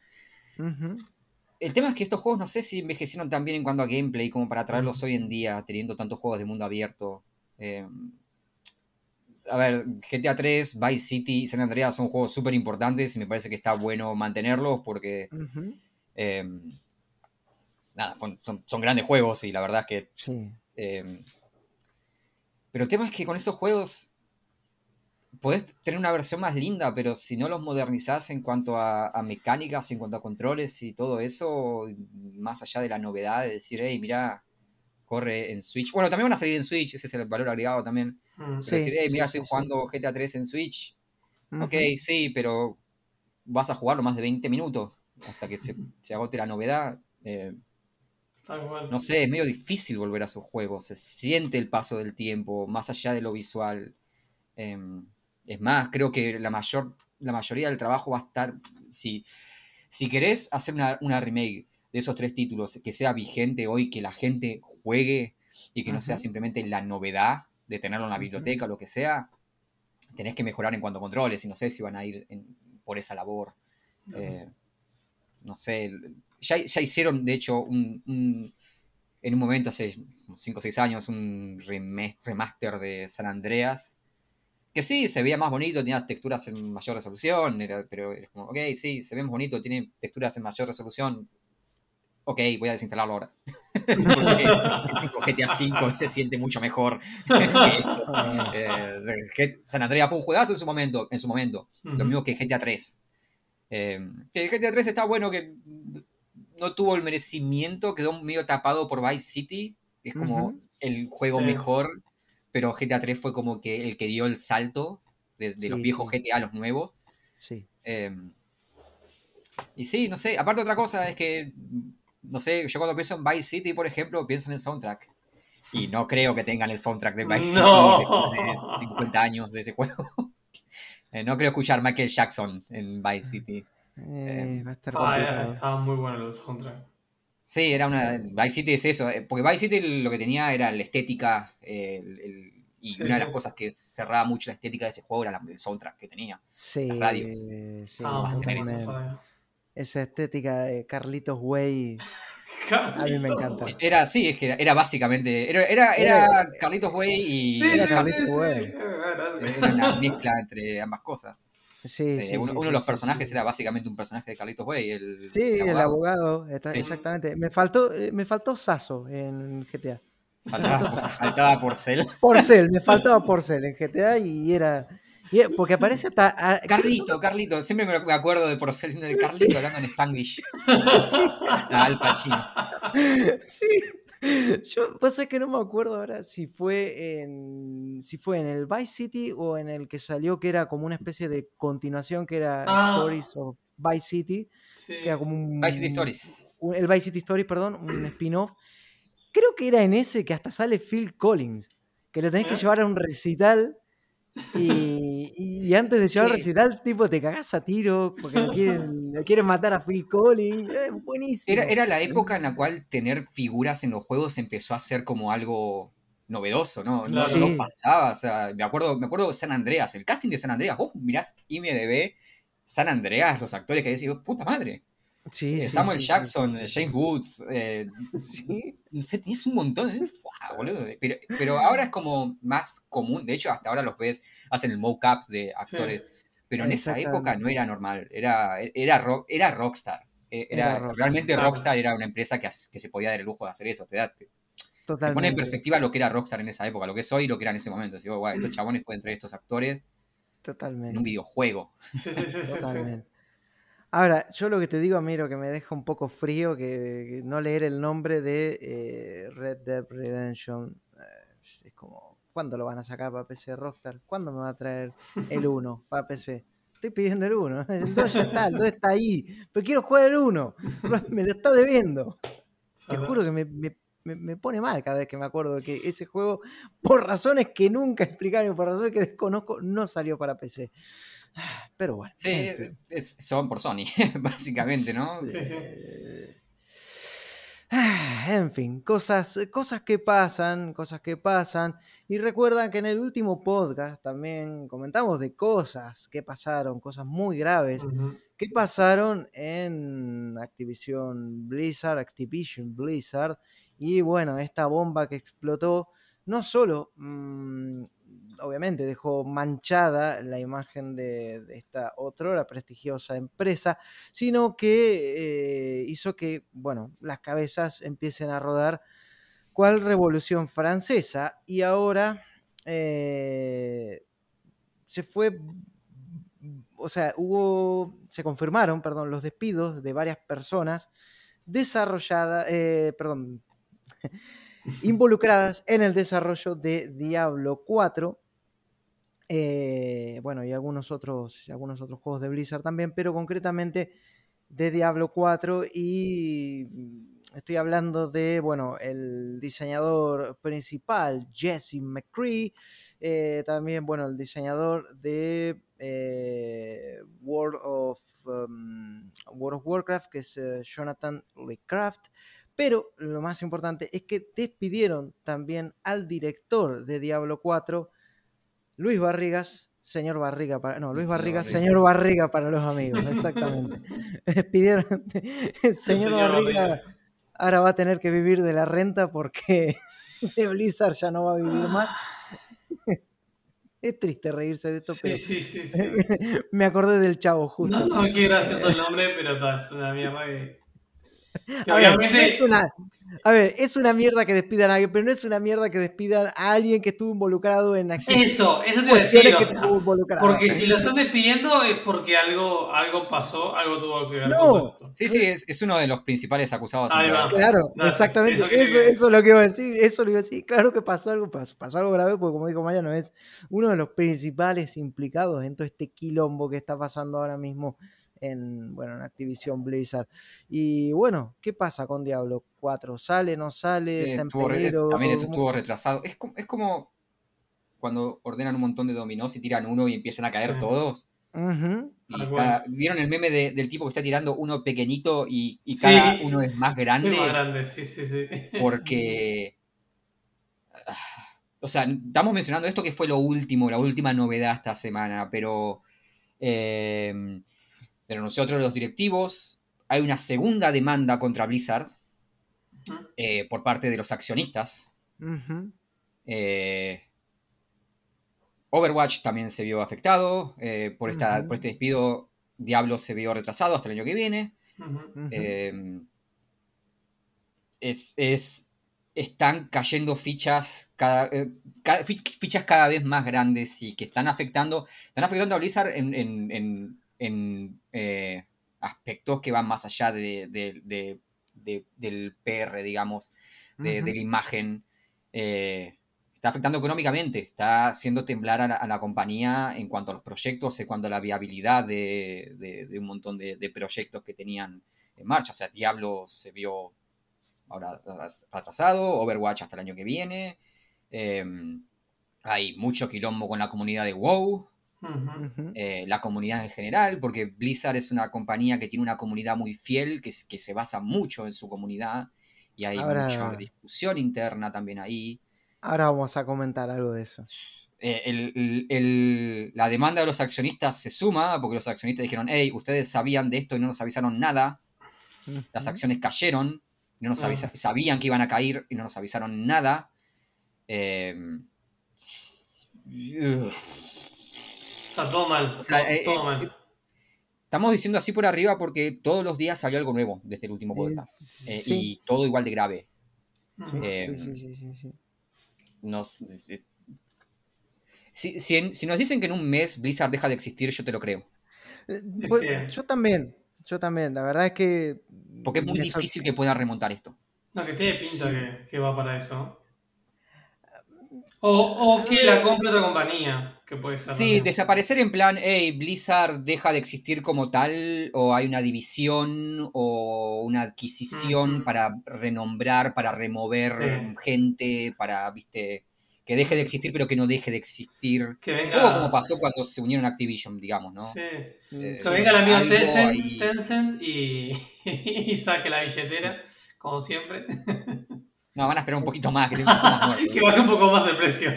S3: El tema es que estos juegos no sé si envejecieron tan bien en cuanto a gameplay como para traerlos hoy en día, teniendo tantos juegos de mundo abierto. Eh, a ver, GTA 3, Vice City y San Andreas son juegos súper importantes y me parece que está bueno mantenerlos porque. Eh, nada, son, grandes juegos y la verdad es que. Sí. Eh, pero el tema es que con esos juegos podés tener una versión más linda, pero si no los modernizás en cuanto a, mecánicas, en cuanto a controles y todo eso, más allá de la novedad de decir, hey, mira, corre en Switch. Bueno, también van a salir en Switch, ese es el valor agregado también. Mm, decir, hey, mira, estoy jugando GTA 3 en Switch. Ok, sí, pero vas a jugarlo más de 20 minutos hasta que se, agote la novedad. Eh, no sé, es medio difícil volver a esos juegos. Se siente el paso del tiempo, más allá de lo visual. Em, es más, creo que la, mayor, la mayoría del trabajo va a estar, si, si querés hacer una, remake de esos tres títulos que sea vigente hoy, que la gente juegue y que no sea simplemente la novedad de tenerlo en la biblioteca o lo que sea, tenés que mejorar en cuanto a controles y no sé si van a ir por esa labor. Eh, no sé, ya, hicieron de hecho un, en un momento hace 5 o 6 años un remaster de San Andreas que sí, se veía más bonito, tenía texturas en mayor resolución, pero es como, ok, sí, se ve más bonito, tiene texturas en mayor resolución. Ok, voy a desinstalarlo ahora. Porque GTA V se siente mucho mejor. eh, San Andreas fue un juegazo en su momento, en su momento. Lo mismo que GTA 3. Eh, GTA 3 está bueno que no tuvo el merecimiento, quedó medio tapado por Vice City. Es como el juego mejor pero GTA 3 fue como que el que dio el salto de, los viejos GTA a los nuevos.
S1: Sí.
S3: Em, y sí, no sé, aparte otra cosa es que, no sé, yo cuando pienso en Vice City, por ejemplo, pienso en el soundtrack. Y no creo que tengan el soundtrack de Vice City de 50 años de ese juego. Eh, no creo escuchar Michael Jackson en Vice City.
S1: Eh, va a estar
S2: ah, estaba muy bueno el soundtrack.
S3: Sí, era una. Vice City es eso. eh, Porque Vice City lo que tenía era la estética. eh, el- el- y
S2: Sí,
S3: una de las
S2: sí.
S3: cosas que cerraba mucho la estética de ese juego era la- el soundtrack que tenía.
S1: Sí,
S3: Las radios.
S1: sí,
S2: Ah,
S3: a tener eso,
S1: totalmente.
S2: joder.
S1: Esa estética de Carlitos Way, a mí me encanta.
S3: Era, sí, es que era, era básicamente. Era, era, era Carlitos Way y.
S2: Sí,
S1: Era Carlitos
S2: sí,
S1: Way.
S2: sí.
S3: Era una mezcla entre ambas cosas.
S1: Sí,
S3: Eh,
S1: sí,
S3: uno,
S1: sí,
S3: uno
S1: sí,
S3: de los
S1: sí,
S3: personajes
S1: sí.
S3: era básicamente un personaje de Carlitos Way. El,
S1: Sí, el abogado,
S3: Sí.
S1: exactamente. Me faltó, eh, me faltó Sasso en GTA.
S3: Faltaba, faltaba Porcel.
S1: Porcel, me faltaba Porcel en GTA y era. y era- porque aparece hasta. a-
S3: Carlito, Carlito. Siempre me acuerdo de Porcel diciendo de Carlito hablando en Spanglish. Ah, Al Pacino.
S1: Sí. Yo, vos sabés que no me acuerdo ahora si fue en si fue en el Vice City o en el que salió que era como una especie de continuación que era
S2: Ah.
S1: Stories of Vice City,
S2: Sí.
S1: que era como un
S3: Vice City Stories.
S1: un- el Vice City Stories, perdón, un spin-off. Creo que era en ese que hasta sale Phil Collins, que lo tenés que llevar a un recital y, y antes de llevar al
S3: Sí.
S1: recital, tipo, te cagás a tiro porque lo quieren, lo quieren matar a Phil Collins. Buenísimo.
S3: Era, era la época en la cual tener figuras en los juegos empezó a ser como algo novedoso, ¿no? No,
S2: Claro.
S3: no
S1: Sí.
S3: pasaba. O sea, me acuerdo, me acuerdo de San Andreas, el casting de San Andreas. Vos mirás IMDB, San Andreas, los actores que decís, puta madre.
S1: Sí,
S3: Sí,
S1: sí,
S3: Samuel
S1: sí, sí,
S3: Jackson,
S1: sí, sí.
S3: James Woods, eh,
S1: Sí.
S3: no sé, tenías un montón. ¿eh? Fua, boludo. Pero, pero ahora es como más común. De hecho, hasta ahora los ves, hacen el mocap de actores. Pero en esa época no era normal. Era, era, rock, era Rockstar. Eh, Era, realmente
S2: claro.
S3: Rockstar era una empresa que, que se podía dar el lujo de hacer eso. Te, da, te, te pone en perspectiva lo que era Rockstar en esa época, lo que es hoy y lo que era en ese momento. Digo, "Guau, estos chabones pueden traer estos actores en un videojuego.
S2: Sí, sí, sí, sí, sí.
S1: Totalmente. Ahora, yo lo que te digo a mí, lo que me deja un poco frío, que, que no leer el nombre de eh, Red Dead Redemption. eh, es como, ¿cuándo lo van a sacar para PC Rockstar? ¿Cuándo me va a traer el 1 para PC? Estoy pidiendo el 1. El 2 ya está, el 2 está ahí. Pero quiero jugar el 1. Me lo está debiendo. Te juro que me, me- me- me pone mal cada vez que me acuerdo de que ese juego, por razones que nunca explicaron, por razones que desconozco, no salió para PC. Pero bueno.
S3: Sí,
S1: en fin.
S3: es- son por Sony, básicamente, ¿no?
S2: Sí, sí.
S1: Ah, En fin, cosas, cosas que pasan, cosas que pasan. Y recuerda que en el último podcast también comentamos de cosas que pasaron, cosas muy graves que pasaron en Activision Blizzard, Activision Blizzard. Y bueno, esta bomba que explotó no solo, mm, obviamente, dejó manchada la imagen de, de esta otrora prestigiosa empresa, sino que eh, hizo que, bueno, las cabezas empiecen a rodar cual revolución francesa. Y ahora eh, se fue o sea, hubo, se confirmaron, perdón, los despidos de varias personas desarrolladas, eh, perdón, involucradas en el desarrollo de Diablo 4. Eh, bueno, y algunos otros, algunos otros juegos de Blizzard también, pero concretamente de Diablo 4 y mm, estoy hablando de, bueno, el diseñador principal, Jesse McCree, eh, también, bueno, el diseñador de eh, World, of, um, World of Warcraft, que es eh, Jonathan Lecraft. Pero lo más importante es que despidieron también al director de Diablo 4, Luis Barrigas, señor Barriga para. No, Luis
S3: Señor
S1: Barrigas,
S3: Barriga.
S1: señor Barriga para los amigos, exactamente. Despidieron. señor,
S2: señor
S1: Barriga,
S2: Barriga.
S1: ahora va a tener que vivir de la renta porque de Blizzard ya no va a vivir más. Es triste reírse de esto,
S2: Sí,
S1: pero
S2: sí, sí, sí.
S1: me acordé del chavo justo.
S2: No, no, qué gracioso el nombre, pero es una mierda que.
S1: A ver, es una, a ver, es una mierda que despidan a alguien, pero no es una mierda que despidan a alguien que estuvo involucrado en acciones
S2: Eso, eso te iba a decir.
S1: que
S2: O sea,
S1: estuvo involucrado.
S2: porque si lo están despidiendo es porque algo, algo pasó, algo tuvo que ver
S1: No.
S2: con esto.
S3: Sí, sí, es, es uno de los principales acusados.
S2: Ahí
S3: en
S2: va.
S3: la-
S1: Claro,
S2: Nada,
S1: exactamente.
S2: eso
S1: Eso, es lo que iba a decir. Eso lo iba a decir. Claro que pasó algo, pasó, pasó algo grave, porque como dijo Mariano, es uno de los principales implicados en todo este quilombo que está pasando ahora mismo en, bueno, en Activision Blizzard. Y bueno, ¿qué pasa con Diablo 4? ¿Sale, no sale?
S3: Eh,
S1: ¿Está en
S3: estuvo re- es-
S1: peligro?
S3: también eso
S1: ¿Cómo-
S3: estuvo retrasado. Es como, es como cuando ordenan un montón de dominós y tiran uno y empiezan a caer todos. Y está-. ¿Vieron el meme de- del tipo que está tirando uno pequeñito y, y cada
S2: Sí.
S3: uno es más grande?
S2: Más grande, sí, sí, sí.
S3: porque. ah, O sea, estamos mencionando esto que fue lo último, la última novedad esta semana, pero. eh, pero nosotros, los directivos, hay una segunda demanda contra Blizzard eh, por parte de los accionistas. Eh, Overwatch también se vio afectado. eh, por, esta, por este despido, Diablo se vio retrasado hasta el año que viene. Eh, es, es- están cayendo fichas cada, eh, ca- fi- fichas cada vez más grandes y que están afectando, están afectando a Blizzard en, en- en- en, eh, aspectos que van más allá de- de- de- de- del PR, digamos, de, la imagen. Eh, está afectando económicamente, está haciendo temblar a la, a la compañía en cuanto a los proyectos, en cuanto a la viabilidad de, un montón de, de proyectos que tenían en marcha. O sea, Diablo se vio ahora atrasado, Overwatch hasta el año que viene. eh, hay mucho quilombo con la comunidad de WoW, Eh, la comunidad en general, porque Blizzard es una compañía que tiene una comunidad muy fiel, que, se basa mucho en su comunidad, y hay
S1: Ahora-
S3: mucha discusión interna también ahí.
S1: Ahora vamos a comentar algo de eso.
S3: Eh, el- el- el- la demanda de los accionistas se suma, porque los accionistas dijeron, hey, ustedes sabían de esto y no nos avisaron nada, las acciones cayeron, no nos
S2: Ah.
S3: sabían que iban a caer y no nos avisaron nada. Eh.
S2: O sea, todo mal.
S3: O sea,
S2: todo,
S3: eh,
S2: todo
S3: eh,
S2: mal.
S3: Estamos diciendo así por arriba porque todos los días salió algo nuevo desde el último podcast. Eh,
S1: sí.
S3: Y todo igual de grave.
S1: Sí,
S3: eh,
S1: sí, sí, sí.
S3: Nos, si, si si nos dicen que en un mes Blizzard deja de existir, yo te lo creo.
S1: Pues, Yo también, yo también. La verdad es que.
S3: Porque es muy difícil que puedan remontar esto.
S2: No, que tiene pinta
S1: Sí.
S2: que, que va para eso. O, o que la compre otra compañía, que puede ser.
S3: Sí,
S2: también.
S3: desaparecer en plan, hey, Blizzard deja de existir como tal, o hay una división o una adquisición para renombrar, para remover
S2: Sí.
S3: gente, para, viste, que deje de existir pero que no deje de existir.
S2: Que venga.
S3: como pasó cuando se unieron a Activision, digamos, ¿no?
S2: Sí.
S3: Eh,
S2: Que venga el amigo
S3: algo
S2: Tencent,
S3: ahí.
S2: Tencent y, y saque la billetera, como siempre.
S3: No, van a esperar un poquito más, que más
S2: que baje un poco más el precio.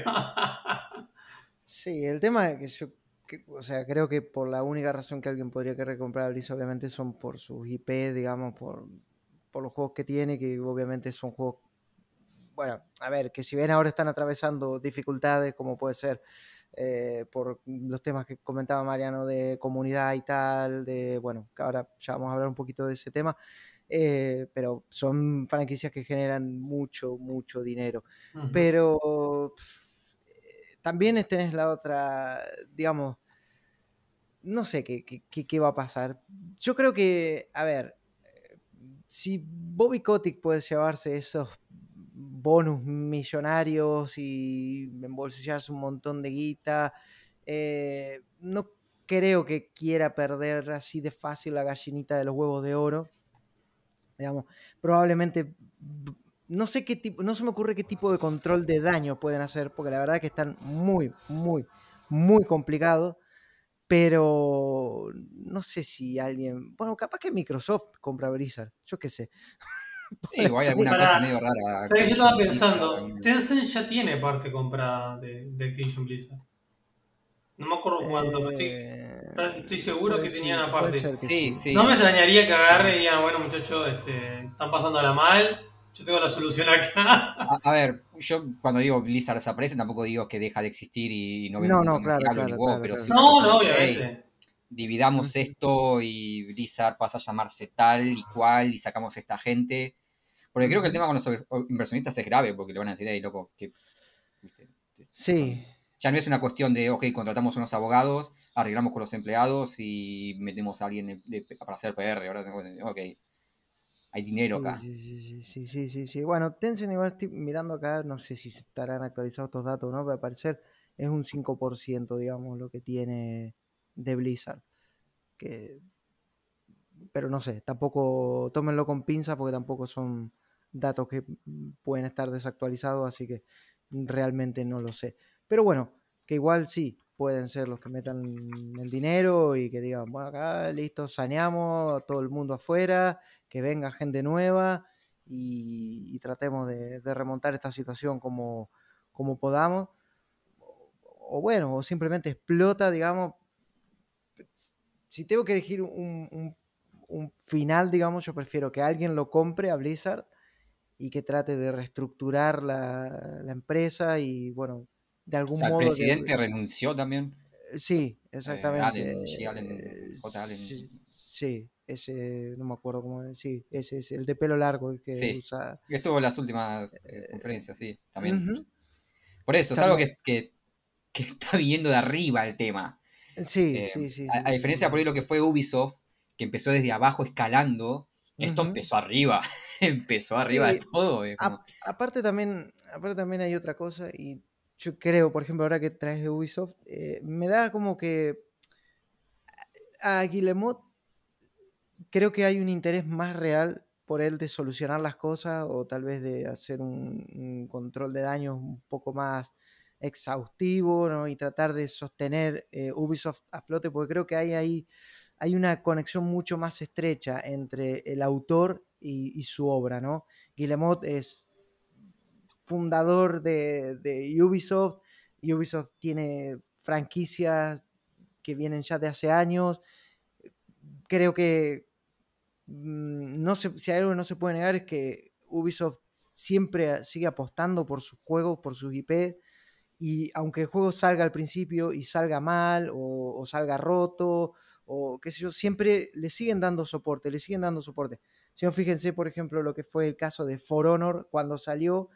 S1: Sí, el tema es que yo. que- o sea, creo que por la única razón que alguien podría querer comprar a Blizzard, obviamente, son por sus IP, digamos, por, por los juegos que tiene, que obviamente son juegos. Bueno, a ver, que si bien ahora están atravesando dificultades, como puede ser eh, por los temas que comentaba Mariano de comunidad y tal, de, bueno, que ahora ya vamos a hablar un poquito de ese tema, eh, pero son franquicias que generan mucho, mucho dinero. Pero eh, también tenés la otra, digamos, no sé qué, qué- qué- va a pasar. Yo creo que, a ver, eh, si Bobby Kotick puede llevarse esos bonus millonarios y embolsillarse un montón de guita, eh, no creo que quiera perder así de fácil la gallinita de los huevos de oro. Digamos, probablemente no sé qué tipo, no se me ocurre qué tipo de control de daño pueden hacer, porque la verdad es que están muy, muy, muy complicados. Pero no sé si alguien. Bueno, capaz que Microsoft compra Blizzard. Yo qué sé.
S3: Sí, o hay alguna cosa medio rara.
S2: ¿Sabes? Yo
S3: Activision
S2: estaba pensando, Tencent ya tiene parte comprada de, de Activision Blizzard. No me acuerdo cuánto, pero estoy,
S1: Eh,
S2: estoy seguro
S1: puede
S2: que tenían aparte.
S3: Sí, sí.
S2: No me extrañaría que agarre y digan, bueno muchachos, este, están pasándola mal, yo tengo la solución acá.
S3: A, a ver, yo cuando digo Blizzard desaparece, tampoco digo que deja de existir y no vemos
S1: No, no,
S3: ningún
S1: claro, claro, claro,
S3: pero
S1: claro.
S3: sí.
S2: no, no,
S3: decir, "Hey,
S2: obviamente.
S3: dividamos esto y Blizzard pasa a llamarse tal y cual y sacamos a esta gente. Porque creo que el tema con los inversionistas es grave, porque le van a decir, hey, loco, que...
S1: Sí,
S3: Ya no es una cuestión de, ok, contratamos unos abogados, arreglamos con los empleados y metemos a alguien para hacer PR. Ahora, ok, hay dinero acá.
S1: Sí, sí, sí, sí, sí. Bueno, Tencent igual estoy mirando acá, no sé si estarán actualizados estos datos o no, pero al parecer es un 5%, digamos, lo que tiene de Blizzard. Que... Pero no sé, tampoco tómenlo con pinzas porque tampoco son datos que pueden estar desactualizados, así que realmente no lo sé. Pero bueno, que igual sí, pueden ser los que metan el dinero y que digan, bueno, acá listo, saneamos, todo el mundo afuera, que venga gente nueva y, tratemos de, remontar esta situación como, como podamos. O, bueno, o simplemente explota, digamos. Si tengo que elegir un, final, digamos, yo prefiero que alguien lo compre a Blizzard y que trate de reestructurar la, empresa y, bueno, de algún modo...
S3: El presidente renunció también.
S1: Sí, eh, exactamente. Eh, sí, ese, no me acuerdo cómo es, sí, ese es el de pelo largo que
S3: sí.
S1: usa.
S3: Estuvo en las últimas eh, conferencias, sí, también. Por eso, es algo que, que, está viendo de arriba el tema.
S1: Sí, sí, sí,
S3: a, diferencia por ahí lo que fue Ubisoft, que empezó desde abajo escalando, esto empezó arriba, empezó arriba de todo.
S1: aparte, también, aparte también hay otra cosa, y yo creo, por ejemplo, ahora que traes Ubisoft, eh, me da como que a Guillemot creo que hay un interés más real por él de solucionar las cosas o tal vez de hacer un, control de daños un poco más exhaustivo ¿no? y tratar de sostener eh, Ubisoft a flote, porque creo que hay ahí hay una conexión mucho más estrecha entre el autor y, su obra, ¿no? Guillemot es fundador de, de Ubisoft, Ubisoft tiene franquicias que vienen ya de hace años, creo que mm, no sé, si hay algo que no se puede negar es que Ubisoft siempre sigue apostando por sus juegos, por sus IP, y aunque el juego salga al principio y salga mal o, salga roto o qué sé yo, siempre le siguen dando soporte, le siguen dando soporte. Si no, fíjense, por ejemplo, lo que fue el caso de For Honor cuando salió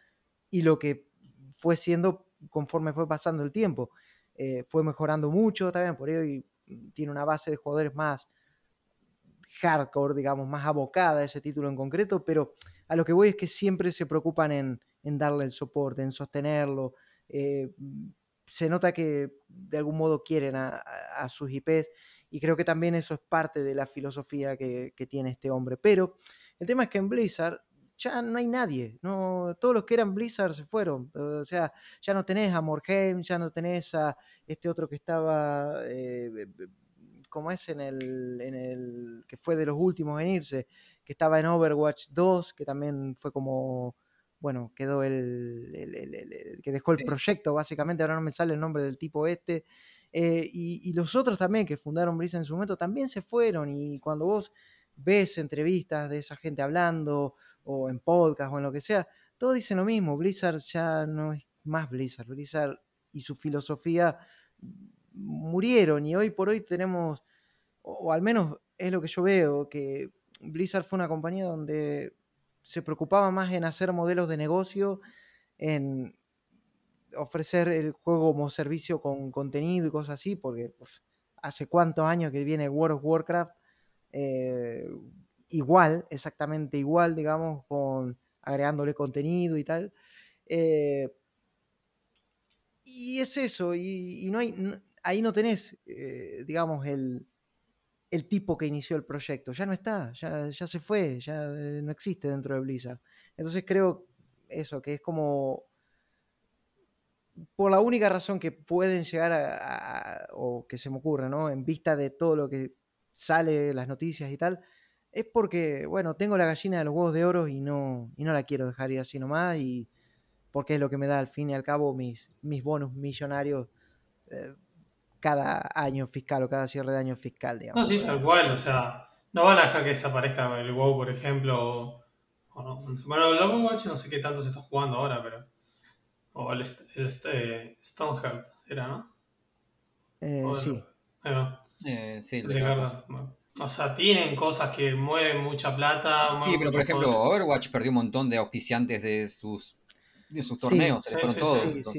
S1: y lo que fue siendo conforme fue pasando el tiempo. Eh, fue mejorando mucho también, por ello tiene una base de jugadores más, hardcore, digamos, más abocada a ese título en concreto, pero a lo que voy es que siempre se preocupan en, darle el soporte, en sostenerlo. Eh, se nota que de algún modo quieren a, sus IPs y creo que también eso es parte de la filosofía que, tiene este hombre. Pero el tema es que en Blizzard ya no hay nadie, no, todos los que eran Blizzard se fueron, o sea, ya no tenés a Morheim, ya no tenés a este otro que estaba... Eh, como es en el, en el que fue de los últimos en irse, que estaba en Overwatch 2, que también fue como, bueno, quedó el, que dejó el proyecto, básicamente, ahora no me sale el nombre del tipo este, eh, y, los otros también que fundaron Blizzard en su momento también se fueron, y cuando vos ves entrevistas de esa gente hablando, o en podcast, o en lo que sea, todos dicen lo mismo, Blizzard ya no es más Blizzard, Blizzard y su filosofía murieron y hoy por hoy tenemos, o, al menos es lo que yo veo, que Blizzard fue una compañía donde se preocupaba más en hacer modelos de negocio, en ofrecer el juego como servicio con contenido y cosas así, porque hace cuántos años que viene World of Warcraft eh, igual, exactamente igual, digamos, con agregándole contenido y tal. Eh, y es eso, y, no hay, ahí no tenés, eh, digamos, el, tipo que inició el proyecto. Ya no está, ya, ya se fue, ya no existe dentro de Blizzard. Entonces creo eso, que es como por la única razón que pueden llegar a, o que se me ocurre, ¿no? En vista de todo lo que sale, las noticias y tal, es porque, bueno, tengo la gallina de los huevos de oro y no, y no la quiero dejar ir así nomás y porque es lo que me da al fin y al cabo mis, mis bonos millonarios eh, cada año fiscal o cada cierre de año fiscal, digamos.
S2: No, sí, tal cual, o sea, no van a dejar que desaparezca el WoW, por ejemplo, o, no. Bueno, el Overwatch no sé qué tanto se está jugando ahora, pero... O el, el, eh, Stoneheart era, ¿no?
S1: Eh, sí.
S3: Eh, sí,
S2: O sea, tienen cosas que mueven mucha plata.
S3: Sí, pero por ejemplo, Overwatch perdió un montón de auspiciantes de sus de sus torneos, se les fueron todos.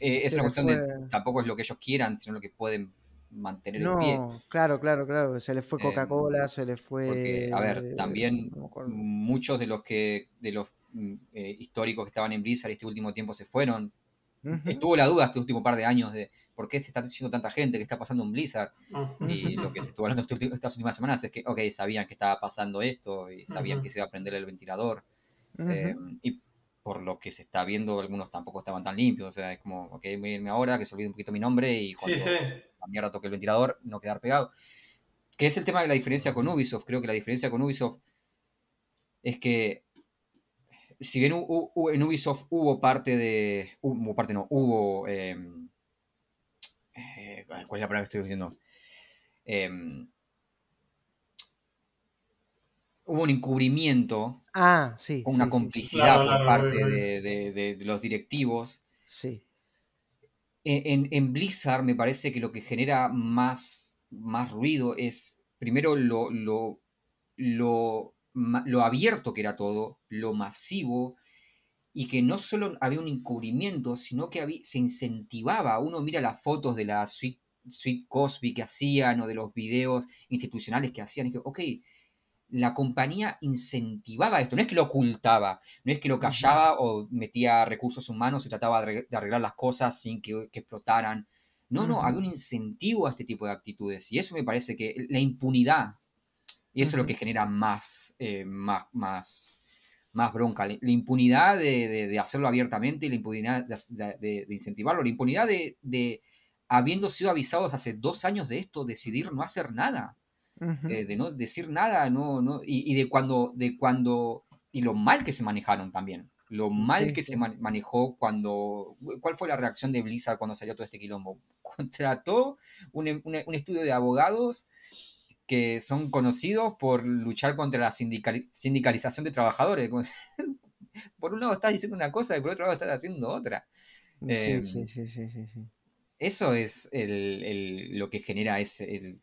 S3: es una cuestión de tampoco es lo que ellos quieran, sino lo que pueden mantener en pie.
S1: Claro, claro, claro. Se les fue em, Coca-Cola, se les fue.
S3: Porque, a ver, también muchos de los que, de los mm, eh, históricos que estaban en Blizzard este último tiempo se fueron. Estuvo la duda este último par de años de por qué se está diciendo tanta gente que está pasando en Blizzard. Y lo que se estuvo hablando estas últimas semanas es que, ok, sabían que estaba pasando esto y sabían que se iba a prender el ventilador. Em, y por lo que se está viendo, algunos tampoco estaban tan limpios. O sea, es como, ok, voy a irme ahora, que se olvide un poquito mi nombre y cuando
S2: Sí, sí.
S3: la mierda toque el ventilador, no quedar pegado. Que es el tema de la diferencia con Ubisoft. Creo que la diferencia con Ubisoft es que si bien en Ubisoft hubo parte de. Hubo parte, no, hubo. em, eh, ¿Cuál es la palabra que estoy diciendo? Em, hubo un encubrimiento
S1: Ah, sí.
S3: una
S1: sí, sí,
S3: complicidad
S2: Claro,
S3: por
S2: claro,
S3: parte
S2: claro.
S3: de, de- de- de los directivos.
S1: Sí.
S3: En, en- en Blizzard me parece que lo que genera más, más ruido es, primero, lo, lo, lo abierto que era todo, lo masivo, y que no solo había un encubrimiento, sino que había- se incentivaba. Uno mira las fotos de la suite, suite Cosby que hacían o de los videos institucionales que hacían, y que, ok, la compañía incentivaba esto, no es que lo ocultaba, no es que lo callaba o metía recursos humanos y trataba de arreg- de arreglar las cosas sin que, que explotaran. No, no, había un incentivo a este tipo de actitudes y eso me parece que la impunidad, y eso es lo que genera más, eh, más, más, más bronca, la, la impunidad de, de- de hacerlo abiertamente y la impunidad de, incentivarlo, la impunidad de, habiendo sido avisados hace dos años de esto, decidir no hacer nada. Eh, de no decir nada, no, no, y, y de cuando, de cuando, y lo mal que se manejaron también, lo mal
S1: Sí,
S3: que
S1: sí.
S3: se man- manejó cuando, ¿cuál fue la reacción de Blizzard cuando salió todo este quilombo? Contrató un, em- un- un estudio de abogados que son conocidos por luchar contra la sindicali- sindicalización de trabajadores. Por un lado estás diciendo una cosa y por otro lado estás haciendo otra.
S1: Sí,
S3: em,
S1: sí, sí, sí, sí, sí.
S3: Eso es el- el- lo que genera ese, el-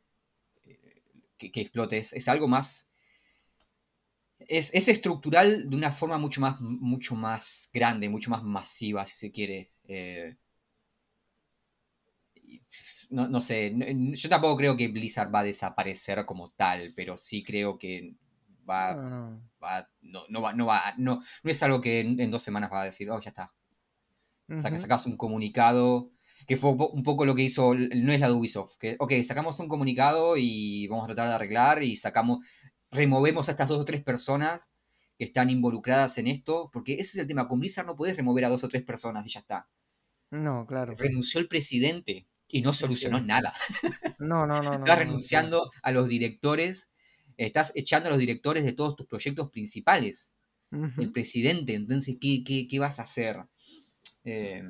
S3: que, que explote. Es, es algo más. Es, es estructural de una forma mucho más, mucho más grande, mucho más masiva, si se quiere. Eh, no, no sé, yo tampoco creo que Blizzard va a desaparecer como tal, pero sí creo que va,
S1: No,
S3: va- no, no va, no va, no, no es algo que en, en dos semanas va a decir, oh, ya está, sacas un comunicado, que fue un poco lo que hizo, no es la de Ubisoft, que, ok, sacamos un comunicado y vamos a tratar de arreglar y sacamos, removemos a estas dos o tres personas que están involucradas en esto, porque ese es el tema, con Blizzard no puedes remover a dos o tres personas y ya está.
S1: No, claro.
S3: Renunció el presidente y no solucionó
S1: Sí.
S3: nada.
S1: No, no, no. no,
S3: Estás
S1: no,
S3: renunciando a los directores, estás echando a los directores de todos tus proyectos principales. el presidente, entonces, ¿qué, qué, qué vas a hacer? Eh,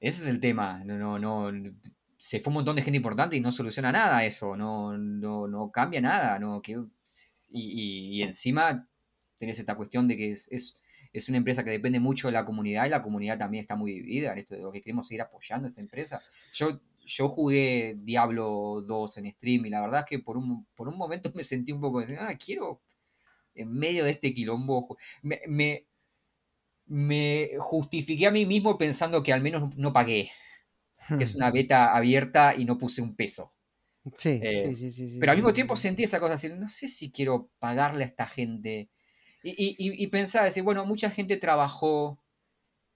S3: ese es el tema, no, no, no, se fue un montón de gente importante y no soluciona nada eso, no, no, no cambia nada, no, que, y, y- y encima tenés esta cuestión de que es, es, es una empresa que depende mucho de la comunidad y la comunidad también está muy dividida en esto de que queremos seguir apoyando a esta empresa. Yo, yo jugué Diablo 2 en stream y la verdad es que por un, por un momento me sentí un poco de, ah, quiero en medio de este quilombo. Me, me, me justifiqué a mí mismo pensando que al menos no pagué, que es una beta abierta y no puse un peso.
S1: Sí,
S3: eh,
S1: sí, sí, sí,
S3: Pero al mismo tiempo sentí esa cosa así, no sé si quiero pagarle a esta gente. Y, y, y- decir, bueno, mucha gente trabajó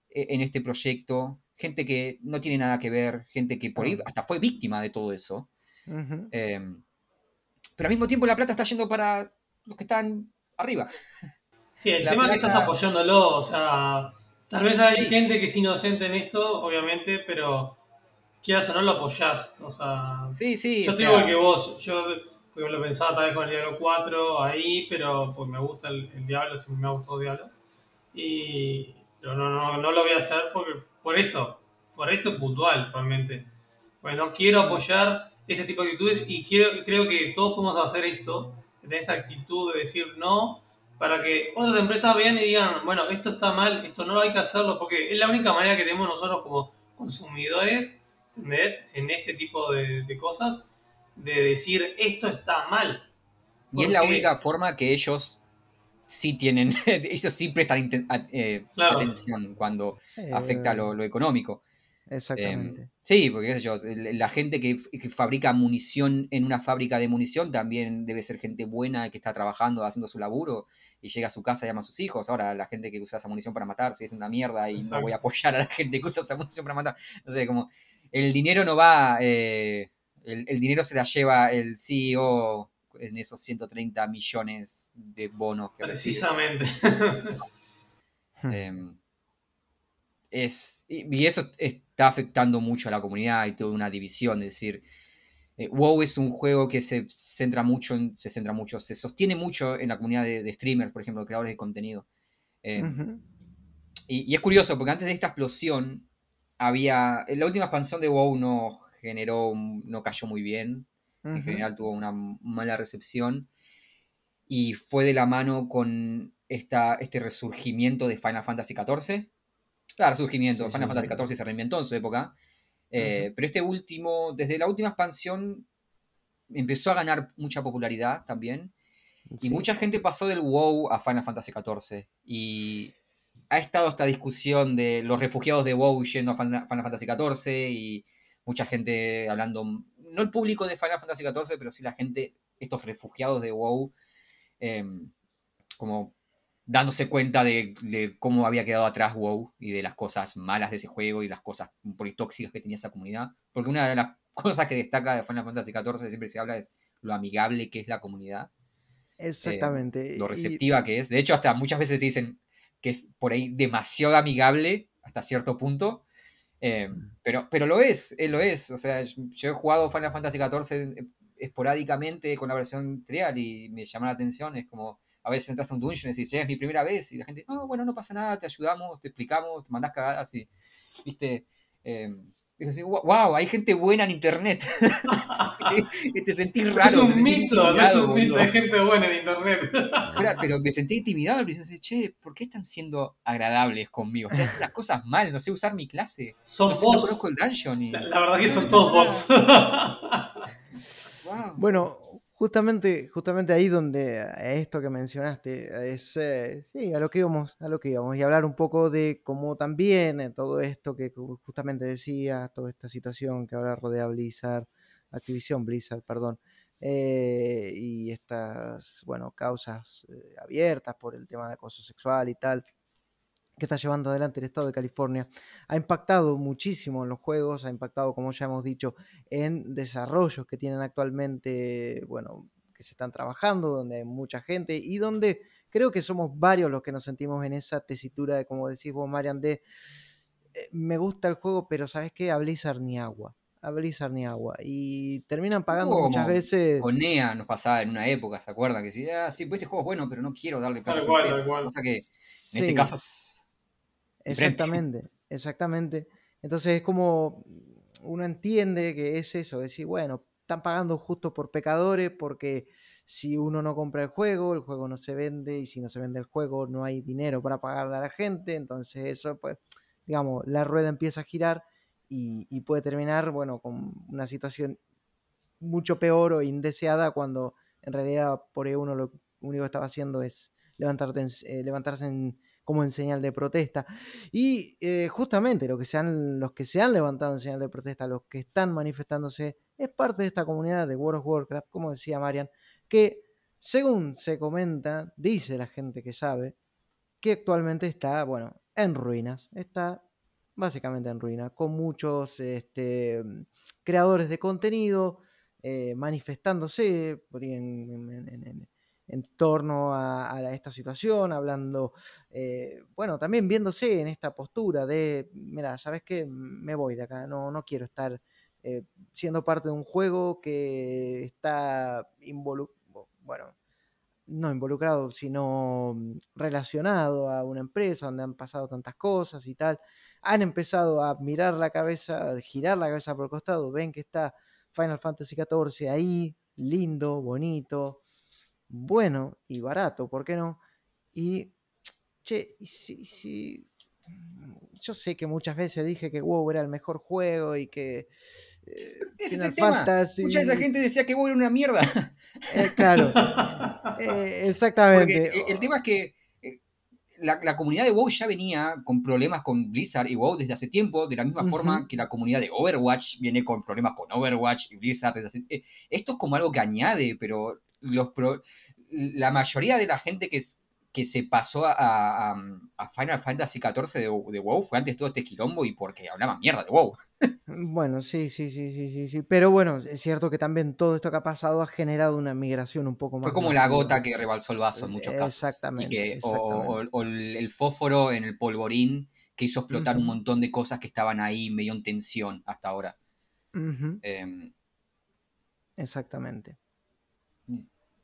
S3: e- en este proyecto, gente que no tiene nada que ver, gente que por ahí hasta fue víctima de todo eso. Eh, pero al mismo tiempo la plata está yendo para los que están arriba.
S2: Sí, el
S3: La
S2: tema es que estás apoyándolo, o sea, tal vez hay gente que es inocente en esto, obviamente, pero quieras o no lo apoyás, o sea,
S3: Sí, sí.
S2: yo
S3: o
S2: estoy
S3: sea,
S2: igual que vos, yo porque lo pensaba tal vez con el Diablo 4 ahí, pero pues me gusta el, el Diablo, siempre me ha gustado Diablo, y pero no, no, no lo voy a hacer porque, por esto, por esto puntual, realmente, pues no quiero apoyar este tipo de actitudes y quiero, creo que todos podemos hacer esto, tener esta actitud de decir no, para que otras empresas vean y digan, bueno, esto está mal, esto no hay que hacerlo, porque es la única manera que tenemos nosotros como consumidores, ¿entendés? En este tipo de, de cosas, de decir, esto está mal.
S3: Y es la única forma que ellos sí tienen, ellos sí prestan eh,
S2: Claro.
S3: atención cuando afecta lo, lo económico.
S1: Exactamente.
S3: Eh, sí, porque qué sé yo, el- la gente que, que fabrica munición en una fábrica de munición también debe ser gente buena que está trabajando, haciendo su laburo y llega a su casa y llama a sus hijos. Ahora, la gente que usa esa munición para matar, si es una mierda y no voy a apoyar a la gente que usa esa munición para matar. No sé, como el dinero no va, eh, el, el dinero se la lleva el CEO en esos 130 millones de bonos que.
S2: Precisamente.
S3: Em, es, y, eso está afectando mucho a la comunidad y toda una división, es decir, eh, WoW es un juego que se centra mucho, en, se centra mucho, se sostiene mucho en la comunidad de, streamers, por ejemplo, creadores de contenido. Em, y, es curioso, porque antes de esta explosión, había. La última expansión de WoW no generó, no cayó muy bien. En general tuvo una mala recepción. Y fue de la mano con esta, este resurgimiento de Final Fantasy XIV. Claro, resurgimiento. Final Fantasy XIV se reinventó en su época. Eh, pero este último, desde la última expansión, empezó a ganar mucha popularidad también. Y mucha gente pasó del WoW a Final Fantasy XIV. Y ha estado esta discusión de los refugiados de WoW yendo a Final Fantasy XIV y mucha gente hablando, no el público de Final Fantasy XIV, pero sí la gente, estos refugiados de WoW, em, como dándose cuenta de, cómo había quedado atrás WoW y de las cosas malas de ese juego y las cosas un tóxicas que tenía esa comunidad. Porque una de las cosas que destaca de Final Fantasy XIV siempre se habla es lo amigable que es la comunidad.
S1: Exactamente.
S3: lo receptiva que es. De hecho, hasta muchas veces te dicen, que es por ahí demasiado amigable hasta cierto punto. Eh, pero, pero lo es, eh, lo es. O sea, yo he jugado Final Fantasy XIV esporádicamente con la versión trial y me llama la atención. Es como, a veces entras a un dungeon y dices, es mi primera vez, y la gente, no, bueno, no pasa nada, te ayudamos, te explicamos, te mandás cagadas y, viste. Eh, wow, hay gente buena en internet. y te sentís raro.
S2: Es un mito, es un mito, hay gente buena en internet.
S3: pero me sentí intimidado al principio. che, ¿por qué están siendo agradables conmigo? Están haciendo las cosas mal, no sé usar mi clase.
S2: Son
S3: no
S2: bots. no
S3: conozco el dungeon.
S2: La, verdad que son todos bots.
S1: wow. Bueno, Justamente, justamente ahí donde esto que mencionaste es eh, sí, a lo que íbamos, a lo que íbamos, y hablar un poco de cómo también eh, todo esto que justamente decía, toda esta situación que ahora rodea Blizzard, Activision Blizzard, perdón, eh, y estas, bueno, causas abiertas por el tema de acoso sexual y tal, que está llevando adelante el estado de California ha impactado muchísimo en los juegos, ha impactado, como ya hemos dicho, en desarrollos que tienen actualmente, bueno, que se están trabajando, donde hay mucha gente y donde creo que somos varios los que nos sentimos en esa tesitura de, como decís vos, Marian, de eh, me gusta el juego, pero ¿sabes qué? A Blizzard ni agua. A Blizzard ni agua. Y terminan pagando muchas veces.
S3: Con NEA nos pasaba en una época, ¿se acuerdan? Que si, ah, sí, pues este juego es bueno, pero no quiero darle
S2: plata.
S3: O sea que en este caso
S1: Exactamente, exactamente. Entonces es como uno entiende que es eso, decir, bueno, están pagando justo por pecadores porque si uno no compra el juego, el juego no se vende y si no se vende el juego no hay dinero para pagarle a la gente, entonces eso pues, digamos, la rueda empieza a girar y, puede terminar, bueno, con una situación mucho peor o indeseada cuando en realidad por ahí uno lo único que estaba haciendo es levantarte eh, levantarse en, como en señal de protesta. Y eh, justamente lo que se los que se han levantado en señal de protesta, los que están manifestándose, es parte de esta comunidad de World of Warcraft, como decía Marian, que según se comenta, dice la gente que sabe, que actualmente está, bueno, en ruinas, está básicamente en ruina, con muchos este, creadores de contenido eh, manifestándose por en, en torno a, esta situación, hablando, eh, bueno, también viéndose en esta postura de, mira, ¿sabes qué? Me voy de acá, no, no quiero estar eh, siendo parte de un juego que está involucrado, bueno, no involucrado, sino relacionado a una empresa donde han pasado tantas cosas y tal. Han empezado a mirar la cabeza, a girar la cabeza por el costado, ven que está Final Fantasy XIV ahí, lindo, bonito, bueno y barato, ¿por qué no? Y, che, si, yo sé que muchas veces dije que WoW era el mejor juego y que...
S3: Eh, es el tema. Mucha de esa gente decía que WoW era una mierda.
S1: Eh, claro, eh, exactamente.
S3: el tema es que la, comunidad de WoW ya venía con problemas con Blizzard y WoW desde hace tiempo, de la misma forma que la comunidad de Overwatch viene con problemas con Overwatch y Blizzard desde hace... Esto es como algo que añade, pero los la mayoría de la gente que, que se pasó a, a, Final Fantasy XIV de, de, WoW fue antes de todo este quilombo y porque hablaban mierda de WoW.
S1: Bueno, sí, sí, sí, sí, sí, sí. Pero bueno, es cierto que también todo esto que ha pasado ha generado una migración un poco más.
S3: Fue como la gota que rebalsó el vaso en muchos casos.
S1: Exactamente.
S3: O, el fósforo en el polvorín que hizo explotar un montón de cosas que estaban ahí medio en tensión hasta ahora.
S1: Em, Exactamente.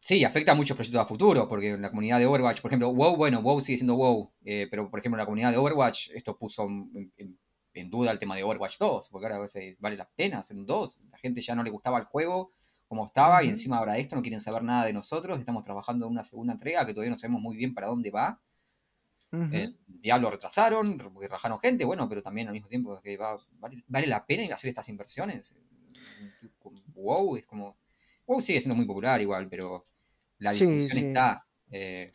S3: Sí, afecta a muchos proyectos a futuro, porque en la comunidad de Overwatch, por ejemplo, WoW, bueno, WoW sigue siendo WoW, eh, pero por ejemplo en la comunidad de Overwatch esto puso en, duda el tema de Overwatch 2, porque ahora a veces vale la pena hacer un 2, la gente ya no le gustaba el juego como estaba y encima ahora esto no quieren saber nada de nosotros, estamos trabajando en una segunda entrega que todavía no sabemos muy bien para dónde va. Eh, ya lo retrasaron, rajaron gente, bueno, pero también al mismo tiempo que vale, la pena hacer estas inversiones. WoW es como... WoW sigue siendo muy popular igual, pero la discusión está eh,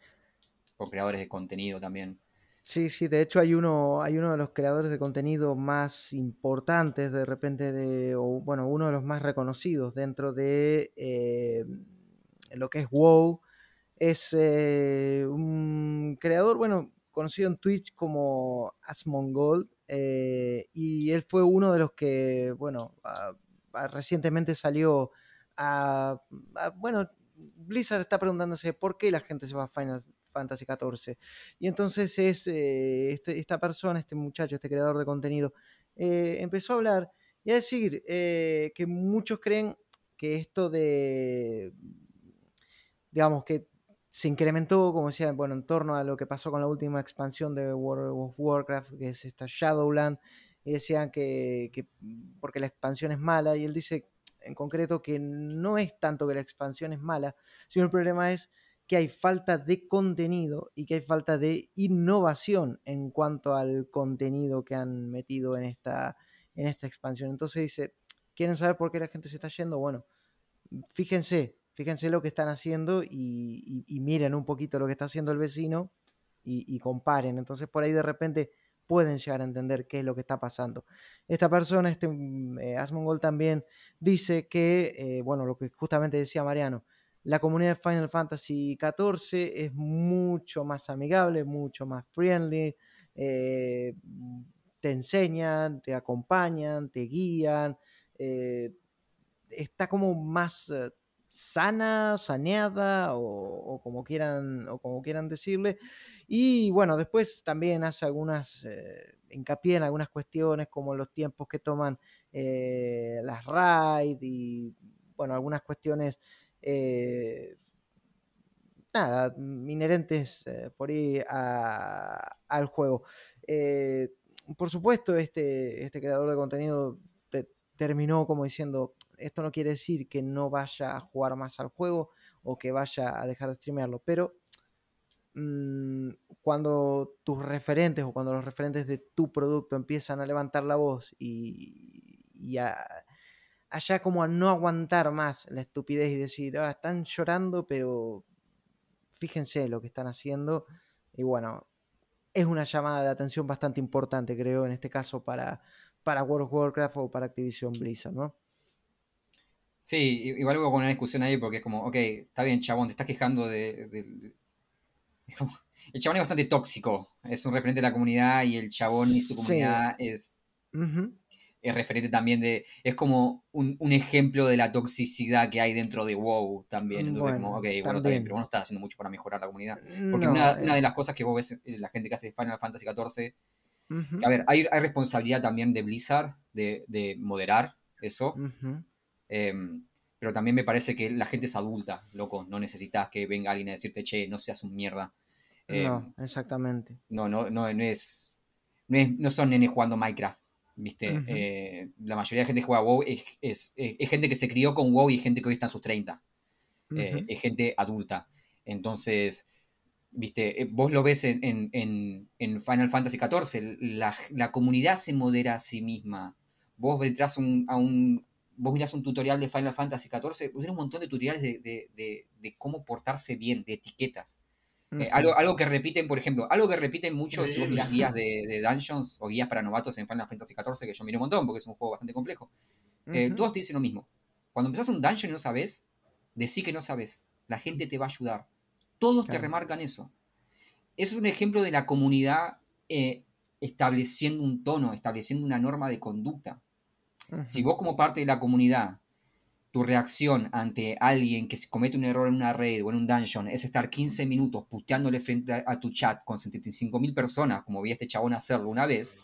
S3: por creadores de contenido también.
S1: Sí, sí, de hecho hay uno, hay uno de los creadores de contenido más importantes de repente de, o bueno, uno de los más reconocidos dentro de eh, lo que es WoW. Es eh, un creador, bueno, conocido en Twitch como Asmongold, y él fue uno de los que, bueno, recientemente salió a, bueno, Blizzard está preguntándose por qué la gente se va a Final Fantasy XIV. Y entonces es eh, este, esta persona, este muchacho, este creador de contenido, eh, empezó a hablar y a decir eh, que muchos creen que esto de, digamos, que se incrementó, como decía, bueno, en torno a lo que pasó con la última expansión de World of Warcraft, que es esta Shadowland, y decían que, que porque la expansión es mala, y él dice en concreto que no es tanto que la expansión es mala, sino el problema es que hay falta de contenido y que hay falta de innovación en cuanto al contenido que han metido en esta, en esta expansión. Entonces dice, ¿quieren saber por qué la gente se está yendo? Bueno, fíjense, fíjense lo que están haciendo y, miren un poquito lo que está haciendo el vecino y, y comparen. Entonces por ahí de repente pueden llegar a entender qué es lo que está pasando. Esta persona, este mm, eh, Asmongold también dice que, eh, bueno, lo que justamente decía Mariano, la comunidad de Final Fantasy XIV es mucho más amigable, mucho más friendly, eh, te enseñan, te acompañan, te guían, está como más sana, saneada o, como quieran, o como quieran decirle. Y bueno, después también hace algunas, eh, hincapié en algunas cuestiones como los tiempos que toman eh, las raids y bueno, algunas cuestiones, eh, nada, inherentes por ahí al juego. por supuesto, este, este creador de contenido terminó como diciendo, esto no quiere decir que no vaya a jugar más al juego o que vaya a dejar de streamearlo, pero mm, cuando tus referentes o cuando los referentes de tu producto empiezan a levantar la voz y, y a, allá como a no aguantar más la estupidez y decir, ah, están llorando, pero fíjense lo que están haciendo. Y bueno, es una llamada de atención bastante importante, creo, en este caso para, para World of Warcraft o para Activision Blizzard, ¿no?
S3: Sí, igual hubo una discusión ahí porque es como, ok, está bien, chabón, te estás quejando de... el chabón es bastante tóxico, es un referente de la comunidad y el chabón y su comunidad es, es referente también de... Es como un, ejemplo de la toxicidad que hay dentro de WoW también. Entonces, como, ok, bueno, está bien, pero vos no estás haciendo mucho para mejorar la comunidad. Porque una, una, de las cosas que vos ves la gente que hace Final Fantasy XIV... A ver, hay, hay, responsabilidad también de Blizzard de, de moderar eso. Em, pero también me parece que la gente es adulta, loco. No necesitas que venga alguien a decirte, che, no seas un mierda.
S1: no, em, exactamente.
S3: No, no, no, no es, no son nenes jugando Minecraft. ¿Viste? Eh, la mayoría de gente que juega WoW es, es, gente que se crió con WoW y gente que hoy está en sus 30. Eh, es gente adulta. Entonces, ¿viste? Eh, vos lo ves en, en, en Final Fantasy XIV, la, la, comunidad se modera a sí misma. Vos vendrás a un, vos mirás un tutorial de Final Fantasy XIV, pues un montón de tutoriales de, cómo portarse bien, de etiquetas. Eh, algo, que repiten, por ejemplo, algo que repiten mucho si vos mirás guías de, dungeons o guías para novatos en Final Fantasy XIV, que yo miro un montón porque es un juego bastante complejo. Eh, todos te dicen lo mismo. Cuando empezás un dungeon y no sabes, decí que no sabes. La gente te va a ayudar. Todos te remarcan eso. eso es un ejemplo de la comunidad eh, estableciendo un tono, estableciendo una norma de conducta. Si vos como parte de la comunidad, tu reacción ante alguien que se comete un error en una red o en un dungeon es estar 15 minutos puteándole frente a, tu chat con 75.000 personas, como vi a este chabón hacerlo una vez,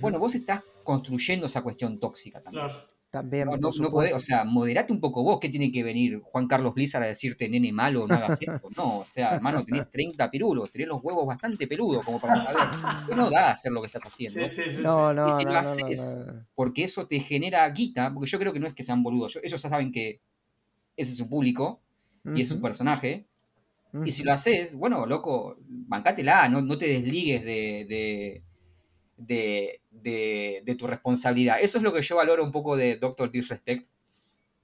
S3: bueno, vos estás construyendo esa cuestión tóxica también.
S1: También,
S3: no, no, podés, o sea, moderate un poco vos. ¿Qué tiene que venir Juan Carlos Blizzard a decirte, nene malo, no hagas esto? No, o sea, hermano, tenés 30 pirulos, tenés los huevos bastante peludos como para saber. No da hacer lo que estás haciendo.
S1: no, no,
S3: y si lo haces porque eso te genera guita, porque yo creo que no es que sean boludos, ellos ya saben que ese es su público y es su personaje. Y si lo haces, bueno, loco, bancátela, no, no te desligues de de, tu responsabilidad. Eso es lo que yo valoro un poco de Doctor Disrespect.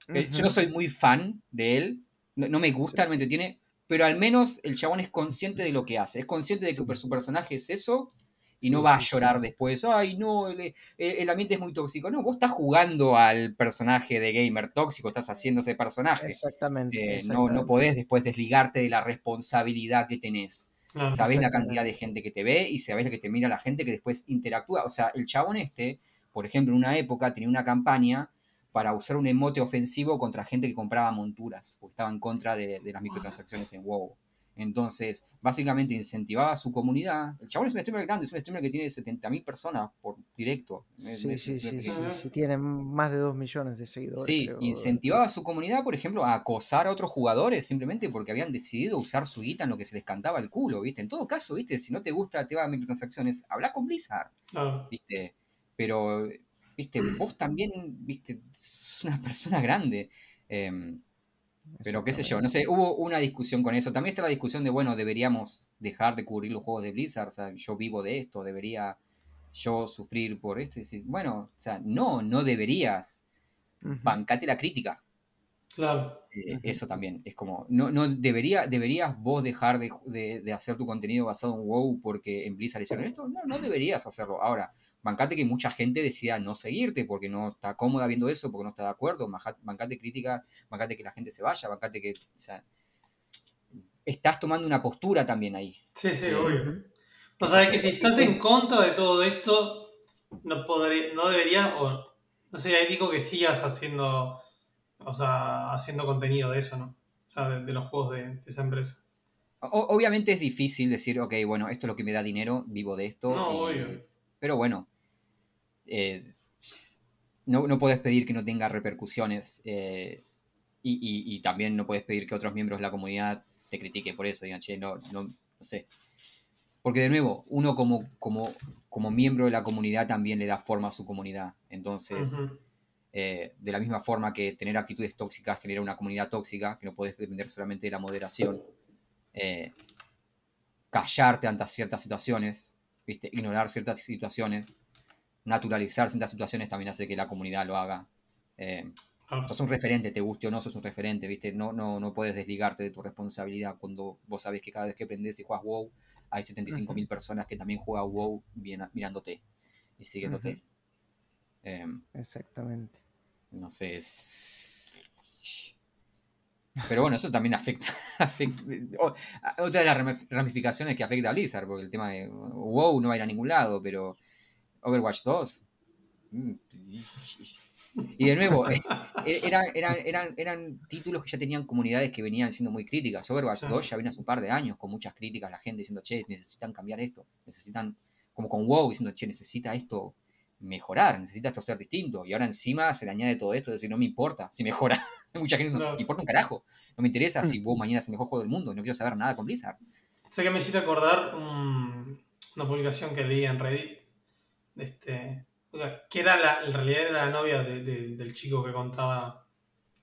S3: Yo no soy muy fan de él, no, me gusta, no me entretiene, pero al menos el chabón es consciente de lo que hace, es consciente de que su personaje es eso y no va a llorar después, ay no, el, ambiente es muy tóxico. No, vos estás jugando al personaje de gamer tóxico, estás haciendo ese personaje.
S1: Exactamente.
S3: Eh, no, no podés después desligarte de la responsabilidad que tenés. Sabés la cantidad de gente que te ve y sabés la que te mira la gente que después interactúa. O sea, el chabón este, por ejemplo, en una época tenía una campaña para usar un emote ofensivo contra gente que compraba monturas, porque estaba en contra de, de las microtransacciones en WoW. Entonces, básicamente incentivaba a su comunidad. El chabón es un streamer grande, es un streamer que tiene 70.000 personas por directo.
S1: Sí, sí, sí, sí, tiene más de 2 millones de seguidores.
S3: Sí, incentivaba a su comunidad, por ejemplo, a acosar a otros jugadores simplemente porque habían decidido usar su guita en lo que se les cantaba el culo, ¿viste? En todo caso, ¿viste? Si no te gusta el tema de microtransacciones, habla con Blizzard, ¿viste? Pero, ¿viste? Vos también, ¿viste? Sos una persona grande. Eh, pero qué sé yo, no sé, hubo una discusión con eso. También está la discusión de, bueno, deberíamos dejar de cubrir los juegos de Blizzard, o sea, yo vivo de esto, debería yo sufrir por esto. Y decir, bueno, o sea, no, no deberías. Bancate la crítica.
S2: Claro.
S3: Eh, eso también, es como, no, no debería, deberías vos dejar de, de, hacer tu contenido basado en WoW porque en Blizzard hicieron esto. No, no deberías hacerlo. Ahora, bancate que mucha gente decida no seguirte porque no está cómoda viendo eso, porque no está de acuerdo, bancate crítica, bancate que la gente se vaya, bancate que, o sea, estás tomando una postura también ahí.
S2: Sí, sí, eh, obvio. O sea, es que si estás en contra de todo esto, no podré, no debería, o no sería ético que sigas haciendo, o sea, haciendo contenido de eso, ¿no? O sea, de, los juegos de, esa empresa.
S3: obviamente es difícil decir, ok, bueno, esto es lo que me da dinero, vivo de esto.
S2: No, obvio.
S3: pero bueno, no, no, puedes pedir que no tenga repercusiones eh, y, también no puedes pedir que otros miembros de la comunidad te critiquen por eso, digan, che, no, no, sé. Porque de nuevo, uno como, como, como, miembro de la comunidad también le da forma a su comunidad. Entonces, eh, de la misma forma que tener actitudes tóxicas genera una comunidad tóxica, que no puedes depender solamente de la moderación, eh, callarte ante ciertas situaciones, ¿viste? ignorar ciertas situaciones, naturalizar ciertas situaciones también hace que la comunidad lo haga. Eh, sos un referente, te guste o no, sos un referente, ¿viste? No, no, no puedes desligarte de tu responsabilidad cuando vos sabes que cada vez que aprendes y juegas WoW, hay 75.000 personas que también juegan WoW mirándote y siguiéndote.
S1: Em, Exactamente.
S3: No sé, es... Pero bueno, eso también afecta, Otra de las ramificaciones que afecta a Blizzard, porque el tema de WoW no va a ir a ningún lado, pero Overwatch 2. Mm, y de nuevo, eh, eh, eran, eran, títulos que ya tenían comunidades que venían siendo muy críticas. Overwatch 2 ya viene hace un par de años con muchas críticas, la gente diciendo, che, necesitan cambiar esto, necesitan, como con WoW, diciendo, che, necesita esto mejorar, necesita esto ser distinto. Y ahora encima se le añade todo esto, es decir, no me importa si mejora. Mucha gente no, me importa un carajo. No me interesa si WoW mañana es el mejor juego del mundo, no quiero saber nada con Blizzard.
S2: Sé que me hiciste acordar una publicación que leí en Reddit este, que era la, en realidad era la novia del chico que contaba,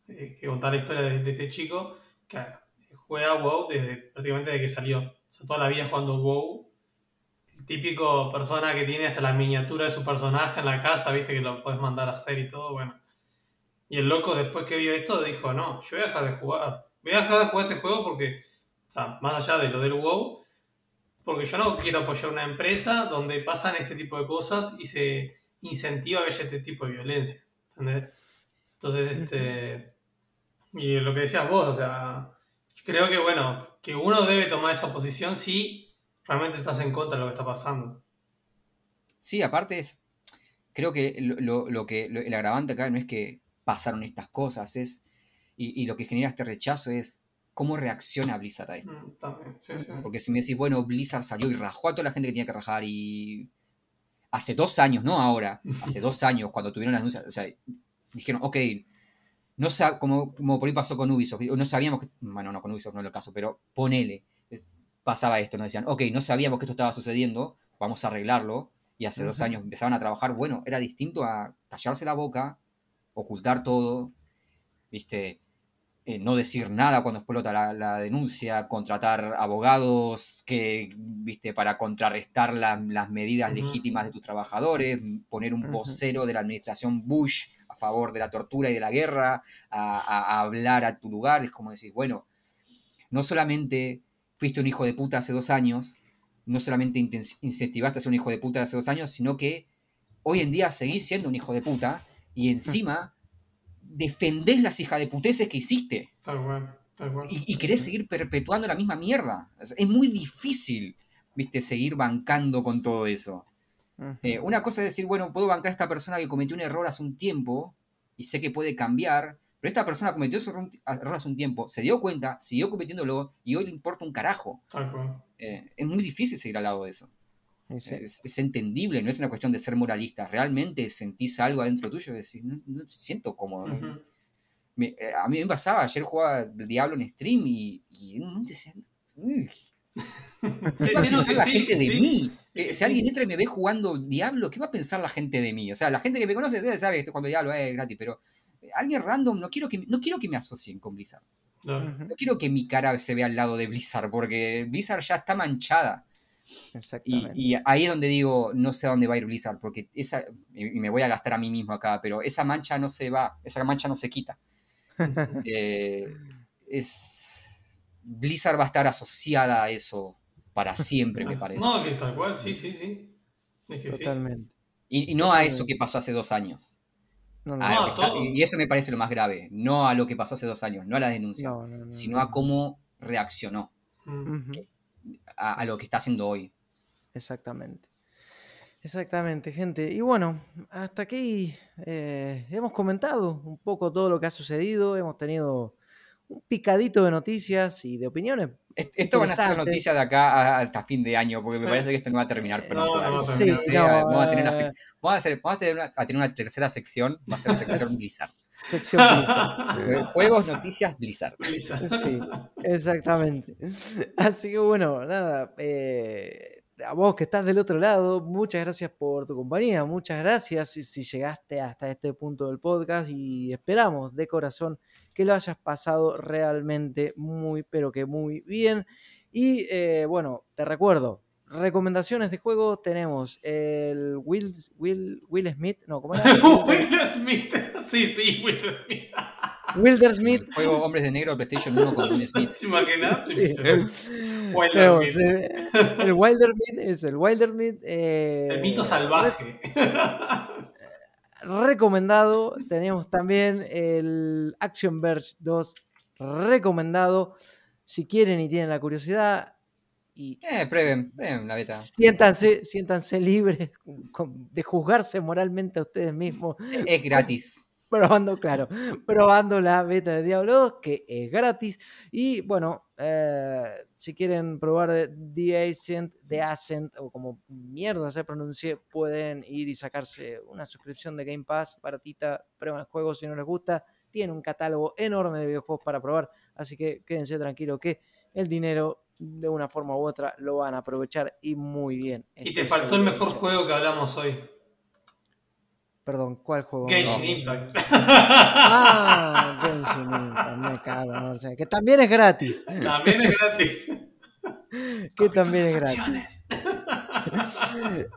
S2: eh, que contaba la historia de, este chico, que juega WoW desde prácticamente desde que salió. O sea, toda la vida jugando WoW. El típico persona que tiene hasta la miniatura de su personaje en la casa, viste, que lo puedes mandar a hacer y todo, bueno. Y el loco después que vio esto dijo, no, yo voy a dejar de jugar. Voy a dejar de jugar este juego porque, o sea, más allá de lo del WoW, porque yo no quiero apoyar una empresa donde pasan este tipo de cosas y se incentiva que haya este tipo de violencia. ¿entendés? Entonces, este. Y lo que decías vos, o sea, creo que bueno, que uno debe tomar esa posición si realmente estás en contra de lo que está pasando.
S3: Sí, aparte es, creo que lo, lo, que el agravante acá no es que pasaron estas cosas, es, y, y, lo que genera este rechazo es cómo reacciona Blizzard a esto.
S2: Mm, también, sí, sí.
S3: Porque si me decís, bueno, Blizzard salió y rajó a toda la gente que tenía que rajar y hace dos años, no ahora, hace dos años cuando tuvieron las anuncios, o sea, dijeron, ok, no sab como, como por ahí pasó con Ubisoft, no sabíamos que, bueno, no con Ubisoft no es el caso, pero ponele, es, pasaba esto, nos decían, ok, no sabíamos que esto estaba sucediendo, vamos a arreglarlo, y hace dos años empezaban a trabajar, bueno, era distinto a tallarse la boca, ocultar todo, viste, eh, no decir nada cuando explota la, denuncia, contratar abogados que, viste, para contrarrestar las medidas legítimas de tus trabajadores, poner un vocero de la administración Bush a favor de la tortura y de la guerra, a, hablar a tu lugar, es como decir, bueno, no solamente fuiste un hijo de puta hace dos años, no solamente incentivaste a ser un hijo de puta hace dos años, sino que hoy en día seguís siendo un hijo de puta y encima defendés las hijas de puteces que hiciste.
S2: Tal cual, tal cual.
S3: Y, querés seguir perpetuando la misma mierda. Es, muy difícil, viste, seguir bancando con todo eso. Eh, una cosa es decir, bueno, puedo bancar a esta persona que cometió un error hace un tiempo y sé que puede cambiar, pero esta persona cometió ese error hace un tiempo, se dio cuenta, siguió cometiéndolo y hoy le importa un carajo. Eh, es muy difícil seguir al lado de eso. Es, entendible, no es una cuestión de ser moralista. Realmente sentís algo adentro tuyo y decís, no, no siento cómodo. Eh, a mí me pasaba, ayer jugaba el Diablo en stream y, y no decía, ¿Qué va a pensar la gente de mí? Eh, si alguien entra y me ve jugando Diablo, ¿qué va a pensar la gente de mí? O sea, la gente que me conoce sabe que cuando Diablo es gratis, pero alguien random no quiero que, no quiero que me asocien con Blizzard. No. quiero que mi cara se vea al lado de Blizzard, porque Blizzard ya está manchada. Y, ahí es donde digo, no sé a dónde va a ir Blizzard, porque esa, y me voy a gastar a mí mismo acá, pero esa mancha no se va, esa mancha no se quita. Eh, es, Blizzard va a estar asociada a eso para siempre, me parece.
S2: No, que tal cual, sí, sí, sí.
S1: Totalmente.
S3: Y, no a eso que pasó hace dos años. y eso me parece lo más grave. No a lo que pasó hace dos años, no a la denuncia, sino a cómo reaccionó. Mm a, lo que está haciendo hoy.
S1: Exactamente. Exactamente, gente. Y bueno, hasta aquí eh, hemos comentado un poco todo lo que ha sucedido. Hemos tenido un picadito de noticias y de opiniones.
S3: Esto van a ser noticias de acá hasta fin de año, porque me parece que esto no va a terminar pronto. vamos, a tener, a, tener una, tercera sección, va a ser la sección Blizzard.
S1: Sección Blizzard.
S3: Juegos, noticias, Blizzard.
S1: Sí, exactamente. Así que bueno, nada. Eh, a vos que estás del otro lado, muchas gracias por tu compañía, muchas gracias si, si, llegaste hasta este punto del podcast y esperamos de corazón que lo hayas pasado realmente muy, pero que muy bien. Y eh, bueno, te recuerdo, recomendaciones de juego tenemos el Will, Will, Will Smith, no, ¿cómo era?
S2: Will Smith, sí, sí, Will Smith.
S1: Wilder Smith.
S3: Juego Hombres de Negro PlayStation 1 con Will Smith.
S2: ¿Se imaginas? Sí.
S1: Wilder Smith. el Wilder Smith es el Wilder Smith. Eh,
S2: el mito salvaje.
S1: recomendado. Tenemos también el Action Verge 2 recomendado. Si quieren y tienen la curiosidad, y
S3: eh, prueben, prueben la beta.
S1: Siéntanse, siéntanse libres de juzgarse moralmente a ustedes mismos.
S3: Es gratis.
S1: Probando, claro, probando la beta de Diablo 2, que es gratis. Y bueno, eh, si quieren probar The Ascent, The Ascent, o como mierda se pronuncie, pueden ir y sacarse una suscripción de Game Pass baratita, prueben el juego si no les gusta. Tiene un catálogo enorme de videojuegos para probar, así que quédense tranquilos que el dinero de una forma u otra lo van a aprovechar y muy bien.
S2: Y te faltó el mejor juego que hablamos hoy.
S1: Perdón, ¿cuál juego?
S2: Genshin Impact.
S1: Ah, Genshin Impact, me cago, o sea, que también es gratis.
S2: También es gratis.
S1: que también es gratis.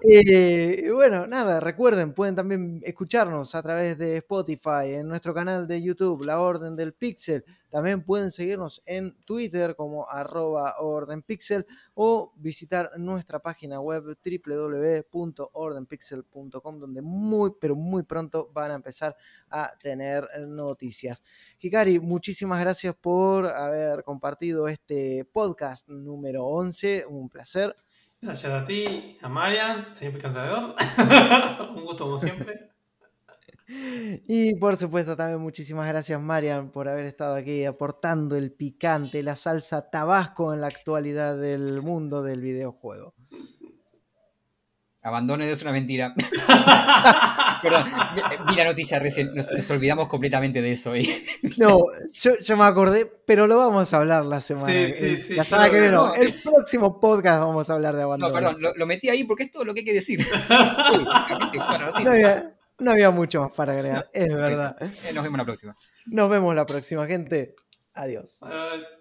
S1: Eh, bueno, nada, recuerden, pueden también escucharnos a través de Spotify, en nuestro canal de YouTube, La Orden del Pixel. También pueden seguirnos en Twitter como arroba ordenpixel o visitar nuestra página web www.ordenpixel.com donde muy, pero muy pronto van a empezar a tener noticias. Hikari, muchísimas gracias por haber compartido este podcast número 11. Un placer.
S2: Gracias a ti, a Marian, señor picantador. Un gusto como siempre.
S1: Y por supuesto también muchísimas gracias Marian por haber estado aquí aportando el picante, la salsa tabasco en la actualidad del mundo del videojuego.
S3: Abandone es una mentira. Perdón, vi la noticia recién, nos, olvidamos completamente de eso.
S1: No, yo, me acordé, pero lo vamos a hablar la semana. Sí, sí, sí, la semana que viene, no. El próximo podcast vamos a hablar de abandono.
S3: No, perdón, lo, metí ahí porque es todo lo que hay que decir.
S1: No, había, mucho más para agregar, es verdad.
S3: Eh, nos vemos la próxima.
S1: Nos vemos la próxima, gente. Adiós. Bye.